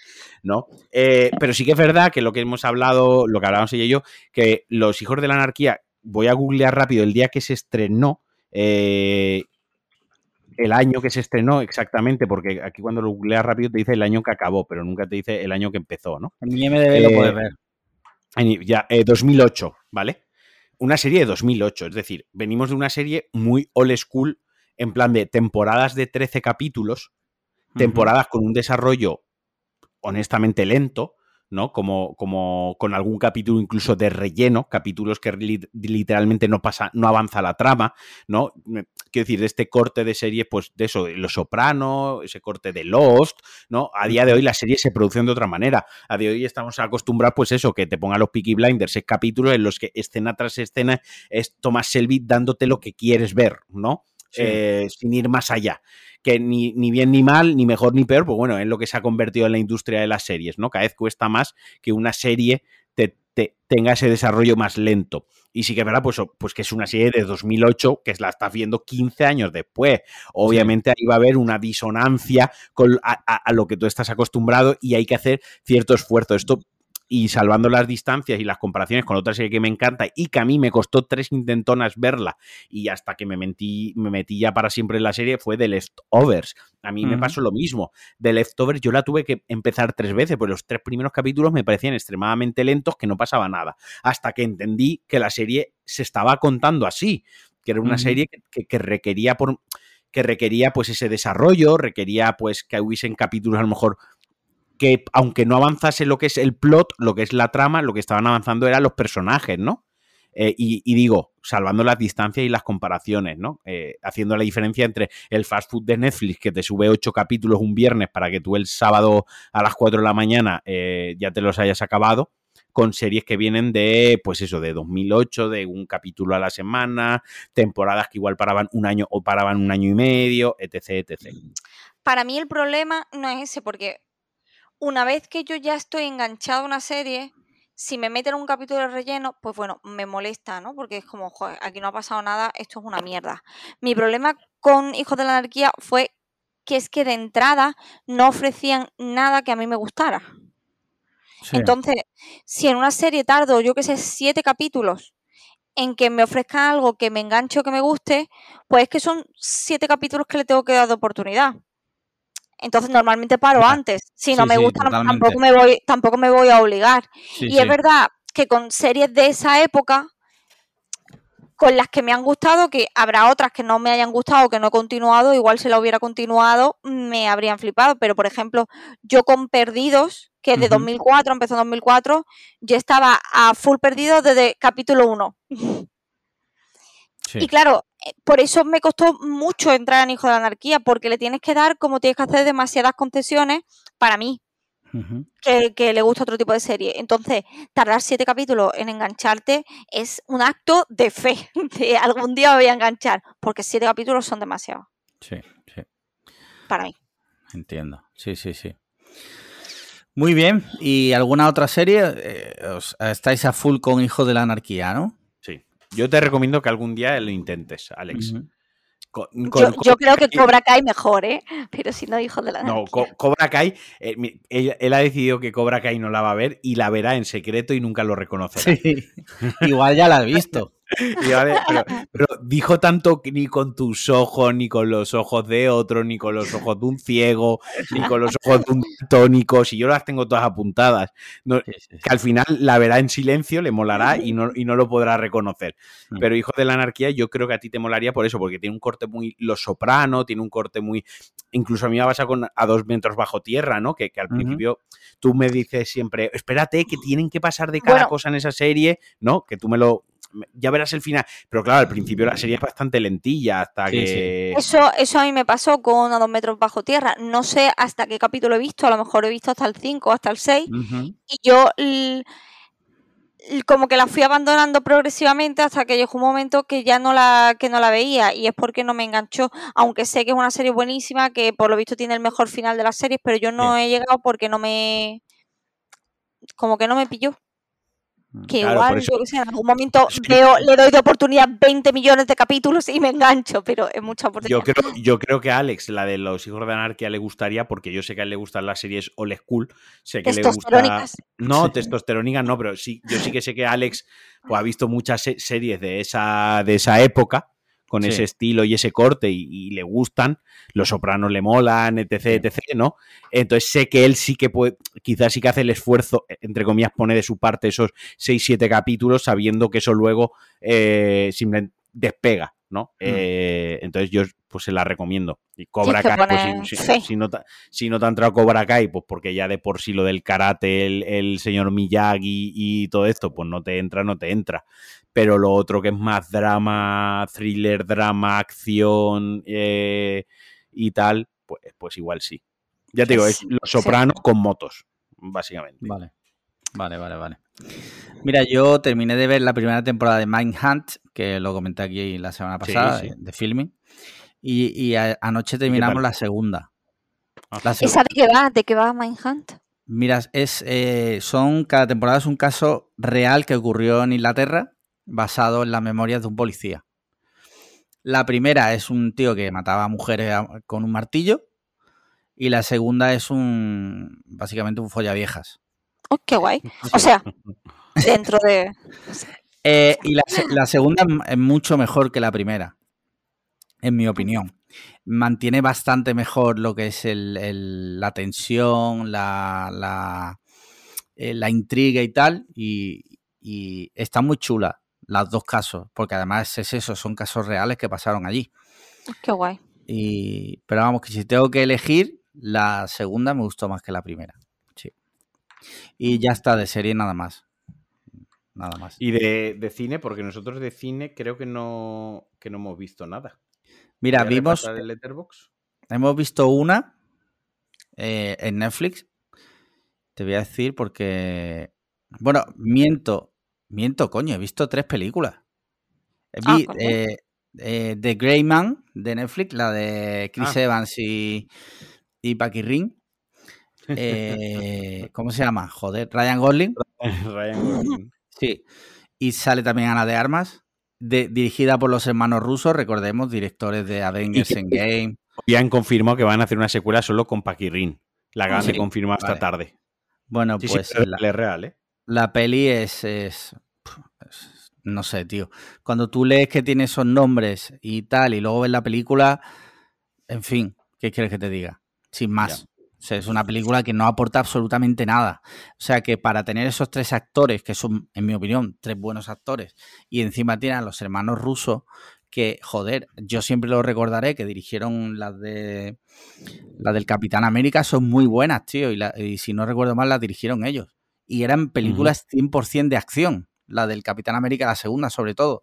¿no? Eh, pero sí que es verdad que lo que hemos hablado, lo que hablábamos ella y yo, que Los Hijos de la Anarquía, voy a googlear rápido el día que se estrenó, eh, el año que se estrenó exactamente, porque aquí cuando lo googleas rápido te dice el año que acabó, pero nunca te dice el año que empezó, ¿no? En IMDb lo puedes ver ya, 2008, eh, ¿vale? Una serie de 2008, es decir, venimos de una serie muy old school, en plan de temporadas de 13 capítulos, temporadas con un desarrollo honestamente lento, ¿no? Como, como con algún capítulo incluso de relleno, capítulos que literalmente no pasa, no avanza la trama, ¿no? Quiero decir, de este corte de serie, pues de eso, Los Soprano, ese corte de Lost, ¿no? A día de hoy la serie se produce de otra manera. A día de hoy estamos acostumbrados, pues eso, que te pongan los Peaky Blinders, es capítulos en los que escena tras escena es Thomas Shelby dándote lo que quieres ver, ¿no? Eh, sin ir más allá que ni, bien ni mal, ni mejor ni peor, pues bueno, es lo que se ha convertido en la industria de las series, ¿no? Cada vez cuesta más que una serie te, tenga ese desarrollo más lento. Y sí que es verdad, pues, pues que es una serie de 2008 que la estás viendo 15 años después. Obviamente ahí va a haber una disonancia con, a, a, lo que tú estás acostumbrado y hay que hacer cierto esfuerzo. Esto y salvando las distancias y las comparaciones con otra serie que me encanta y que a mí me costó tres intentonas verla y hasta que me, metí, me metí ya para siempre en la serie fue The Leftovers. A mí me pasó lo mismo. De Leftovers yo la tuve que empezar tres veces, porque los tres primeros capítulos me parecían extremadamente lentos, que no pasaba nada. Hasta que entendí que la serie se estaba contando así, que era una serie que, que- que requería por que requería pues ese desarrollo, requería pues que hubiesen capítulos a lo mejor que aunque no avanzase lo que es el plot, lo que es la trama, lo que estaban avanzando eran los personajes, ¿no? Eh, y, digo, salvando las distancias y las comparaciones, ¿no? Eh, haciendo la diferencia entre el fast food de Netflix, que te sube ocho capítulos un viernes para que tú el sábado a las 4 de la mañana eh, ya te los hayas acabado, con series que vienen de, pues eso, de 2008, de un capítulo a la semana, temporadas que igual paraban un año o paraban un año y medio, etc, etc. Para mí el problema no es ese, porque una vez que yo ya estoy enganchado a una serie, si me meten un capítulo de relleno, pues bueno, me molesta, ¿no? Porque es como, joder, aquí no ha pasado nada, esto es una mierda. Mi problema con Hijos de la Anarquía fue que es que de entrada no ofrecían nada que a mí me gustara. Sí. Entonces, si en una serie tardo, yo que sé, siete capítulos en que me ofrezcan algo que me enganche o que me guste, pues es que son siete capítulos que le tengo que dar de oportunidad. Entonces normalmente paro antes. Si Sí, no me gusta, tampoco me voy, tampoco me voy a obligar. Sí, y es verdad que con series de esa época, con las que me han gustado, que habrá otras que no me hayan gustado, que no he continuado, igual si la hubiera continuado, me habrían flipado. Pero, por ejemplo, yo con Perdidos, que es de Ujú. 2004, empezó en 2004, yo estaba a full perdido desde capítulo 1. Sí. Y claro, por eso me costó mucho entrar en Hijo de la Anarquía, porque le tienes que dar, como tienes que hacer demasiadas concesiones para mí, que, que le gusta otro tipo de serie. Entonces, tardar siete capítulos en engancharte es un acto de fe, de algún día me voy a enganchar, porque siete capítulos son demasiados Sí, sí. para mí. Entiendo. Sí, sí, sí. Muy bien. ¿Y alguna otra serie? Eh, os- estáis a full con Hijos de la Anarquía, ¿no? Yo te recomiendo que algún día lo intentes, Alex. Con- Yo, con- yo con- creo que Cobra Kai mejor, ¿eh? Pero si no, Hijo de la No. Co- Cobra Kai, eh, él, él ha decidido que Cobra Kai no la va a ver y la verá en secreto y nunca lo reconocerá. Sí. Igual ya la has visto. Y vale, pero, pero dijo tanto que ni con tus ojos, ni con los ojos de otro, ni con los ojos de un ciego, ni con los ojos de un tónico, si yo las tengo todas apuntadas, no- Sí, sí, sí. que al final la verá en silencio, le molará y no, y no lo podrá reconocer. Mm. Pero Hijo de la Anarquía, yo creo que a ti te molaría por eso, porque tiene un corte muy Los Soprano, tiene un corte muy. Incluso a mí me pasa con A dos metros bajo tierra, ¿no? Que, que al principio tú me dices siempre, espérate, que tienen que pasar de cada Bueno. cosa en esa serie, ¿no? Que tú me lo. Ya verás el final. Pero claro, al principio la serie es bastante lentilla hasta Sí, que. Eso, eso a mí me pasó con A dos metros bajo tierra. No sé hasta qué capítulo he visto, a lo mejor he visto hasta el 5 o hasta el 6. Ujú. Y yo como que la fui abandonando progresivamente hasta que llegó un momento que ya no la, que no la veía. Y es porque no me enganchó. Aunque sé que es una serie buenísima, que por lo visto tiene el mejor final de las series, pero yo no he llegado porque no me. Como que no me pilló. Que Claro, por igual, yo que sé, en algún momento Es que- veo, le doy de oportunidad 20 millones de capítulos y me engancho, pero es mucha oportunidad. Yo creo, yo creo que a Alex, la de los hijos de Anarquía, le gustaría, porque yo sé que a él le gustan las series old school. Sé que le gusta. Testosterónicas. No, Sí. testosterónicas no, pero sí, yo sí que sé que Alex pues, ha visto muchas se- series de esa, de esa época, con Sí. ese estilo y ese corte, y, y le gustan. Los sopranos le molan, etc, etc, ¿no? Entonces sé que él sí que puede, quizás sí que hace el esfuerzo, entre comillas, pone de su parte esos 6, 7 capítulos, sabiendo que eso luego eh, simplemente despega, ¿no? Eh, entonces yo pues se la recomiendo. Y Cobra Kai, pues, si, no, te- si no te ha entrado Cobra Kai, pues porque ya de por sí lo del karate, el, el señor Miyagi y todo esto, pues no te entra, no te entra. Pero lo otro que es más drama, thriller, drama, acción eh, y tal, pues, pues igual sí. Ya te digo, es Los sí. Sopranos con motos, básicamente. Vale. Vale, vale, vale. Mira, yo terminé de ver la primera temporada de Mindhunt, que lo comenté aquí la semana pasada, sí. de- de filming. Y, y a- anoche terminamos la segunda. Ah. La seg- ¿Esa de qué va? ¿De qué va Mindhunt? Mira, es, eh, son, cada temporada es un caso real que ocurrió en Inglaterra, basado en las memorias de un policía. La primera es un tío que mataba a mujeres a- con un martillo. Y la segunda es un, básicamente un follaviejas. Oh, qué guay. O sea, dentro de... Eh, y la, se- la segunda es mucho mejor que la primera, en mi opinión. mantiene bastante mejor lo que es el, el- la tensión, la, la, eh, la intriga y tal. Y, y está muy chula las dos casos, porque además es eso, son casos reales que pasaron allí. Qué guay. Y, pero vamos, que si tengo que elegir, la segunda me gustó más que la primera. Y ya está, de serie nada más. Nada más. Y de, de cine, porque nosotros de cine creo que no, que no hemos visto nada. Mira, ¿Voy a vimos, el hemos visto una eh, en Netflix. Te voy a decir porque. Bueno, miento. Miento, coño, he visto tres películas. Ah, Vi eh, eh, The Grey Man de Netflix, la de Chris Ah. Evans y, y Paquirrin. Eh, ¿Cómo se llama? Joder, Ryan Gosling. Ryan Gosling. Sí. Y sale también Ana de Armas, de- dirigida por los hermanos rusos, recordemos, directores de Avengers Endgame. Ya han confirmado que van a hacer una secuela solo con Paquirrin. La acaban Sí, de confirmar esta vale. tarde. Bueno, Sí, pues sí, pero la, es real, ¿eh? la peli es, es- es- No sé, tío. Cuando tú lees que tiene esos nombres y tal, y luego ves la película, en fin, ¿qué quieres que te diga? Sin más. Sea, es una película que no aporta absolutamente nada. O sea, que para tener esos tres actores, que son, en mi opinión, tres buenos actores, y encima tienen a los hermanos rusos, que, joder, yo siempre lo recordaré, que dirigieron las de las del Capitán América, son muy buenas, tío, y, la- y si no recuerdo mal, las dirigieron ellos. Y eran películas 100% de acción, la del Capitán América, la segunda sobre todo,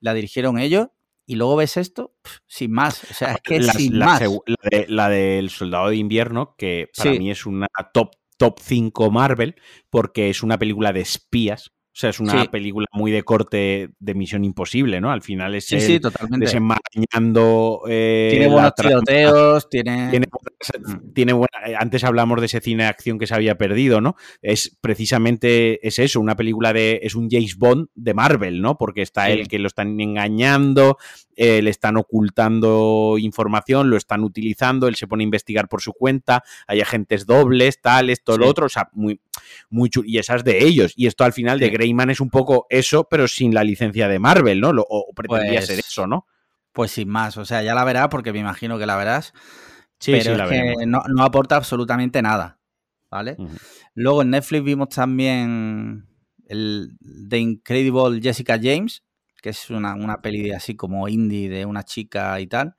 la dirigieron ellos, y luego ves esto, sin más, o sea, es que Las- sin la, más. la de- la del Soldado de Invierno, que para Sí. mí es una top, top 5 Marvel, porque es una película de espías. O sea, es una Sí. película muy de corte de Misión Imposible, ¿no? Al final es Sí, sí, totalmente. desenmarañando. eh, Tiene buenos tiroteos, tiene... Tiene, tiene buena- eh, antes hablamos de ese cine de acción que se había perdido, ¿no? Es precisamente es eso, una película de es un James Bond de Marvel, ¿no? Porque está él que lo están engañando, eh, le están ocultando información, lo están utilizando, él se pone a investigar por su cuenta, hay agentes dobles, tal, esto, lo otro, o sea, muy muy y esas de ellos y esto al final de. Greyman es un poco eso, pero sin la licencia de Marvel, ¿no? Lo- o, pretendía Pues- ser eso, ¿no? Pues sin más, o sea, ya la verás porque me imagino que la verás, Sí, pero sí, es la que no, no aporta absolutamente nada, ¿vale? Luego en Netflix vimos también el The Incredible Jessica James, que es una, una peli así como indie de una chica y tal.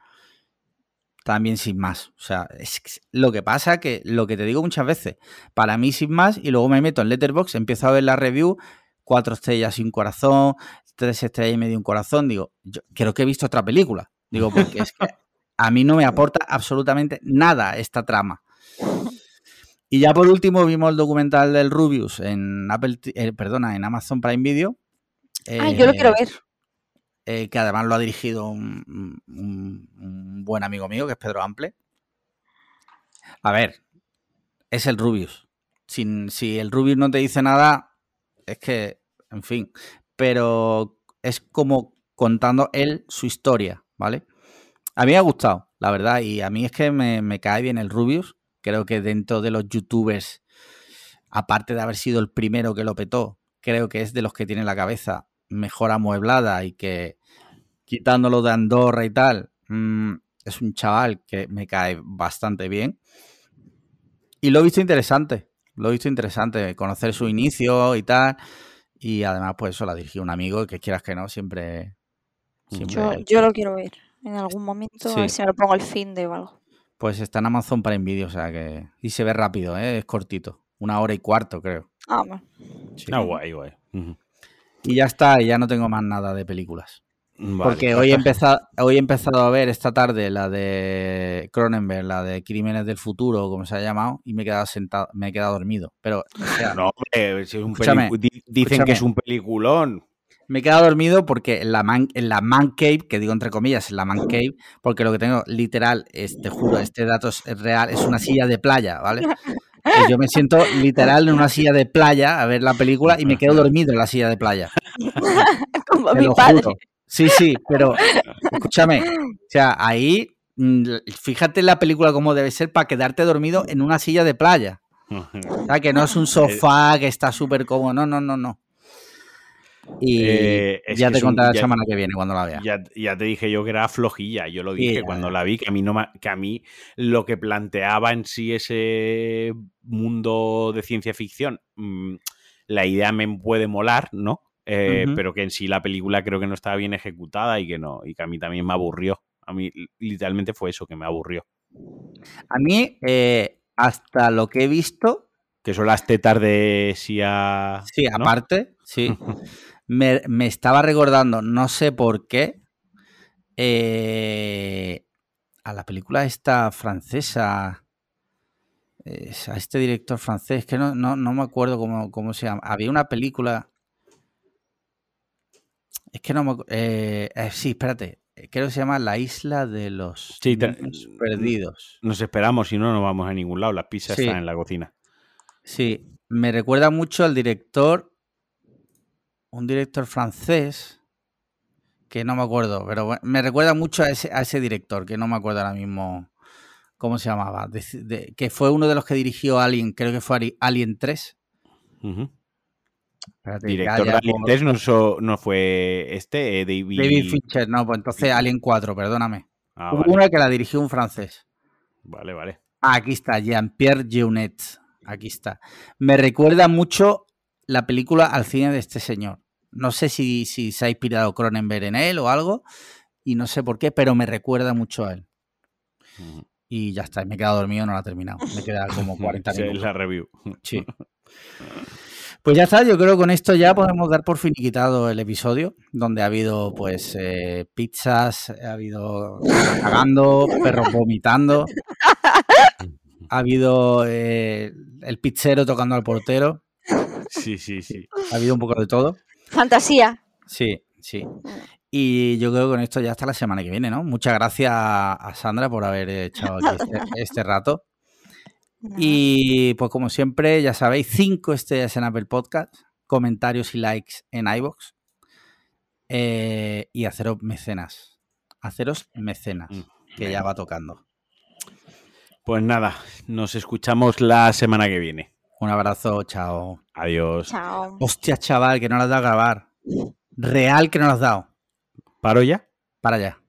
También sin más. O sea, es lo que pasa que, lo que te digo muchas veces, para mí sin más, y luego me meto en Letterboxd, empiezo a ver la review, cuatro estrellas y un corazón, tres estrellas y medio y un corazón, digo, yo creo que he visto otra película. Digo, porque es que a mí no me aporta absolutamente nada esta trama. Y ya por último vimos el documental del Rubius en Apple, eh, perdona, en Amazon Prime Video. Ay, yo lo eh, quiero ver. Eh, que además lo ha dirigido un, buen amigo mío, que es Pedro Ample. A ver, es el Rubius. Sin, si el Rubius no te dice nada, es que, en fin, pero es como contando él su historia, ¿vale? A mí me ha gustado, la verdad, y a mí es que me, me cae bien el Rubius. Creo que dentro de los youtubers, aparte de haber sido el primero que lo petó, creo que es de los que tiene la cabeza mejor amueblada y que quitándolo de Andorra y tal, mm, es un chaval que me cae bastante bien. Y lo he visto interesante, lo he visto interesante, conocer su inicio y tal. Y además, pues eso la dirigió un amigo y que quieras que no, siempre... siempre Yo, yo lo quiero ver en algún momento, a ver Sí. si me lo pongo el fin de o algo. Pues está en Amazon para Video, o sea que... Y se ve rápido, ¿eh? es cortito. Una hora y cuarto, creo. Ah, bueno. Sí. Ah, guay, guay. Y ya está, y ya no tengo más nada de películas. Vale, Porque hoy he, empezado, hoy he empezado a ver esta tarde la de Cronenberg, la de Crímenes del Futuro, como se ha llamado, y me he quedado sentado, me he quedado dormido. Pero, o sea, No, hombre, si es un dicen escúchame. que es un peliculón. me he quedado dormido porque en la, man, en la man cave, que digo entre comillas, en la man cave, porque lo que tengo literal, es, te juro, este dato es real, es una silla de playa, ¿vale? Yo me siento literal en una silla de playa a ver la película y me quedo dormido en la silla de playa. Como Te mi lo padre. juro. Sí, sí, pero escúchame, o sea, ahí mm, fíjate la película como debe ser para quedarte dormido en una silla de playa. O sea, que no es un sofá que está súper cómodo, no, no, no, no. Y Eh, ya te contaré la semana que viene cuando la vea. Ya, ya te dije yo que era flojilla, yo lo dije cuando la vi, que a mí no que a mí lo que planteaba en sí ese mundo de ciencia ficción, mm, la idea me puede molar, ¿no? Eh. Pero que en sí la película creo que no estaba bien ejecutada y que no, y que a mí también me aburrió. A mí literalmente fue eso, que me aburrió. A mí, eh, hasta lo que he visto, Que son las tetas de Sia. sí, ¿no? aparte, sí, me, me estaba recordando, no sé por qué, eh, a la película esta francesa, eh, a este director francés, que no, no, no me acuerdo cómo, cómo se llama. Había una película. Es que no me eh, eh, sí, espérate. Creo que se llama La Isla de los Sí, te- Niños Perdidos. Nos esperamos, si no, no vamos a ningún lado. Las pizzas Sí. están en la cocina. Sí, me recuerda mucho al director, un director francés, que no me acuerdo, pero me recuerda mucho a ese, a ese director, que no me acuerdo ahora mismo cómo se llamaba, de- de- que fue uno de los que dirigió Alien, creo que fue Alien 3. Ujú. Espérate, ya- Director de Alien por- 3 no, so- no fue este, eh, David. David Fincher, no, pues entonces Alien 4, perdóname. Ah, Hubo vale. una que la dirigió un francés. Vale, vale. Ah, aquí está, Jean-Pierre Jeunet. Aquí está. Me recuerda mucho la película al cine de este señor. No sé si, si se ha inspirado Cronenberg en él o algo, y no sé por qué, pero me recuerda mucho a él. Y ya está, me he quedado dormido, no la he terminado. Me queda como 40 Sí, es minutos. la review. Sí. Pues ya está, yo creo que con esto ya podemos dar por finiquitado el episodio, donde ha habido pues eh, pizzas, ha habido cagando, perros vomitando, ha habido eh, el pizzero tocando al portero, Sí, sí, sí. ha habido un poco de todo. Fantasía. Sí, sí. Y yo creo que con esto ya hasta la semana que viene, ¿no? Muchas gracias a Sandra por haber echado aquí este, este rato. Y pues como siempre, ya sabéis, cinco estrellas en Apple Podcast, comentarios y likes en iBox y haceros mecenas. Haceros mecenas, que ya va tocando. Pues nada, nos escuchamos la semana que viene. Un abrazo, chao. Adiós. Chao. Hostia, chaval, que no lo has dado a grabar. Real que no lo has dado. ¿Paro ya? Para allá.